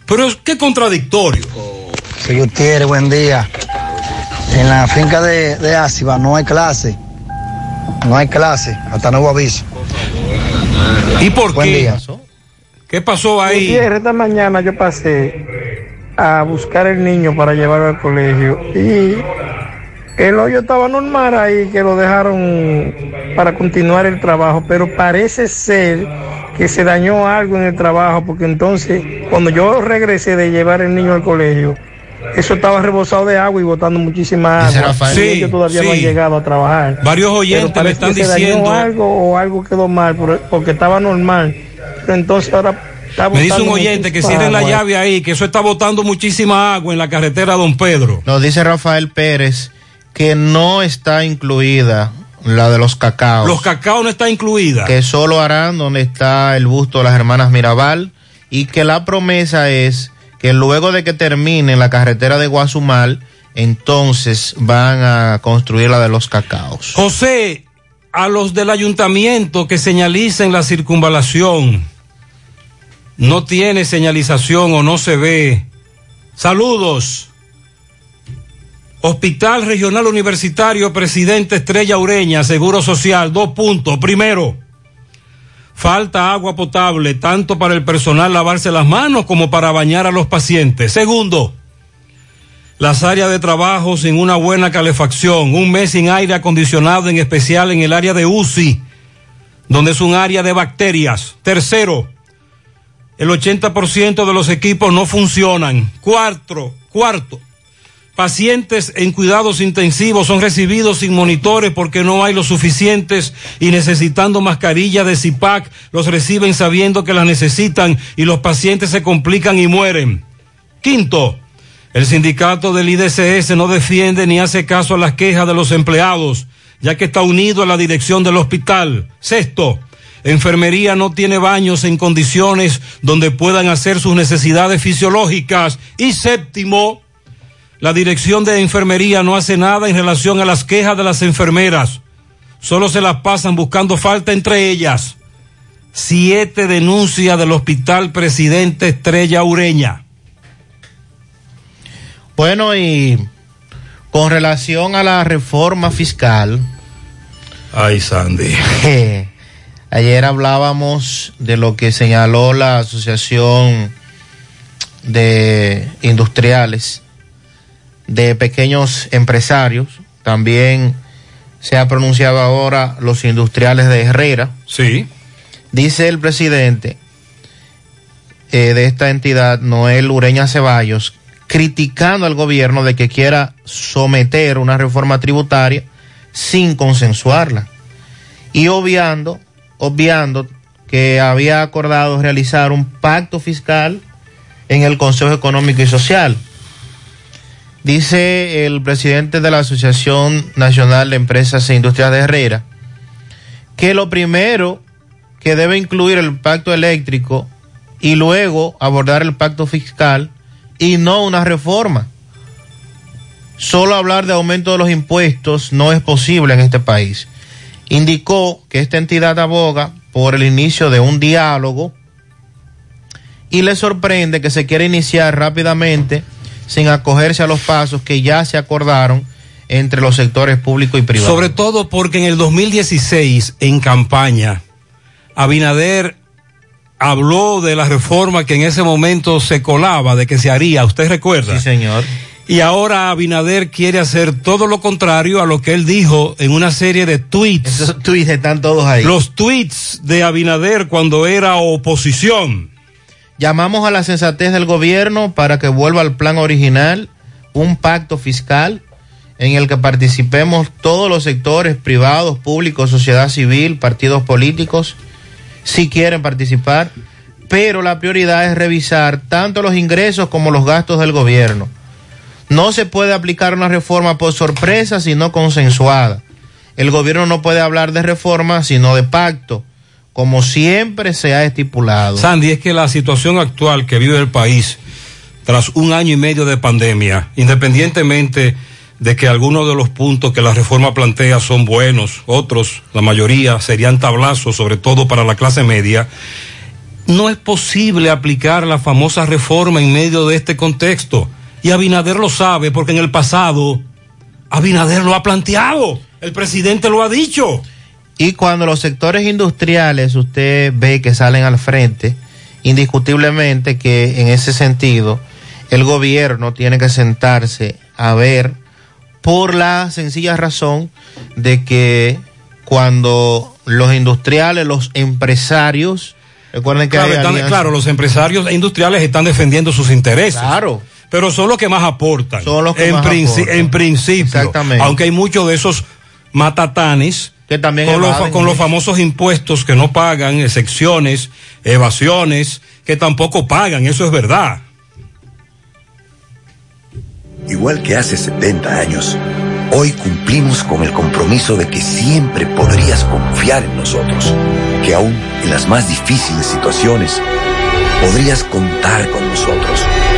Pero es qué contradictorio. Sí, Gutiérrez, buen día. En la finca de, de no hay clase. No hay clase, hasta nuevo aviso. ¿Y por Buen qué? día. ¿Qué pasó ahí? Gutiérrez, esta mañana yo pasé a buscar el niño para llevarlo al colegio y el hoyo estaba normal ahí, que lo dejaron para continuar el trabajo, pero parece ser que se dañó algo en el trabajo, porque entonces cuando yo regresé de llevar el niño al colegio, eso estaba rebosado de agua y botando muchísima agua. Rafael. Y Sí, ellos todavía no han llegado a trabajar. Varios oyentes me están que se dañó diciendo- algo o algo quedó mal, por- porque estaba normal. Pero entonces ahora está Me dice un oyente que cierren la llave ahí, que eso está botando muchísima agua en la carretera Don Pedro. Nos dice Rafael Pérez que no está incluida la de los cacaos. Los cacao no está incluida. que solo harán donde está el busto de las hermanas Mirabal y que la promesa es que luego de que termine la carretera de Guazumal, entonces van a construir la de los cacaos. José, a los del ayuntamiento que señalicen la circunvalación, no tiene señalización o no se ve. Saludos. Hospital Regional Universitario, presidente Estrella Ureña, Seguro Social, dos puntos. Primero, falta agua potable, tanto para el personal lavarse las manos como para bañar a los pacientes. Segundo, las áreas de trabajo sin una buena calefacción, un mes sin aire acondicionado, en especial en el área de UCI, donde es un área de bacterias. Tercero, el 80% de los equipos no funcionan. Cuarto, cuarto, pacientes en cuidados intensivos son recibidos sin monitores porque no hay los suficientes y necesitando mascarillas de CIPAC, los reciben sabiendo que las necesitan y los pacientes se complican y mueren. Quinto, El sindicato del IDCS no defiende ni hace caso a las quejas de los empleados, ya que está unido a la dirección del hospital. Sexto, enfermería no tiene baños en condiciones donde puedan hacer sus necesidades fisiológicas. Y séptimo, la dirección de enfermería no hace nada en relación a las quejas de las enfermeras. Solo se las pasan buscando falta entre ellas. Siete denuncias del Hospital Presidente Estrella Ureña. Bueno, y con relación a la reforma fiscal. Ay, Sandy. eh, ayer hablábamos de lo que señaló la Asociación de Industriales de Pequeños Empresarios. También se ha pronunciado ahora los industriales de Herrera. Sí. Dice el presidente eh, de esta entidad, Noel Ureña Ceballos, criticando al gobierno de que quiera someter una reforma tributaria sin consensuarla y obviando, obviando que había acordado realizar un pacto fiscal en el Consejo Económico y Social. Dice el presidente de la Asociación Nacional de Empresas e Industrias de Herrera que lo primero que debe incluir el pacto eléctrico y luego abordar el pacto fiscal y no una reforma. Solo hablar de aumento de los impuestos no es posible en este país. Indicó que esta entidad aboga por el inicio de un diálogo y le sorprende que se quiera iniciar rápidamente sin acogerse a los pasos que ya se acordaron entre los sectores público y privado. Sobre todo porque en el 2016, en campaña, Abinader habló de la reforma que en ese momento se colaba, de que se haría, ¿usted recuerda? Sí, señor. Y ahora Abinader quiere hacer todo lo contrario a lo que él dijo en una serie de tweets. Esos tweets están todos ahí. Los tweets de Abinader cuando era oposición. Llamamos a la sensatez del gobierno para que vuelva al plan original, un pacto fiscal en el que participemos todos los sectores privados, públicos, sociedad civil, partidos políticos, si quieren participar, pero la prioridad es revisar tanto los ingresos como los gastos del gobierno. No se puede aplicar una reforma por sorpresa sino consensuada. El gobierno no puede hablar de reforma sino de pacto, como siempre se ha estipulado. Sandy, es que la situación actual que vive el país tras un año y medio de pandemia, independientemente de que algunos de los puntos que la reforma plantea son buenos, otros, la mayoría, serían tablazos, sobre todo para la clase media, no es posible aplicar la famosa reforma en medio de este contexto. Y Abinader lo sabe porque en el pasado Abinader lo ha planteado, el presidente lo ha dicho. Y cuando los sectores industriales usted ve que salen al frente, indiscutiblemente que en ese sentido el gobierno tiene que sentarse a ver por la sencilla razón de que cuando los industriales, los empresarios, recuerden que claro, están, claro, los empresarios industriales están defendiendo sus intereses. Claro. Pero son los que más aportan. Son los que en, más aportan. en principio. Exactamente. Aunque hay muchos de esos matatanes que también con, los, con los famosos impuestos que no pagan, excepciones, evasiones, que tampoco pagan, eso es verdad. Igual que hace 70 años, hoy cumplimos con el compromiso de que siempre podrías confiar en nosotros, que aún en las más difíciles situaciones podrías contar con nosotros,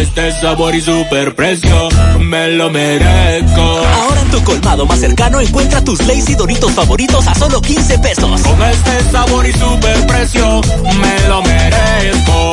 Este sabor y super precio, me lo merezco. Ahora en tu colmado más cercano encuentra tus Lays y Doritos favoritos a solo 15 pesos. Con este sabor y super precio, me lo merezco.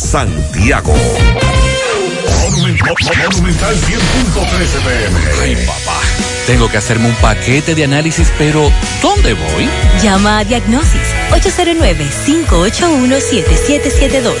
Santiago. Monumental 100.13 pm. Ay, papá. Tengo que hacerme un paquete de análisis, pero ¿dónde voy? Llama a Diagnosis 809-581-7772.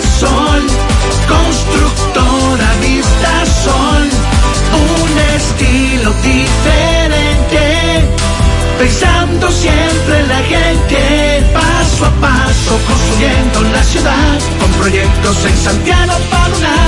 Vista constructora Vista Sol, un estilo diferente, pensando siempre en la gente, paso a paso construyendo la ciudad, con proyectos en Santiago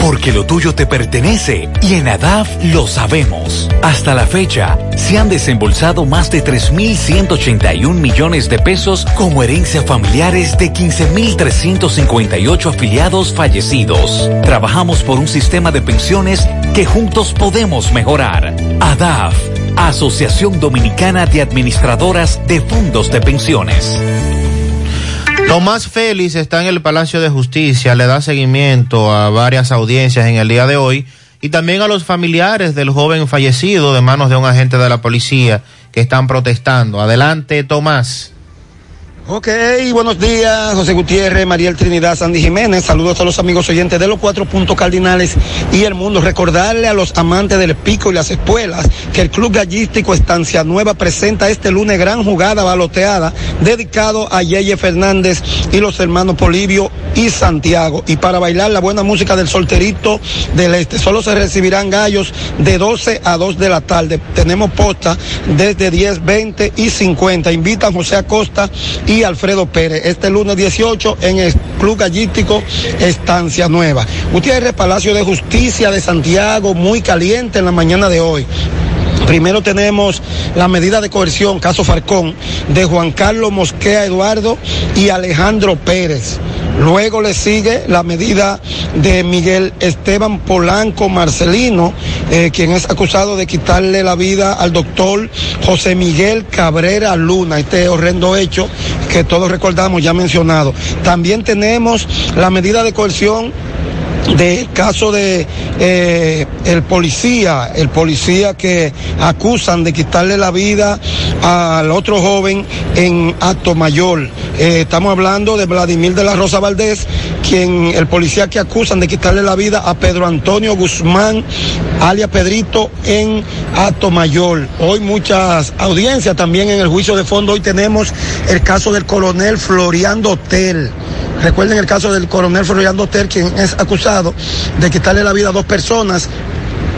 Porque lo tuyo te pertenece y en ADAF lo sabemos. Hasta la fecha, se han desembolsado más de 3.181 millones de pesos como herencia familiares de 15.358 afiliados fallecidos. Trabajamos por un sistema de pensiones que juntos podemos mejorar. ADAF, Asociación Dominicana de Administradoras de Fondos de Pensiones. Tomás Félix está en el Palacio de Justicia, le da seguimiento a varias audiencias en el día de hoy y también a los familiares del joven fallecido de manos de un agente de la policía que están protestando. Adelante, Tomás. Ok, buenos días, José Gutiérrez, Mariel Trinidad, Sandy Jiménez. Saludos a los amigos oyentes de los cuatro puntos cardinales y el mundo. Recordarle a los amantes del pico y las espuelas que el Club Gallístico Estancia Nueva presenta este lunes gran jugada baloteada dedicado a Yeye Fernández y los hermanos Polivio y Santiago. Y para bailar la buena música del solterito del este, solo se recibirán gallos de 12 a 2 de la tarde. Tenemos posta desde 10, 20 y 50. Invitan José Acosta y Alfredo Pérez. Este lunes 18 en el Club Gallístico Estancia Nueva. Gutiérrez, Palacio de Justicia de Santiago, muy caliente en la mañana de hoy. Primero tenemos la medida de coerción, caso Farcón, de Juan Carlos Mosquea Eduardo y Alejandro Pérez. Luego le sigue la medida de Miguel Esteban Polanco Marcelino, eh, quien es acusado de quitarle la vida al doctor José Miguel Cabrera Luna, este horrendo hecho que todos recordamos ya mencionado. También tenemos la medida de coerción del caso de eh, el policía, el policía que acusan de quitarle la vida al otro joven en acto mayor. Eh, estamos hablando de Vladimir de la Rosa Valdés, quien el policía que acusan de quitarle la vida a Pedro Antonio Guzmán, alias Pedrito, en acto mayor. Hoy muchas audiencias también en el juicio de fondo. Hoy tenemos el caso del coronel Floriando Hotel. Recuerden el caso del coronel Floriando Hotel, quien es acusado de quitarle la vida a dos personas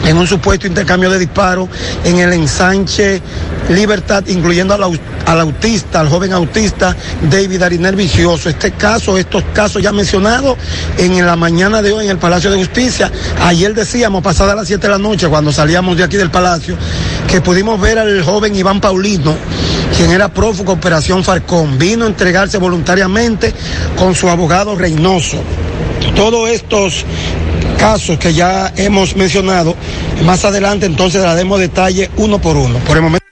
en un supuesto intercambio de disparos en el ensanche Libertad, incluyendo al, al autista, al joven autista David Arinel Vicioso. Este caso, estos casos ya mencionados en la mañana de hoy en el Palacio de Justicia. Ayer decíamos, pasada las 7 de la noche, cuando salíamos de aquí del Palacio, que pudimos ver al joven Iván Paulino, quien era prófugo Operación Farcón. Vino a entregarse voluntariamente con su abogado Reynoso. Todos estos casos que ya hemos mencionado, más adelante entonces daremos detalle uno por uno. Por el momento.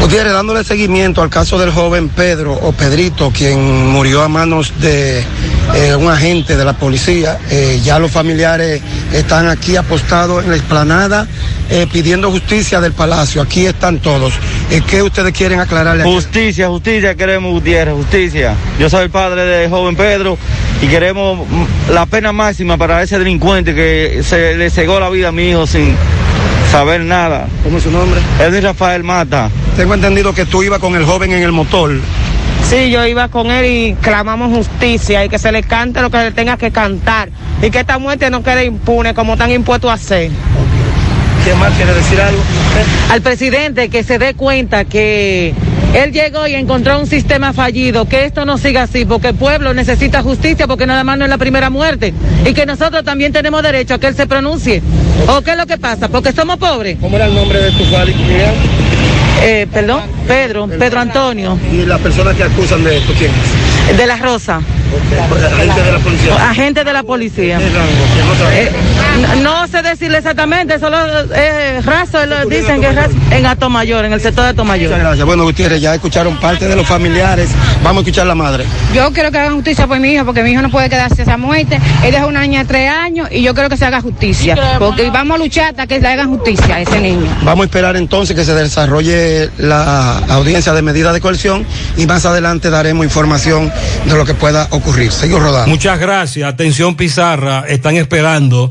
Gutiérrez, dándole seguimiento al caso del joven Pedro o Pedrito, quien murió a manos de eh, un agente de la policía. Eh, ya los familiares están aquí apostados en la explanada eh, pidiendo justicia del palacio. Aquí están todos. Eh, ¿Qué ustedes quieren aclararle? aquí? Justicia, justicia queremos, Gutiérrez, justicia. Yo soy el padre del joven Pedro y queremos mm, la pena máxima para ese delincuente que se le cegó la vida a mi hijo sin saber nada. ¿Cómo es su nombre? Edwin Rafael Mata. Tengo entendido que tú ibas con el joven en el motor. Sí, yo iba con él y clamamos justicia y que se le cante lo que le tenga que cantar y que esta muerte no quede impune como están impuestos a hacer. ¿Quién más quiere decir algo? Al presidente que se dé cuenta que él llegó y encontró un sistema fallido, que esto no siga así, porque el pueblo necesita justicia, porque nada más no es la primera muerte, y que nosotros también tenemos derecho a que él se pronuncie. ¿O qué es lo que pasa? Porque somos pobres. ¿Cómo era el nombre de tu padre? Eh, perdón, Pedro, Pedro Antonio, ¿Y la persona que acusan de esto quién es? de la Rosa. Agente de la policía. Agente de la policía. ¿Qué rango? ¿Quién no? Eh, sé decirle exactamente, solo es raso, lo dicen que es raso, en Ato Mayor, en el sector de Ato Mayor. Muchas gracias. Bueno, Gutiérrez, ya escucharon parte de los familiares. Vamos a escuchar la madre. Yo quiero que hagan justicia por mi hijo, porque mi hijo no puede quedarse esa muerte. Él dejó una niña de tres años y yo quiero que se haga justicia. Porque vamos a luchar hasta que le hagan justicia a ese niño. Vamos a esperar entonces que se desarrolle la audiencia de medida de coerción y más adelante daremos información de lo que pueda ocurrir. Sigo rodando. Muchas gracias. Atención Pizarra, están esperando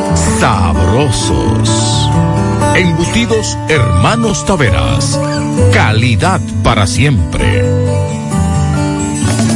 Sabrosos. Embutidos Hermanos Taveras. Calidad para siempre.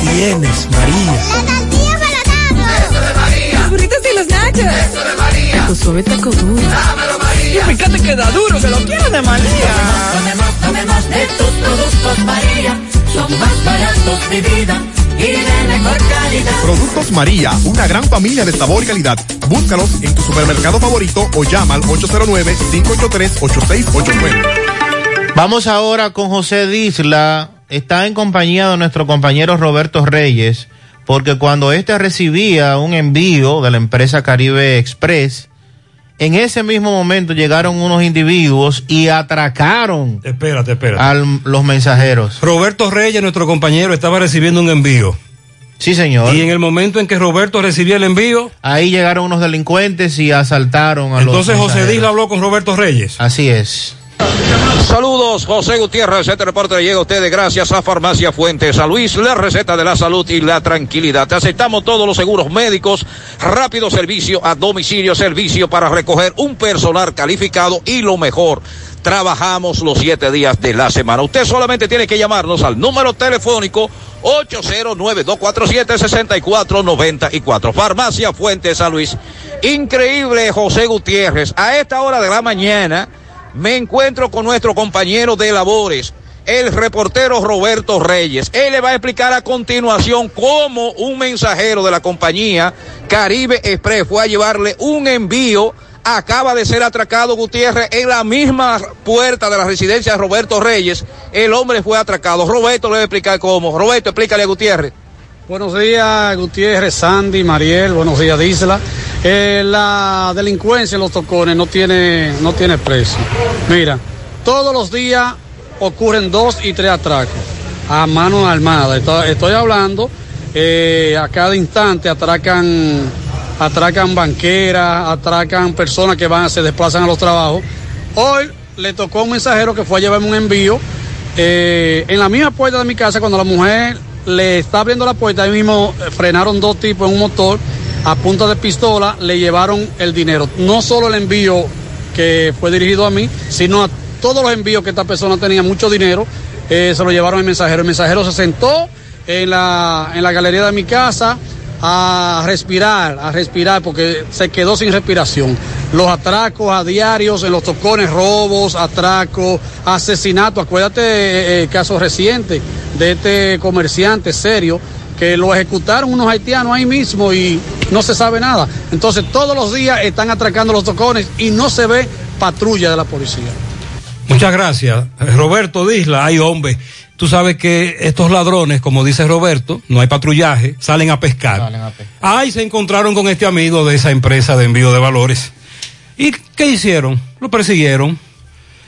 tienes, María. La tortilla para Eso de María. Los burritos y los nachos. Eso de María. Tu suave taco duro. Dámelo, María. Y fíjate que da duro, que lo quiero de María. Tomemos, tomemos de tus productos, María. Son más baratos de vida. Y de mejor calidad. Productos María, una gran familia de sabor y calidad. Búscalos en tu supermercado favorito o llama al 809-583-8689. Vamos ahora con José Disla. Está en compañía de nuestro compañero Roberto Reyes, porque cuando éste recibía un envío de la empresa Caribe Express, en ese mismo momento llegaron unos individuos y atracaron Espérate, espérate. a los mensajeros. Roberto Reyes, nuestro compañero, estaba recibiendo un envío. Sí, señor. Y en el momento en que Roberto recibía el envío, Ahí llegaron unos delincuentes y asaltaron a los entonces José. Disla habló con Roberto Reyes. Así es. Saludos, José Gutiérrez. Este reporte llega a ustedes gracias a Farmacia Fuentes. A Luis, la receta de la salud y la tranquilidad. Te aceptamos todos los seguros médicos, rápido servicio a domicilio, servicio para recoger un personal calificado y lo mejor. Trabajamos los siete días de la semana. Usted solamente tiene que llamarnos al número telefónico 809-247-6494. Farmacia Fuentes San Luis. Increíble, José Gutiérrez. A esta hora de la mañana me encuentro con nuestro compañero de labores, el reportero Roberto Reyes. Él le va a explicar a continuación cómo un mensajero de la compañía Caribe Express fue a llevarle un envío. Acaba de ser atracado Gutiérrez en la misma puerta de la residencia de Roberto Reyes. El hombre fue atracado. Roberto le va a explicar cómo. Roberto, explícale a Gutiérrez. Buenos días, Gutiérrez, Sandy, Mariel, buenos días, Disla. Eh, la delincuencia en los tocones no tiene, no tiene precio. Mira, todos los días ocurren dos y tres atracos a mano armada. Estoy, hablando, eh, a cada instante atracan, atracan banqueras, atracan personas que van, se desplazan a los trabajos. Hoy le tocó a un mensajero que fue a llevarme un envío eh, en la misma puerta de mi casa cuando la mujer le está abriendo la puerta, ahí mismo frenaron dos tipos en un motor a punta de pistola, le llevaron el dinero. No solo el envío que fue dirigido a mí, sino a todos los envíos que esta persona tenía mucho dinero, eh, se lo llevaron el mensajero. El mensajero se sentó en la, en la galería de mi casa a respirar, a respirar, porque se quedó sin respiración. Los atracos a diarios, en los tocones, robos, atracos, asesinatos. Acuérdate eh, el caso reciente de este comerciante serio que lo ejecutaron unos haitianos ahí mismo y no se sabe nada. Entonces todos los días están atracando los tocones y no se ve patrulla de la policía. Muchas gracias. Roberto Disla, ay hombre, tú sabes que estos ladrones, como dice Roberto, no hay patrullaje, salen a pescar. Ay, se encontraron con este amigo de esa empresa de envío de valores. ¿Y qué hicieron? Lo persiguieron.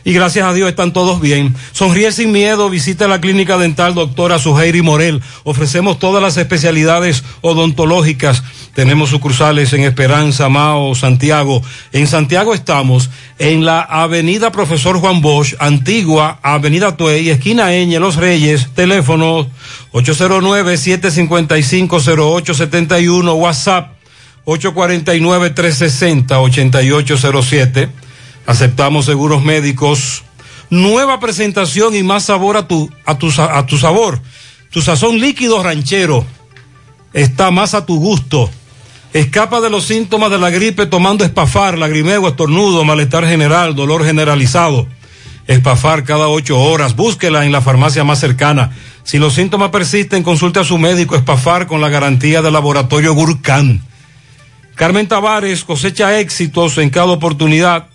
Y gracias a Dios están todos bien. Sonríe sin miedo, visita la clínica dental doctora Suheiri Morel. Ofrecemos todas las especialidades odontológicas. Tenemos sucursales en Esperanza, Mao, Santiago. En Santiago estamos en la avenida Profesor Juan Bosch, antigua Avenida Tuey, esquina Eñe, Los Reyes, teléfono 809-755-0871, WhatsApp 849-360-8807. Aceptamos seguros médicos. Nueva presentación y más sabor a tu, a a tu sabor. Tu sazón líquido ranchero está más a tu gusto. Escapa de los síntomas de la gripe tomando espafar, lagrimeo, estornudo, malestar general, dolor generalizado. Espafar cada ocho horas. Búsquela en la farmacia más cercana. Si los síntomas persisten, consulte a su médico Espafar con la garantía del laboratorio Gurkhan. Carmen Tavares cosecha éxitos en cada oportunidad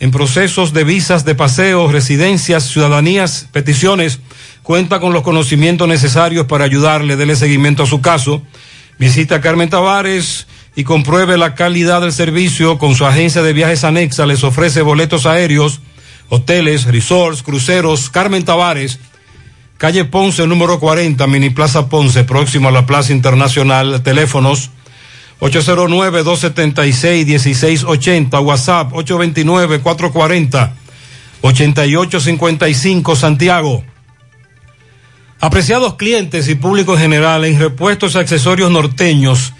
en procesos de visas de paseo, residencias, ciudadanías, peticiones. Cuenta con los conocimientos necesarios para ayudarle, dele seguimiento a su caso. Visita a Carmen Tavares y compruebe la calidad del servicio con su agencia de viajes anexa. Les ofrece boletos aéreos, hoteles, resorts, cruceros. Carmen Tavares, calle Ponce, número 40, Mini Plaza Ponce, próximo a la Plaza Internacional. Teléfonos 809-276-1680, WhatsApp 829-440-8855, Santiago. Apreciados clientes y público en general, en repuestos y accesorios norteños,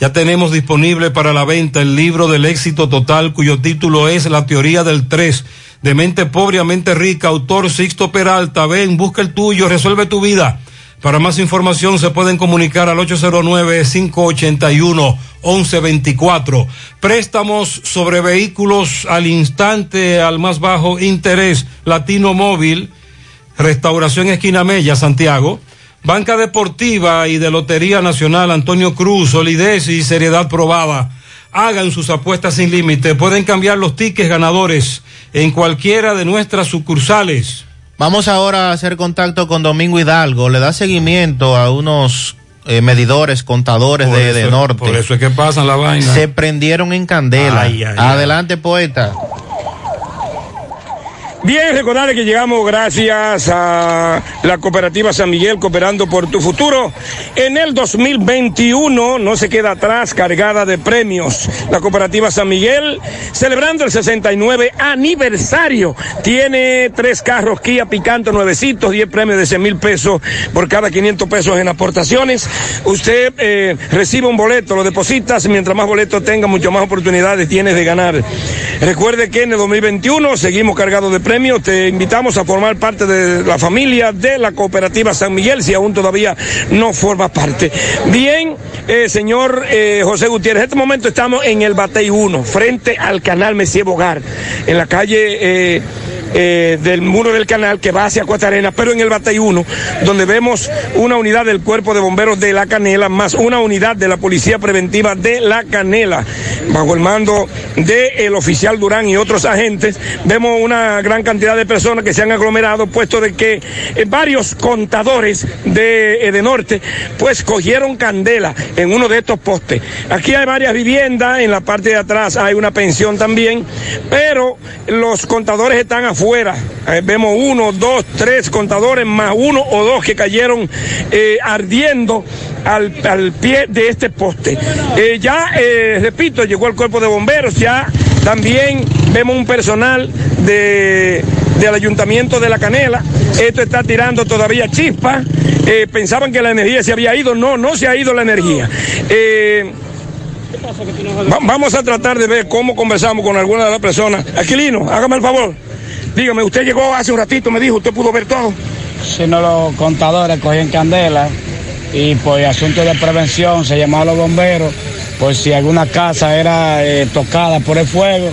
ya tenemos disponible para la venta el libro del éxito total, cuyo título es La teoría del 3, de mente pobre a mente rica, autor Sixto Peralta. Ven, busca el tuyo, resuelve tu vida. Para más información se pueden comunicar al 809-581-1124. Préstamos sobre vehículos al instante, al más bajo interés, Latino Móvil, Restauración Esquina Mella, Santiago. Banca Deportiva y de Lotería Nacional Antonio Cruz, solidez y seriedad probada. Hagan sus apuestas sin límite. Pueden cambiar los tickets ganadores en cualquiera de nuestras sucursales. Vamos ahora a hacer contacto con Domingo Hidalgo. Le da seguimiento a unos eh, medidores, contadores Por de, eso- de norte. Por eso es que pasan la vaina. Se prendieron en candela. Ay, ay, ay. Adelante, poeta. Bien, recordarle que llegamos gracias a la cooperativa San Miguel cooperando por tu futuro. En el 2021 no se queda atrás cargada de premios. La cooperativa San Miguel celebrando el 69 aniversario. Tiene tres carros Kia Picanto nuevecitos, 10 premios de 100 mil pesos por cada 500 pesos en aportaciones. Usted eh, recibe un boleto, lo depositas, mientras más boletos tenga, mucho más oportunidades tienes de ganar. Recuerde que en el 2021 seguimos cargados de premios. Te invitamos a formar parte de la familia de la cooperativa San Miguel, si aún todavía no forma parte. Bien, eh, señor eh, José Gutiérrez, en este momento estamos en el Batey 1, frente al canal Messier Bogar, en la calle. eh, eh, del muro del canal que va hacia Cuesta Arena, pero en el Batey 1, donde vemos una unidad del Cuerpo de Bomberos de La Canela, más una unidad de la Policía Preventiva de La Canela, bajo el mando del oficial Durán y otros agentes, vemos una gran cantidad de personas que se han aglomerado, puesto de que eh, varios contadores de, eh, de Norte, pues cogieron candela en uno de estos postes. Aquí hay varias viviendas, en la parte de atrás hay una pensión también, pero los contadores están afuera. Eh, vemos uno, dos, tres contadores, más uno o dos que cayeron eh, ardiendo al, al pie de este poste. Eh, ya, repito, llegó el cuerpo de bomberos, ya también vemos un personal de, del ayuntamiento de La Canela. Esto está tirando todavía chispas. Pensaban que la energía se había ido. No, no se ha ido la energía. Va- vamos a tratar de ver cómo conversamos con alguna de las personas. Aquilino, hágame el favor. Dígame, usted llegó hace un ratito, me dijo, usted pudo ver todo. Si no, los contadores cogían candela y por asunto de prevención se llamaba a los bomberos por si alguna casa era eh, tocada por el fuego.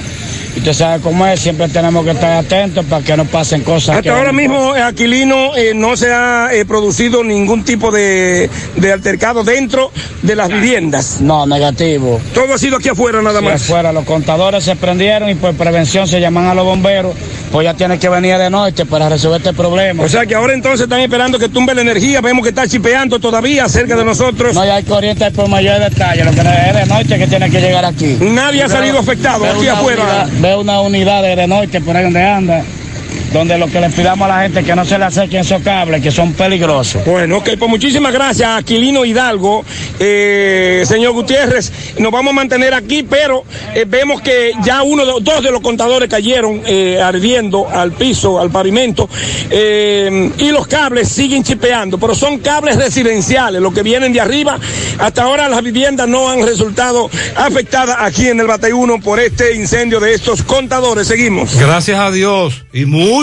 Y usted sabe cómo es, siempre tenemos que estar atentos para que no pasen cosas. que- Hasta ahora mismo, eh, Aquilino, eh, no se ha producido ningún tipo de, de altercado dentro de las viviendas. No, negativo. Todo ha sido aquí afuera nada Sí, más. afuera, los contadores se prendieron y por prevención se llaman a los bomberos, pues ya tienen que venir de noche para resolver este problema. O sea que ahora entonces están esperando que tumbe la energía. Vemos que está chipeando todavía cerca de nosotros. No, ya hay corriente por mayor detalle, lo que es de noche que tiene que llegar aquí. Nadie ha salido afectado aquí afuera. unidad- veo una unidad de, de noche por ahí donde anda, donde lo que le pidamos a la gente es que no se le acerquen esos cables que son peligrosos. Bueno, ok, pues muchísimas gracias, Aquilino Hidalgo, eh, señor Gutiérrez. Nos vamos a mantener aquí, pero eh, vemos que ya uno, de- dos de los contadores cayeron eh, ardiendo al piso, al pavimento, eh, y los cables siguen chipeando, pero son cables residenciales, los que vienen de arriba. Hasta ahora las viviendas no han resultado afectadas aquí en el Batey 1 por este incendio de estos contadores. Seguimos. Gracias a Dios y mucho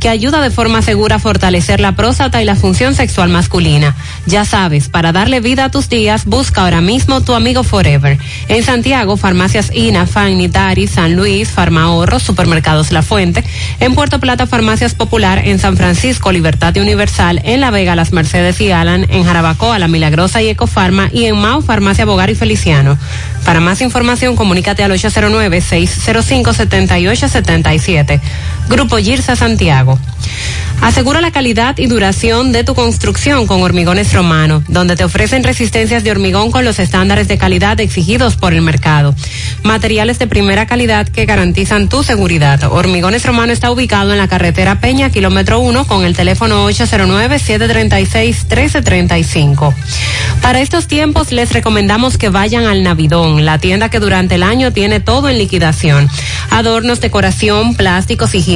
que ayuda de forma segura a fortalecer la próstata y la función sexual masculina. Ya sabes, para darle vida a tus días, busca ahora mismo tu amigo Forever. En Santiago, farmacias INA, Fagnitari, San Luis, Farmahorro, Supermercados La Fuente. En Puerto Plata, Farmacias Popular. En San Francisco, Libertad Universal. En La Vega, Las Mercedes y Alan. En Jarabacoa, La Milagrosa y Ecofarma. Y en Mao, Farmacia Bogar y Feliciano. Para más información, comunícate al 809-605-7877. Grupo Girsa Santiago. Asegura la calidad y duración de tu construcción con Hormigones Romano, donde te ofrecen resistencias de hormigón con los estándares de calidad exigidos por el mercado. Materiales de primera calidad que garantizan tu seguridad. Hormigones Romano está ubicado en la carretera Peña, kilómetro 1, con el teléfono 809-736-1335. Para estos tiempos les recomendamos que vayan al Navidón, la tienda que durante el año tiene todo en liquidación. Adornos, decoración, plásticos, higiene,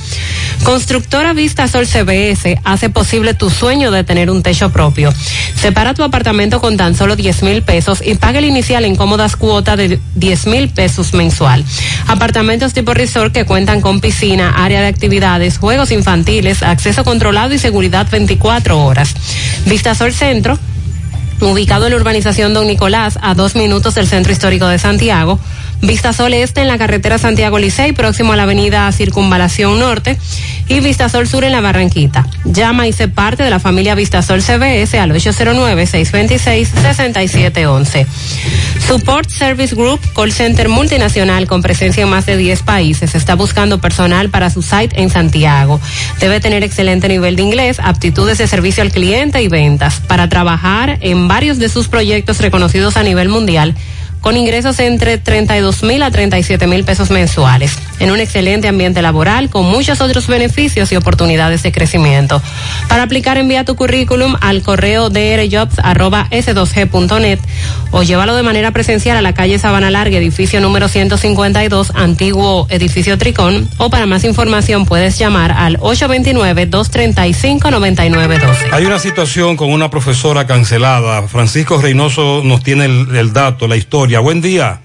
Constructora Vista Sol CBS hace posible tu sueño de tener un techo propio. Separa tu apartamento con tan solo 10 mil pesos y paga el inicial en cómodas cuotas de 10 mil pesos mensual. Apartamentos tipo resort que cuentan con piscina, área de actividades, juegos infantiles, acceso controlado y seguridad 24 horas. Vista Sol Centro ubicado en la urbanización Don Nicolás, a dos minutos del centro histórico de Santiago. Vistasol Este en la carretera Santiago Licey, próximo a la avenida Circunvalación Norte. Y Vistasol Sur en la Barranquita. Llama y sé parte de la familia Vistasol CBS al 809-626-6711. Support Service Group, call center multinacional con presencia en más de 10 países, está buscando personal para su site en Santiago. Debe tener excelente nivel de inglés, aptitudes de servicio al cliente y ventas para trabajar en varios de sus proyectos reconocidos a nivel mundial con ingresos entre 32 mil a 37 mil pesos mensuales, en un excelente ambiente laboral con muchos otros beneficios y oportunidades de crecimiento. Para aplicar envía tu currículum al correo drjobs.s2g.net o llévalo de manera presencial a la calle Sabana Larga, edificio número 152, antiguo edificio Tricón, o para más información puedes llamar al 829-235-9912. Hay una situación con una profesora cancelada. Francisco Reynoso nos tiene el, el dato, la historia. Buen día.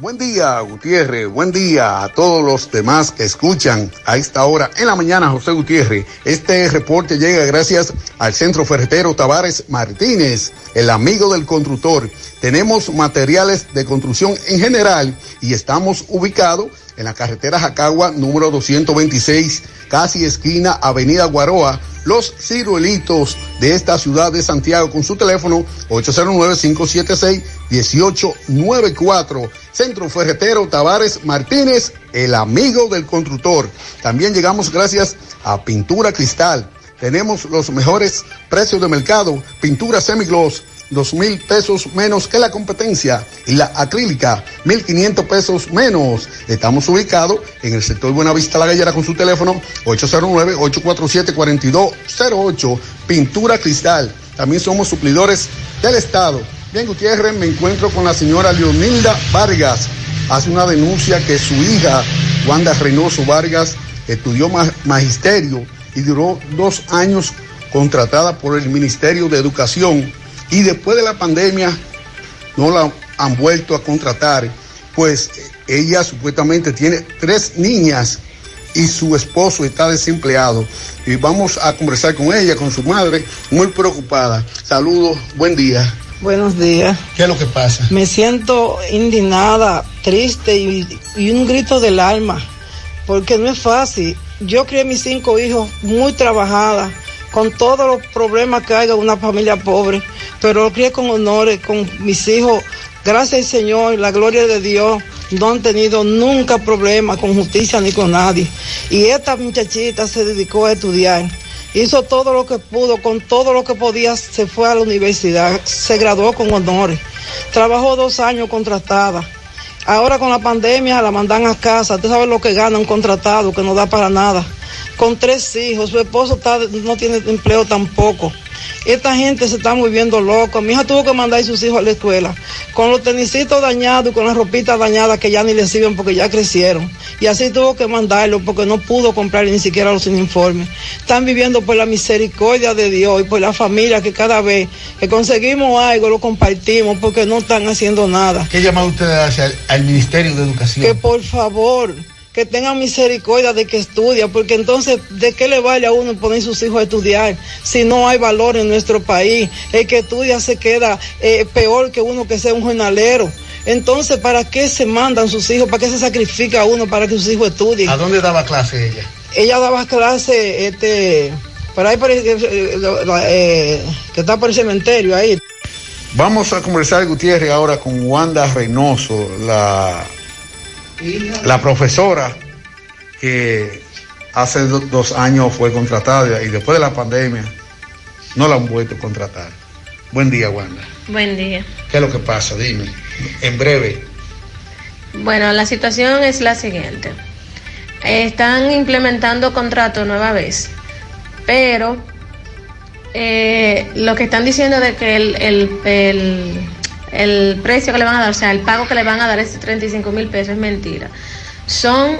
Buen día, Gutiérrez. Buen día a todos los demás que escuchan a esta hora en la mañana, José Gutiérrez. Este reporte llega gracias al Centro Ferretero Tavares Martínez, el amigo del constructor. Tenemos materiales de construcción en general y estamos ubicados en la carretera Jacagua número 226, casi esquina Avenida Guaroa, los ciruelitos de esta ciudad de Santiago con su teléfono 809-576-1894. Centro Ferretero Tavares Martínez, el amigo del constructor. También llegamos gracias a Pintura Cristal. Tenemos los mejores precios de mercado. Pintura semigloss dos mil pesos menos que la competencia y la acrílica mil quinientos pesos menos. Estamos ubicados en el sector Buenavista La Gallera con su teléfono 809-847-4208 Pintura Cristal. También somos suplidores del Estado. Bien, Gutiérrez, me encuentro con la señora Leonilda Vargas. Hace una denuncia que su hija, Wanda Reynoso Vargas, estudió magisterio y duró dos años contratada por el Ministerio de Educación y después de la pandemia no la han vuelto a contratar, pues ella supuestamente tiene tres niñas y su esposo está desempleado. Y vamos a conversar con ella, con su madre, muy preocupada. Saludos, buen día. Buenos días. ¿Qué es lo que pasa? Me siento indignada, triste y, y un grito del alma, porque no es fácil. Yo crié mis cinco hijos muy trabajadas con todos los problemas que hay de una familia pobre, pero lo crié con honores, con mis hijos. Gracias al Señor, la gloria de Dios, no han tenido nunca problemas con justicia ni con nadie. Y esta muchachita se dedicó a estudiar. Hizo todo lo que pudo, con todo lo que podía, se fue a la universidad, se graduó con honores. Trabajó dos años contratada. Ahora con la pandemia la mandan a casa. Usted sabe lo que gana un contratado, que no da para nada con tres hijos, su esposo está, no tiene empleo tampoco. Esta gente se está volviendo loca. Mi hija tuvo que mandar a sus hijos a la escuela con los tenisitos dañados y con las ropitas dañadas que ya ni le sirven porque ya crecieron. Y así tuvo que mandarlo porque no pudo comprar ni siquiera los uniformes. Están viviendo por la misericordia de Dios y por la familia que cada vez que conseguimos algo lo compartimos porque no están haciendo nada. ¿Qué llamado usted hace al, al Ministerio de Educación? Que por favor, que tengan misericordia de que estudia, porque entonces, ¿de qué le vale a uno poner sus hijos a estudiar si no hay valor en nuestro país? El que estudia se queda eh, peor que uno que sea un jornalero. Entonces, ¿para qué se mandan sus hijos? ¿Para qué se sacrifica uno para que sus hijos estudien? ¿A dónde daba clase ella? Ella daba clase, este, por ahí, por, eh, eh, que está por el cementerio ahí. Vamos a conversar, Gutiérrez, ahora con Wanda Reynoso, la, la profesora que hace do- dos años fue contratada y después de la pandemia no la han vuelto a contratar. Buen día, Wanda. Buen día. ¿Qué es lo que pasa? Dime, en breve. Bueno, la situación es la siguiente. Están implementando contrato nueva vez, pero eh, lo que están diciendo de que el, el, el, el precio que le van a dar, o sea, el pago que le van a dar es 35 mil pesos, es mentira. Son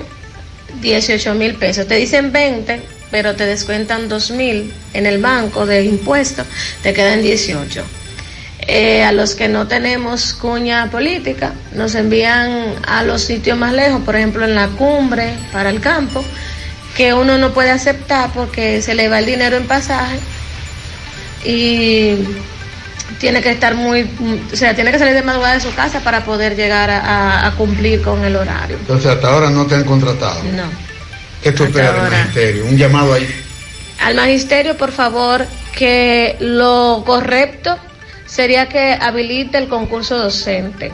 18 mil pesos. Te dicen 20, pero te descuentan 2 mil en el banco de impuestos, te quedan 18. Eh, a los que no tenemos cuña política, nos envían a los sitios más lejos, por ejemplo en la cumbre, para el campo, que uno no puede aceptar porque se le va el dinero en pasaje y tiene que estar muy, o sea, tiene que salir de madrugada de su casa para poder llegar a, cumplir con el horario. Entonces, hasta ahora no te han contratado. No. ¿Qué tú esperas del ahora. ministerio? Un llamado ahí. Al magisterio, por favor, que lo correcto sería que habilite el concurso docente.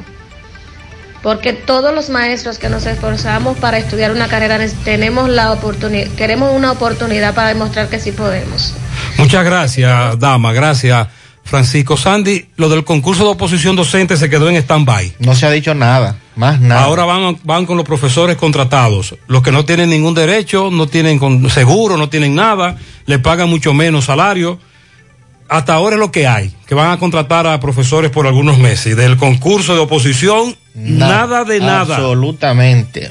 Porque todos los maestros que nos esforzamos para estudiar una carrera tenemos la oportunidad, queremos una oportunidad para demostrar que sí podemos. Muchas gracias, dama. Gracias, Francisco. Sandy, lo del concurso de oposición docente se quedó en stand-by. No se ha dicho nada, más nada. Ahora van, van con los profesores contratados. Los que no tienen ningún derecho, no tienen seguro, no tienen nada, le pagan mucho menos salario. Hasta ahora es lo que hay, que van a contratar a profesores por algunos meses. Del concurso de oposición, nada de nada. Absolutamente.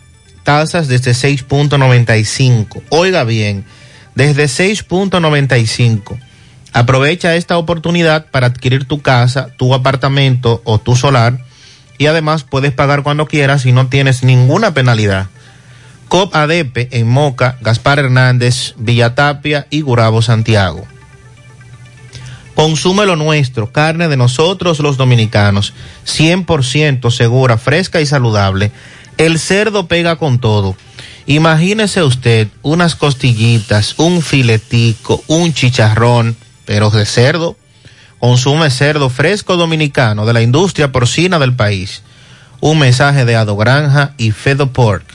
Tasas desde 6.95. Oiga bien, desde 6.95. Aprovecha esta oportunidad para adquirir tu casa, tu apartamento o tu solar y además puedes pagar cuando quieras y no tienes ninguna penalidad. COP ADP en Moca, Gaspar Hernández, Villatapia y Gurabo Santiago. Consume lo nuestro, carne de nosotros los dominicanos, 100% segura, fresca y saludable. El cerdo pega con todo. Imagínese usted unas costillitas, un filetico, un chicharrón, pero de cerdo. Consume cerdo fresco dominicano de la industria porcina del país. Un mensaje de Ado Granja y Fedo Pork.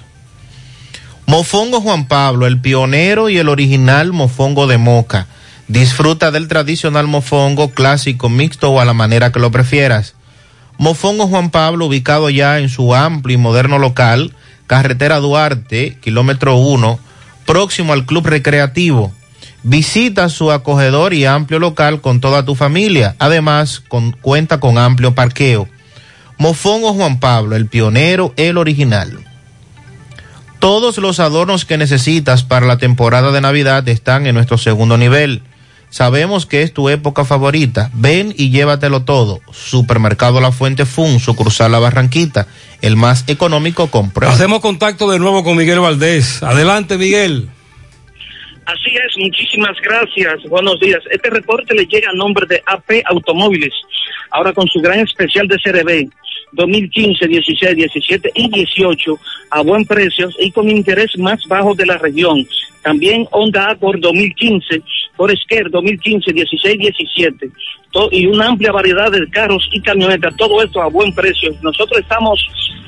Mofongo Juan Pablo, el pionero y el original mofongo de Moca. Disfruta del tradicional mofongo clásico, mixto o a la manera que lo prefieras. Mofongo Juan Pablo, ubicado ya en su amplio y moderno local, carretera Duarte, kilómetro 1, próximo al Club Recreativo. Visita su acogedor y amplio local con toda tu familia. Además, con- cuenta con amplio parqueo. Mofongo Juan Pablo, el pionero, el original. Todos los adornos que necesitas para la temporada de Navidad están en nuestro segundo nivel. Sabemos que es tu época favorita. Ven y llévatelo todo. Supermercado La Fuente Fun, sucursal La Barranquita, el más económico con prueba. Hacemos contacto de nuevo con Miguel Valdés. Adelante, Miguel. Así es, muchísimas gracias. Buenos días. Este reporte le llega a nombre de AP Automóviles, ahora con su gran especial de CRB 2015, 16, 17 y 18 a buen precio y con interés más bajo de la región. También Honda Accord 2015 Foresquer 2015, 16, 17 to- y una amplia variedad de carros y camionetas, todo esto a buen precio. Nosotros estamos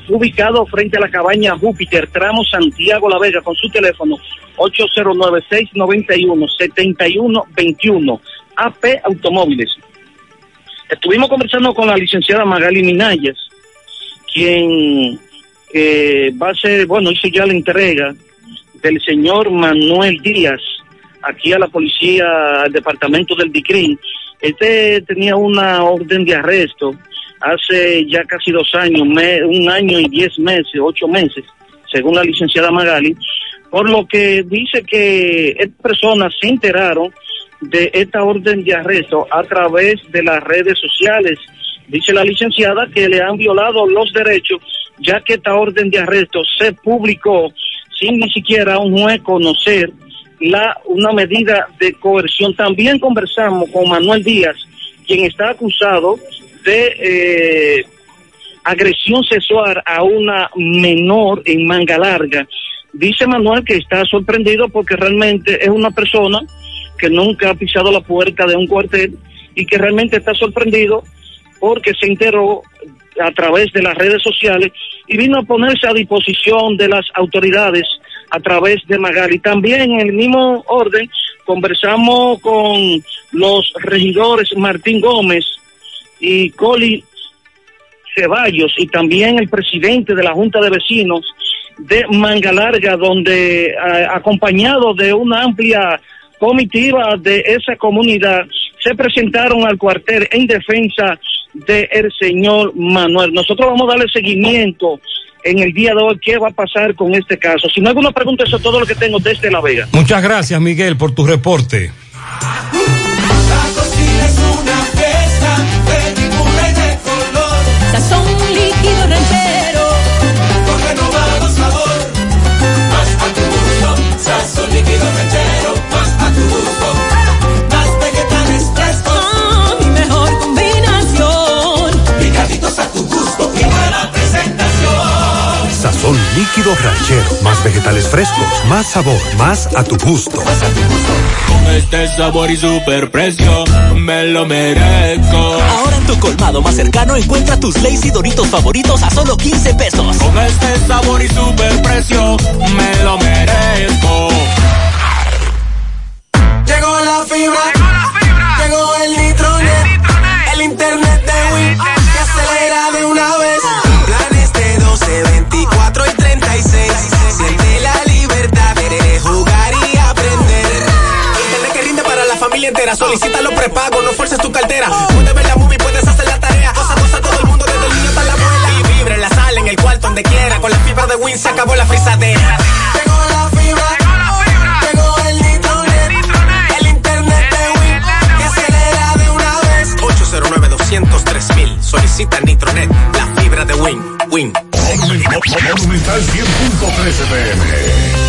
ubicados frente a la cabaña Júpiter, tramo Santiago La Vega, con su teléfono 809-691-7121, AP Automóviles. Estuvimos conversando con la licenciada Magali Minayas, quien eh, va a ser, bueno, hizo ya la entrega del señor Manuel Díaz aquí a la policía, al departamento del DICRIN. Este tenía una orden de arresto hace ya casi dos años, me- un año y diez meses, ocho meses, según la licenciada Magali, por lo que dice que estas personas se enteraron de esta orden de arresto a través de las redes sociales. Dice la licenciada que le han violado los derechos, ya que esta orden de arresto se publicó sin ni siquiera un juez conocer la, una medida de coerción. También conversamos con Manuel Díaz, quien está acusado de eh, agresión sexual a una menor en manga larga. Dice Manuel que está sorprendido porque realmente es una persona que nunca ha pisado la puerta de un cuartel y que realmente está sorprendido porque se enteró a través de las redes sociales y vino a ponerse a disposición de las autoridades a través de Magali. También en el mismo orden conversamos con los regidores Martín Gómez y Coli Ceballos y también el presidente de la Junta de Vecinos de Manga Larga, donde acompañado de una amplia comitiva de esa comunidad se presentaron al cuartel en defensa del señor Manuel. Nosotros vamos a darle seguimiento en el día de hoy qué va a pasar con este caso. Si no hay alguna pregunta, eso es todo lo que tengo desde La Vega. Muchas gracias, Miguel, por tu reporte. La cocina Sazón líquido ranchero. Más vegetales frescos. Más sabor. Más a tu gusto. Con este sabor y super precio, me lo merezco. Ahora en tu colmado más cercano encuentra tus Lazy Doritos favoritos a solo 15 pesos. Con este sabor y super precio, me lo merezco. Llegó la fibra, llegó el nitronet, el internet de Win familia entera. Solicítalo prepago, no fuerces tu cartera. Puedes ver la movie, puedes hacer la tarea. Cosa, cosa, todo el mundo, desde el niño hasta la abuela. Y vibra en la sala, en el cuarto, donde quiera. Con la fibra de Win se acabó la frisadera. Llegó la fibra. Llegó el nitronet. El internet de Win que acelera de una vez. 809 203 mil. Solicita Nitronet, la fibra de Win. Win. Monumental 100.13 pm.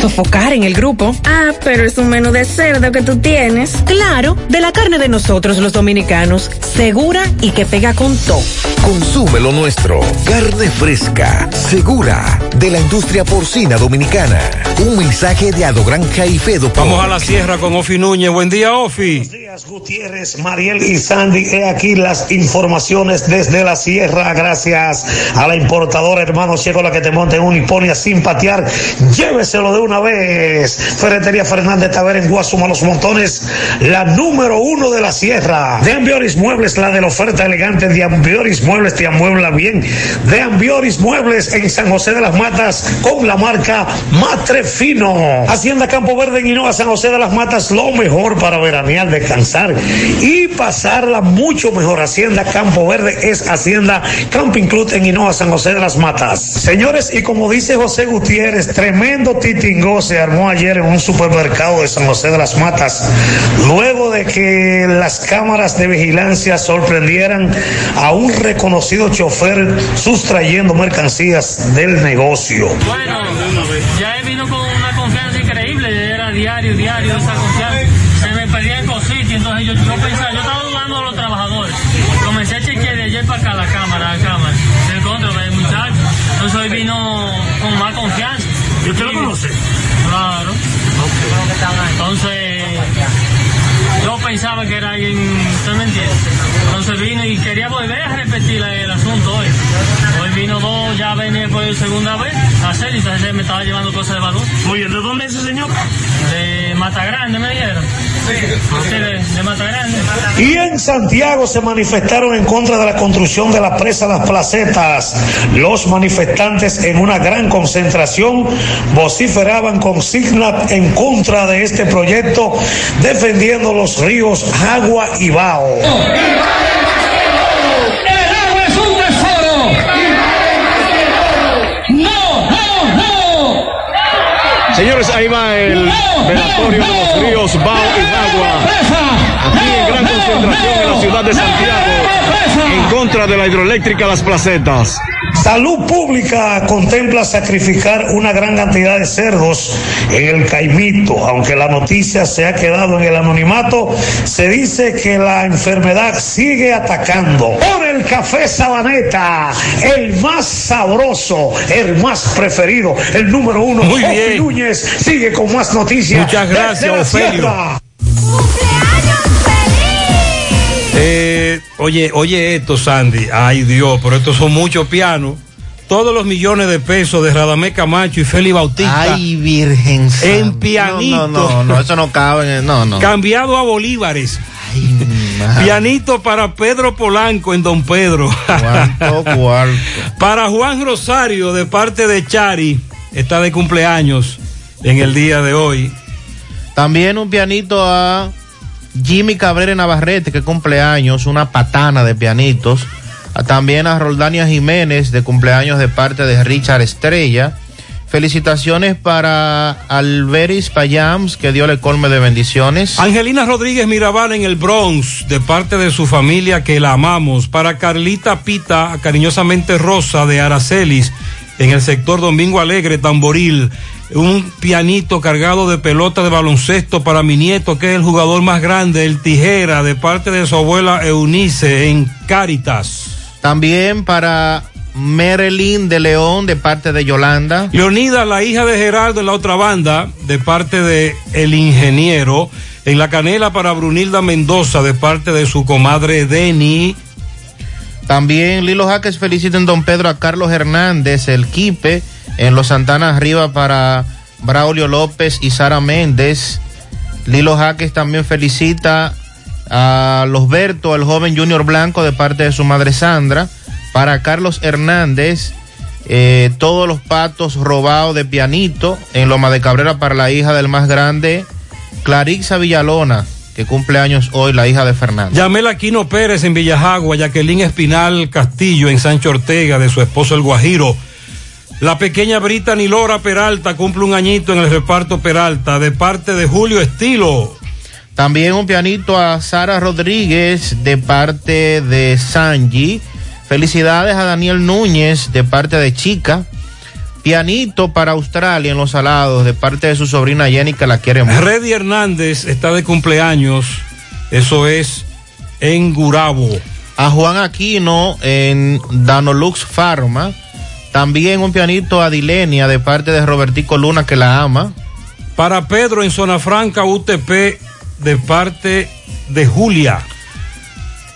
sofocar en el grupo. Ah, pero es un menú de cerdo que tú tienes. Claro, de la carne de nosotros los dominicanos, segura y que pega con todo. Consume lo nuestro. Carne fresca, segura, de la industria porcina dominicana. Un mensaje de Ado Granja y Fedo. Vamos a la sierra con Ofi Núñez. Buen día, Ofi. Gutiérrez, Mariel y Sandy. He aquí las informaciones desde la sierra. Gracias a la importadora hermano Ciego, la que te monte en un hiponia sin patear. Lléveselo de una vez. Ferretería Fernández Taver en Guasuma Los Montones, la número uno de la sierra. De Ambioris Muebles, la de la oferta elegante de Ambioris Muebles, te amuebla bien. De Ambioris Muebles en San José de las Matas con la marca Matre Fino. Hacienda Campo Verde en Hinoa, San José de las Matas, lo mejor para veranear, descansar y pasarla mucho mejor. Hacienda Campo Verde es Hacienda Camping Club en Hinoa, San José de las Matas. Señores, y como dice José Gutiérrez, tremendo se armó ayer en un supermercado de San José de las Matas, luego de que las cámaras de vigilancia sorprendieran a un reconocido chofer sustrayendo mercancías del negocio. Bueno, ya he vino con una confianza increíble, era diario, diario Entonces, yo pensaba que era alguien, ¿usted me entiende? Entonces vino y quería volver a repetir el asunto hoy. Hoy vino dos, ya venía por segunda vez a hacer, y entonces me estaba llevando cosas de valor. Muy bien, ¿de dónde es ese señor? De Mata Grande, me dijeron. Y en Santiago se manifestaron en contra de la construcción de la presa Las Placetas. Los manifestantes en una gran concentración vociferaban consignas en contra de este proyecto, defendiendo los ríos Agua y Bao. El agua es un tesoro. No, no, no. Señores, ahí va el velatorio de los ríos Bao y Agua. Aquí en gran concentración en la ciudad de Santiago, en contra de la hidroeléctrica Las Placetas. Salud Pública contempla sacrificar una gran cantidad de cerdos en el Caimito. Aunque la noticia se ha quedado en el anonimato, se dice que la enfermedad sigue atacando. Por el café Sabaneta, el más sabroso, el más preferido, el número uno. Muy bien. Núñez sigue con más noticias. Muchas gracias, Ofelio. Eh, oye, oye esto, Sandy. Ay, Dios, pero estos son muchos pianos. Todos los millones de pesos de Radamé Camacho y Félix Bautista. Ay, Virgen. En pianito. No, no, no, eso no cabe en el- No, no. Cambiado a bolívares. Pianito para Pedro Polanco en Don Pedro. ¿Cuánto cuarto? Para Juan Rosario, de parte de Chari, está de cumpleaños en el día de hoy. También un pianito a Jimmy Cabrera Navarrete, que cumpleaños, una patana de pianitos. A- También a Roldania Jiménez, de cumpleaños de parte de Richard Estrella. Felicitaciones para Alberis Payams, que dio el colme de bendiciones. Angelina Rodríguez Mirabal en el Bronx, de parte de su familia que la amamos. Para Carlita Pita, cariñosamente Rosa de Aracelis, en el sector Domingo Alegre, Tamboril. Un pianito cargado de pelota de baloncesto para mi nieto, que es el jugador más grande, el Tijera, de parte de su abuela Eunice en Cáritas. También para Marilyn de León, de parte de Yolanda. Leonida, la hija de Gerardo en la otra banda, de parte de El Ingeniero. En la canela para Brunilda Mendoza, de parte de su comadre Deni. También Lilo Jaques felicita en Don Pedro a Carlos Hernández, el Quipe, en Los Santanas arriba para Braulio López y Sara Méndez. Lilo Jaques también felicita a Los Berto, el joven Junior Blanco, de parte de su madre Sandra. Para Carlos Hernández, eh, todos los patos robados de pianito en Loma de Cabrera para la hija del más grande, Clarixa Villalona, que cumple años hoy, la hija de Fernando. Yamela Aquino Pérez en Villajagua, Jacqueline Espinal Castillo en Sancho Ortega, de su esposo el Guajiro. La pequeña Brittany Lora Peralta cumple un añito en el reparto Peralta, de parte de Julio Estilo. También un pianito a Sara Rodríguez de parte de Sanji. Felicidades a Daniel Núñez de parte de Chica. Pianito para Australia en los salados de parte de su sobrina Jenny que la quiere mucho. Reddy Hernández está de cumpleaños. Eso es en Gurabo. A Juan Aquino en Danolux Pharma. También un pianito a Dilenia de parte de Robertico Luna que la ama. Para Pedro en Zona Franca, UTP de parte de Julia.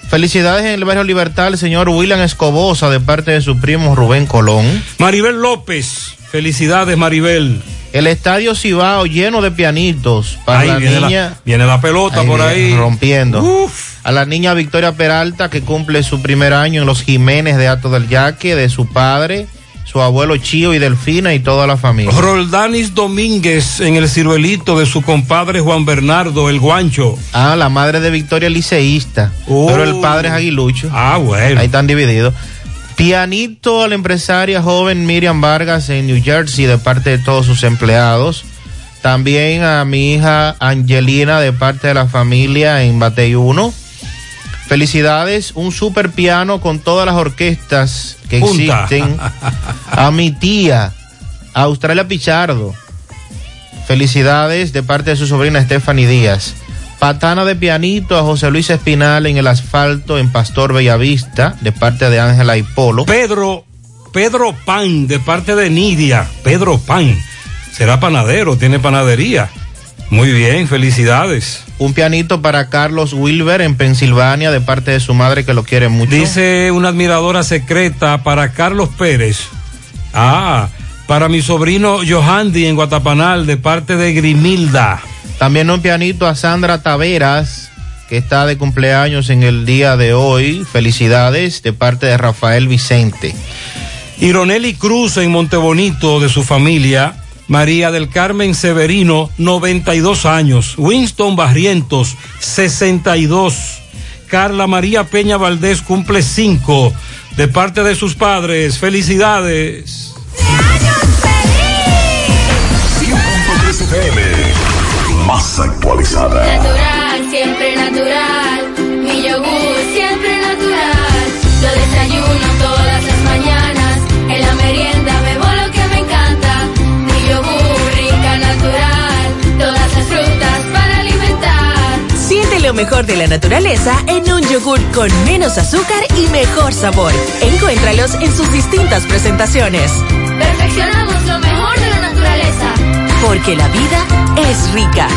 Felicidades en el barrio Libertad, el señor William Escobosa de parte de su primo Rubén Colón. Maribel López, felicidades Maribel. El estadio Cibao lleno de pianitos para Ahí la viene niña. La, viene la pelota por viene, ahí. Rompiendo. A la niña Victoria Peralta que cumple su primer año en los Jiménez de Ato del Yaque, de su padre, su abuelo Chío y Delfina y toda la familia. Roldanis Domínguez en el ciruelito de su compadre Juan Bernardo, el guancho. Ah, la madre de Victoria liceísta. Oh. Pero el padre es aguilucho. Ah, bueno. Ahí están divididos. Pianito a la empresaria joven Miriam Vargas en New Jersey de parte de todos sus empleados. También a mi hija Angelina de parte de la familia en Batey 1. Felicidades, un super piano con todas las orquestas que Punta. existen. A mi tía, a Australia Pichardo. Felicidades de parte de su sobrina Stephanie Díaz. Patana de pianito a José Luis Espinal en el asfalto en Pastor Bellavista, de parte de Ángela y Polo. Pedro, Pedro Pan, de parte de Nidia. Pedro Pan. Será panadero, tiene panadería. Muy bien, felicidades. Un pianito para Carlos Wilber en Pensilvania, de parte de su madre que lo quiere mucho. Dice una admiradora secreta para Carlos Pérez. Ah, para mi sobrino Johandi en Guatapanal, de parte de Grimilda. También un pianito a Sandra Taveras, que está de cumpleaños en el día de hoy. Felicidades de parte de Rafael Vicente. Ironeli Cruz en Montebonito, de su familia. María del Carmen Severino, 92 años. Winston Barrientos, 62. Carla María Peña Valdés cumple 5. De parte de sus padres, felicidades. 100.3 FM, más actualizada. Natural, siempre lo mejor de la naturaleza en un yogur con menos azúcar y mejor sabor. Encuéntralos en sus distintas presentaciones. Perfeccionamos lo mejor de la naturaleza. Porque la vida es rica.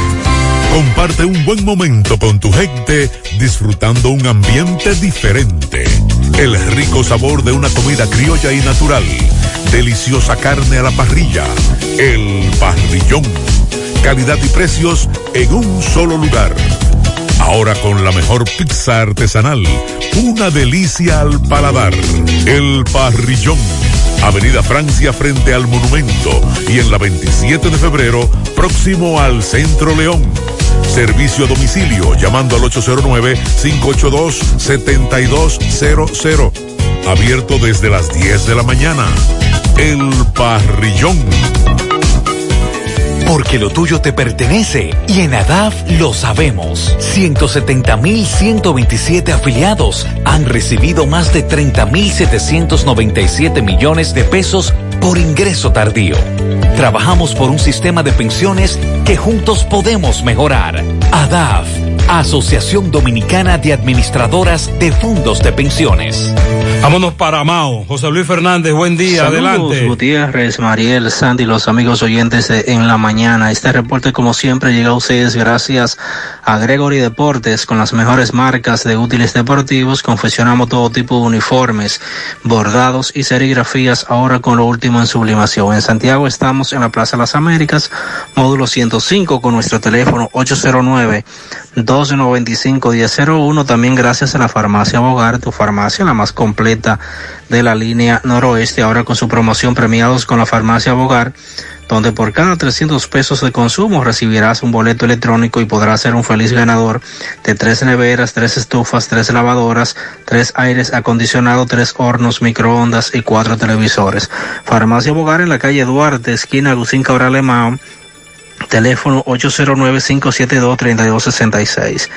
Comparte un buen momento con tu gente disfrutando un ambiente diferente. El rico sabor de una comida criolla y natural. Deliciosa carne a la parrilla. El parrillón. Calidad y precios en un solo lugar. Ahora con la mejor pizza artesanal. Una delicia al paladar. El parrillón. Avenida Francia frente al monumento y en la 27 de febrero próximo al Centro León. Servicio a domicilio llamando al 809-582-7200. Abierto desde las 10 de la mañana. El Parrillón. Porque lo tuyo te pertenece y en ADAF lo sabemos. 170.127 afiliados han recibido más de 30.797 millones de pesos por ingreso tardío. Trabajamos por un sistema de pensiones que juntos podemos mejorar. ADAF, Asociación Dominicana de Administradoras de Fondos de Pensiones. Vámonos para Mao. José Luis Fernández, buen día, Saludos, adelante. Gutiérrez, Mariel, Sandy, los amigos oyentes de En la Mañana. Este reporte, como siempre, llega a ustedes gracias a Gregory Deportes, con las mejores marcas de útiles deportivos. Confeccionamos todo tipo de uniformes, bordados y serigrafías, ahora con lo último en sublimación. En Santiago estamos en la Plaza Las Américas, módulo 105, con nuestro teléfono 809 1295-1001. También gracias a la farmacia Bogar, tu farmacia, la más completa de la línea noroeste, ahora con su promoción premiados con la farmacia Bogar, donde por cada 300 pesos de consumo recibirás un boleto electrónico y podrás ser un feliz ganador de tres neveras, tres estufas, tres lavadoras, tres aires acondicionados, tres hornos, microondas y cuatro televisores. Farmacia Bogar en la calle Duarte, esquina Agustín Cabral Emao teléfono 809-572-3266.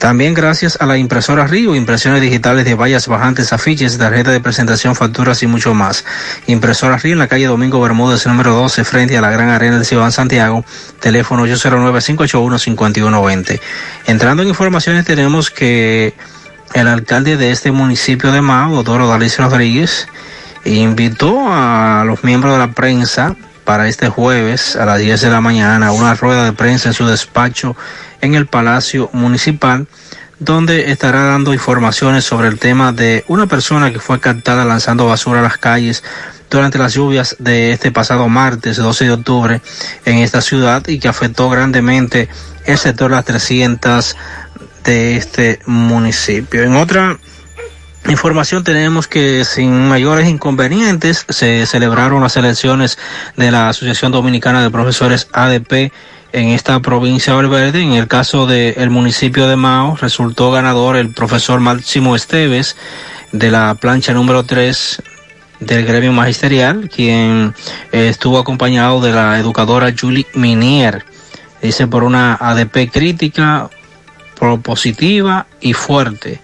También gracias a la impresora Río, impresiones digitales de vallas bajantes, afiches, tarjeta de presentación, facturas y mucho más. Impresora Río en la calle Domingo Bermúdez, número 12, frente a la Gran Arena de Ciudad Santiago, teléfono 809-581-5120. Entrando en informaciones tenemos que el alcalde de este municipio de Mao, doctor Odalis Rodríguez, invitó a los miembros de la prensa para este jueves a las 10 de la mañana una rueda de prensa en su despacho en el Palacio Municipal, donde estará dando informaciones sobre el tema de una persona que fue captada lanzando basura a las calles durante las lluvias de este pasado martes 12 de octubre en esta ciudad y que afectó grandemente el sector Las 300 de este municipio. En otra información tenemos que sin mayores inconvenientes se celebraron las elecciones de la Asociación Dominicana de Profesores ADP en esta provincia de Valverde. En el caso del municipio de Mao resultó ganador el profesor Máximo Esteves de la plancha número 3 del gremio magisterial, quien eh, estuvo acompañado de la educadora Julie Minier. Dice por una ADP crítica, propositiva y fuerte.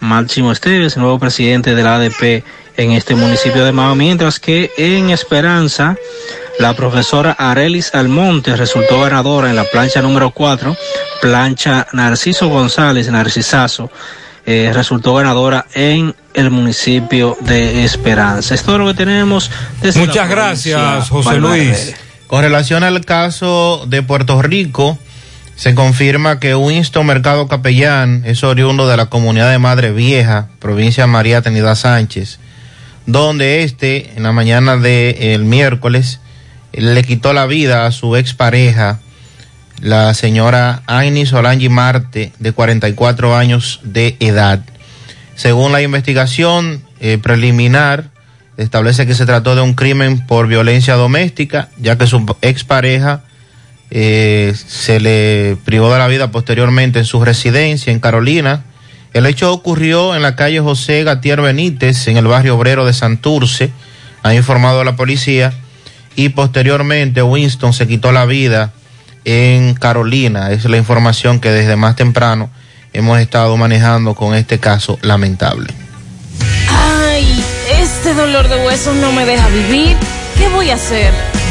Máximo Esteves, nuevo presidente de la ADP en este municipio de Mao, mientras que en Esperanza, la profesora Arelis Almonte resultó ganadora en la plancha número 4, plancha Narciso González, Narcisazo, eh, resultó ganadora en el municipio de Esperanza. Es todo lo que tenemos. desde Muchas gracias, José. Luis. Con relación al caso de Puerto Rico, se confirma que Winston Mercado Capellán es oriundo de la comunidad de Madre Vieja, provincia de María Trinidad Sánchez, donde este, en la mañana del miércoles, le quitó la vida a su expareja, la señora Aini Solangi Marte, de 44 años de edad. Según la investigación eh, preliminar, establece que se trató de un crimen por violencia doméstica, ya que su expareja eh, se le privó de la vida posteriormente en su residencia en Carolina. El hecho ocurrió en la calle José Gatier Benítez, en el barrio obrero de Santurce, ha informado la policía, y posteriormente Winston se quitó la vida en Carolina. Es la información que desde más temprano hemos estado manejando con este caso lamentable. Ay, este dolor de huesos no me deja vivir. ¿Qué voy a hacer?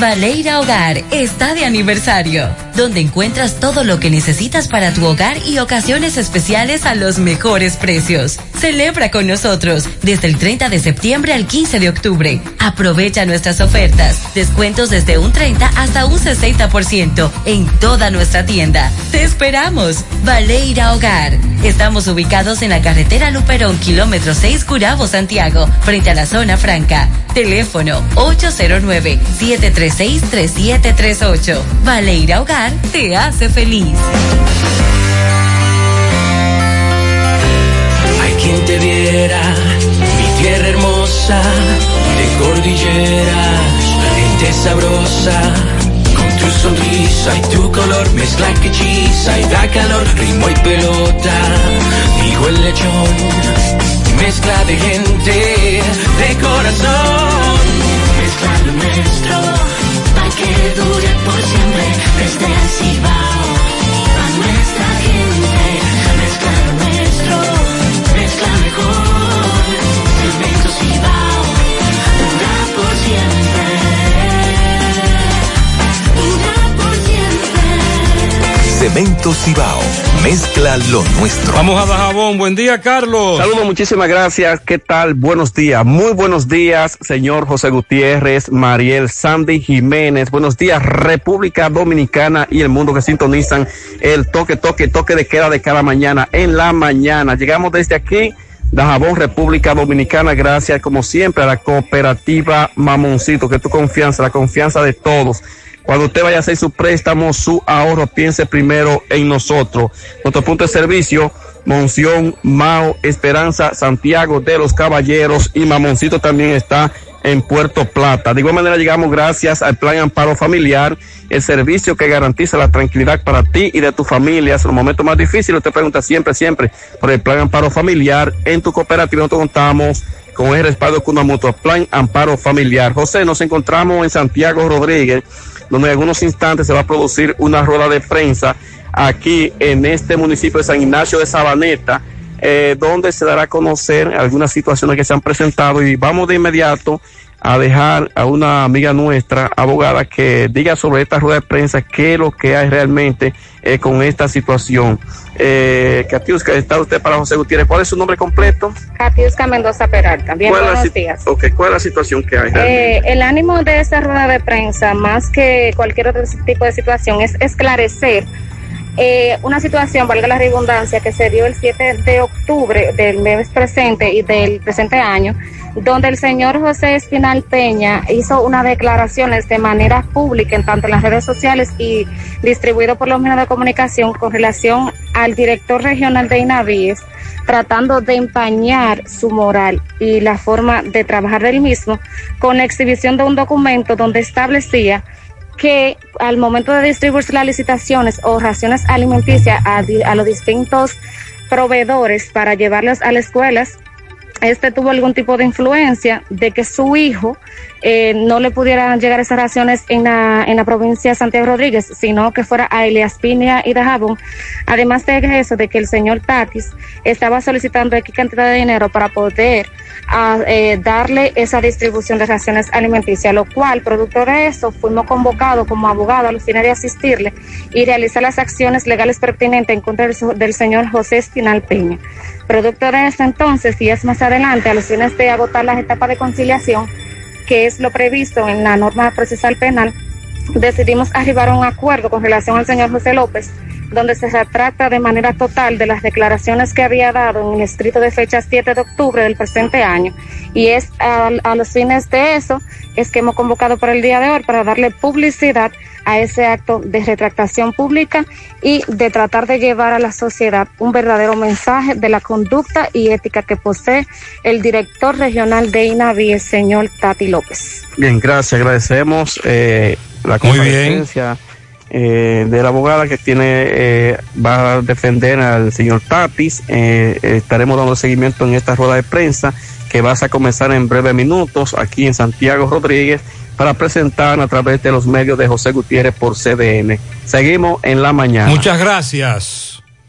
Valeira Hogar está de aniversario, donde encuentras todo lo que necesitas para tu hogar y ocasiones especiales a los mejores precios. Celebra con nosotros desde el 30 de septiembre al 15 de octubre. Aprovecha nuestras ofertas, descuentos desde un 30 hasta un 60% en toda nuestra tienda. Te esperamos, Valeira Hogar. Estamos ubicados en la carretera Luperón, kilómetro 6, Curabo, Santiago, frente a la zona franca. Teléfono 809-736-3738. Valeira Hogar te hace feliz. Hay quien te viera, mi tierra hermosa, de cordilleras, gente sabrosa. Tu sonrisa y tu color, mezcla que hechiza y da calor, ritmo y pelota, digo el lechón, mezcla de gente, de corazón. Mezcla lo nuestro, para que dure por siempre, desde el Cibao, Cemento Cibao, mezcla lo nuestro. Vamos a Dajabón. Buen día, Carlos. Saludos, muchísimas gracias. ¿Qué tal? Buenos días. Muy buenos días, señor José Gutiérrez, Mariel, Sandy Jiménez. Buenos días, República Dominicana y el mundo que sintonizan el toque, toque, toque de queda de cada mañana en la mañana. Llegamos desde aquí. Dajabón, República Dominicana, gracias como siempre a la cooperativa Mamoncito, que tu confianza, la confianza de todos Cuando usted vaya a hacer su préstamo, su ahorro, piense primero en nosotros. Nuestro punto de servicio, Monción, Mao, Esperanza, Santiago de los Caballeros y Mamoncito también está en Puerto Plata. De igual manera llegamos gracias al Plan Amparo Familiar, el servicio que garantiza la tranquilidad para ti y de tu familia. En los momentos más difíciles, usted pregunta siempre, siempre por el Plan Amparo Familiar. En tu cooperativa nosotros contamos con el respaldo con una mutua Plan Amparo Familiar. José, nos encontramos en Santiago Rodríguez, donde en algunos instantes se va a producir una rueda de prensa aquí en este municipio de San Ignacio de Sabaneta eh, donde se dará a conocer algunas situaciones que se han presentado y vamos de inmediato a dejar a una amiga nuestra, abogada, que diga sobre esta rueda de prensa qué es lo que hay realmente eh, con esta situación. Eh, Katiuska, está usted para José Gutiérrez. ¿Cuál es su nombre completo? Katiuska Mendoza Peralta. Bien, ¿Cuál es la buenos días. ¿cuál es la situación que hay? Eh, el ánimo de esta rueda de prensa, más que cualquier otro tipo de situación, es esclarecer eh, una situación, valga la redundancia, que se dio el 7 de octubre del mes presente y del presente año, donde el señor José Espinal Peña hizo unas declaraciones de manera pública, en tanto en las redes sociales y distribuido por los medios de comunicación, con relación al director regional de INAVIES, tratando de empañar su moral y la forma de trabajar del mismo, con la exhibición de un documento donde establecía que al momento de distribuirse las licitaciones o raciones alimenticias a, a los distintos proveedores para llevarlos a las escuelas, este tuvo algún tipo de influencia de que su hijo eh, no le pudieran llegar esas raciones en la, en la provincia de Santiago Rodríguez, sino que fuera a Elias Piña y Dajabón. Además de eso, de que el señor Tatis estaba solicitando X cantidad de dinero para poder a, eh, darle esa distribución de raciones alimenticias, lo cual, producto de eso, fuimos convocados como abogados a los fines de asistirle y realizar las acciones legales pertinentes en contra del, del señor José Espinal Peña. Producto de eso, entonces, y es más adelante, a los fines de agotar las etapas de conciliación, que es lo previsto en la norma procesal penal, decidimos arribar a un acuerdo con relación al señor José López, donde se retrata de manera total de las declaraciones que había dado en el escrito de fecha 7 de octubre del presente año. Y es a, los fines de eso es que hemos convocado por el día de hoy para darle publicidad a ese acto de retractación pública y de tratar de llevar a la sociedad un verdadero mensaje de la conducta y ética que posee el director regional de INAVI, el señor Tati López. Bien, gracias. Agradecemos eh, la comparecencia eh, de la abogada que tiene eh, va a defender al señor Tatis. Eh, estaremos dando seguimiento en esta rueda de prensa que vas a comenzar en breves minutos aquí en Santiago Rodríguez para presentar a través de los medios de José Gutiérrez por CDN. Seguimos en la mañana. Muchas gracias.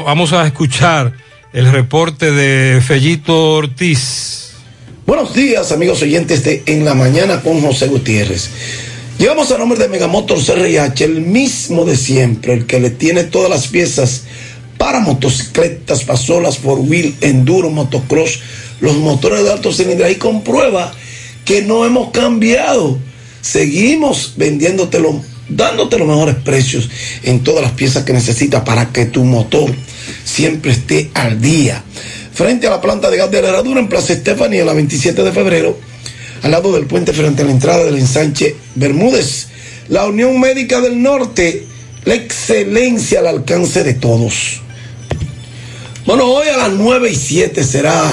Vamos a escuchar el reporte de Fellito Ortiz. Buenos días, amigos oyentes de En la Mañana con José Gutiérrez. Llegamos a nombre de Megamotor CRIH, el mismo de siempre, el que le tiene todas las piezas para motocicletas, pasolas, four wheel, enduro, motocross, los motores de alto cilindraje y comprueba que no hemos cambiado. Seguimos vendiéndotelo, dándote los mejores precios en todas las piezas que necesitas para que tu motor siempre esté al día. Frente a la planta de gas de la herradura en Plaza Estefanía, la 27 de febrero, al lado del puente frente a la entrada del ensanche Bermúdez. La Unión Médica del Norte, la excelencia al alcance de todos. Bueno, hoy a las 9 y 7 será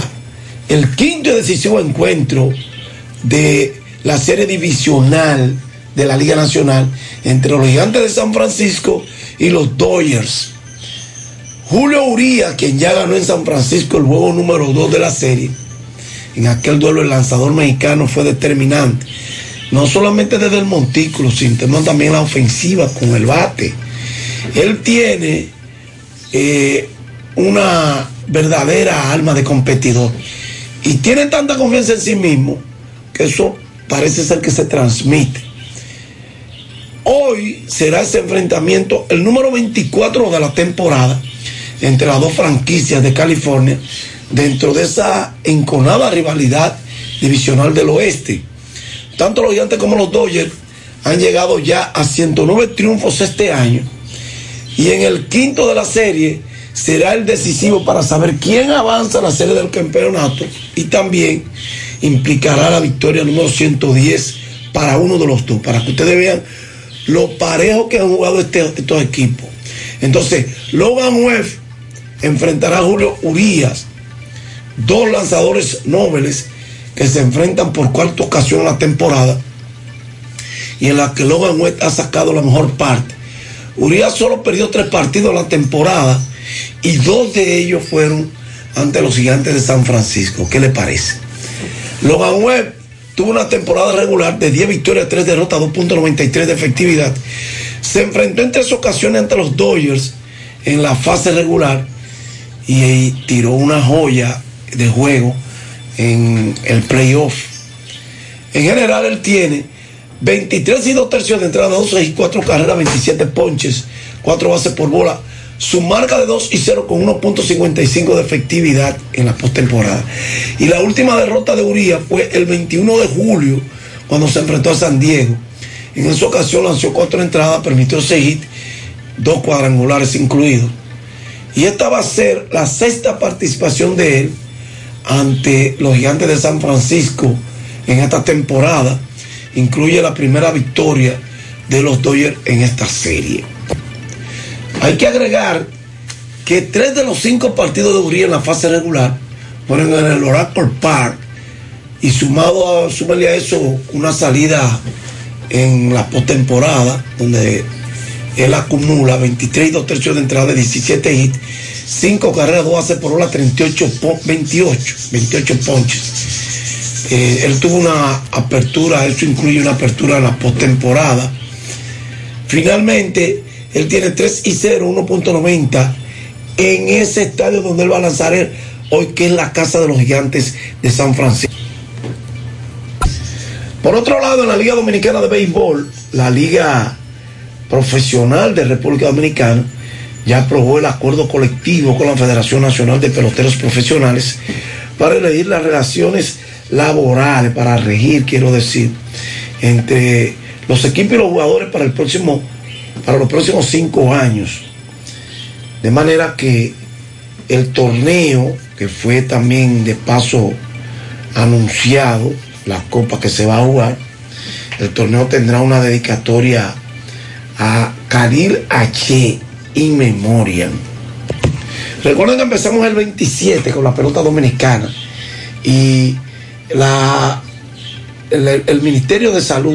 el quinto y decisivo encuentro de la serie divisional de la Liga Nacional entre los gigantes de San Francisco y los Dodgers. Julio Uría, quien ya ganó en San Francisco el juego número 2 de la serie, en aquel duelo el lanzador mexicano fue determinante. No solamente desde el montículo, sino también la ofensiva con el bate. Él tiene eh, una verdadera alma de competidor y tiene tanta confianza en sí mismo que eso parece ser que se transmite. Hoy será ese enfrentamiento, el número 24 de la temporada, entre las dos franquicias de California, dentro de esa enconada rivalidad divisional del oeste. Tanto los gigantes como los Dodgers han llegado ya a 109 triunfos este año. Y en el quinto de la serie será el decisivo para saber quién avanza a la serie del campeonato y también implicará la victoria número 110 para uno de los dos, para que ustedes vean lo parejo que han jugado este, estos equipos. Entonces, Logan Webb enfrentará a Julio Urias, dos lanzadores nobles que se enfrentan por cuarta ocasión en la temporada y en la que Logan Webb ha sacado la mejor parte. Urias solo perdió tres partidos la temporada y dos de ellos fueron ante los gigantes de San Francisco. ¿Qué le parece? Logan Webb tuvo una temporada regular de 10 victorias, 3 derrotas, 2.93 de efectividad. Se enfrentó en tres ocasiones ante los Dodgers en la fase regular y tiró una joya de juego en el playoff. En general, él tiene 23 y 2 tercios de entrada, 12 y 4 carreras, 27 ponches, 4 bases por bola. Su marca de 2 y 0 con 1.55 de efectividad en la postemporada. Y la última derrota de Uría fue el 21 de julio, cuando se enfrentó a San Diego. En esa ocasión lanzó 4 entradas, permitió 6 hits, 2 cuadrangulares incluidos. Y esta va a ser la sexta participación de él ante los gigantes de San Francisco en esta temporada. Incluye la primera victoria de los Dodgers en esta serie. Hay que agregar que tres de los cinco partidos de Uriel en la fase regular fueron en el Oracle Park y sumado a, súmale a eso una salida en la postemporada donde él acumula 23 y 2 tercios de entrada, 17 hits, 5 carreras, 2 hace por hora, 38, 28, 28 ponches. Eh, él tuvo una apertura, eso incluye una apertura en la postemporada. Finalmente, él tiene 3 y 0, 1.90 en ese estadio donde él va a lanzar él, hoy que es la casa de los gigantes de San Francisco. Por otro lado, en la Liga Dominicana de Béisbol, la Liga Profesional de República Dominicana ya aprobó el acuerdo colectivo con la Federación Nacional de Peloteros Profesionales para elegir las relaciones laborales, para regir, quiero decir, entre los equipos y los jugadores para el próximo, para los próximos cinco años. De manera que el torneo, que fue también de paso anunciado, la copa que se va a jugar, el torneo tendrá una dedicatoria a Khalil H. in Memoriam. Recuerden que empezamos el 27 con la pelota dominicana y la, el, el Ministerio de Salud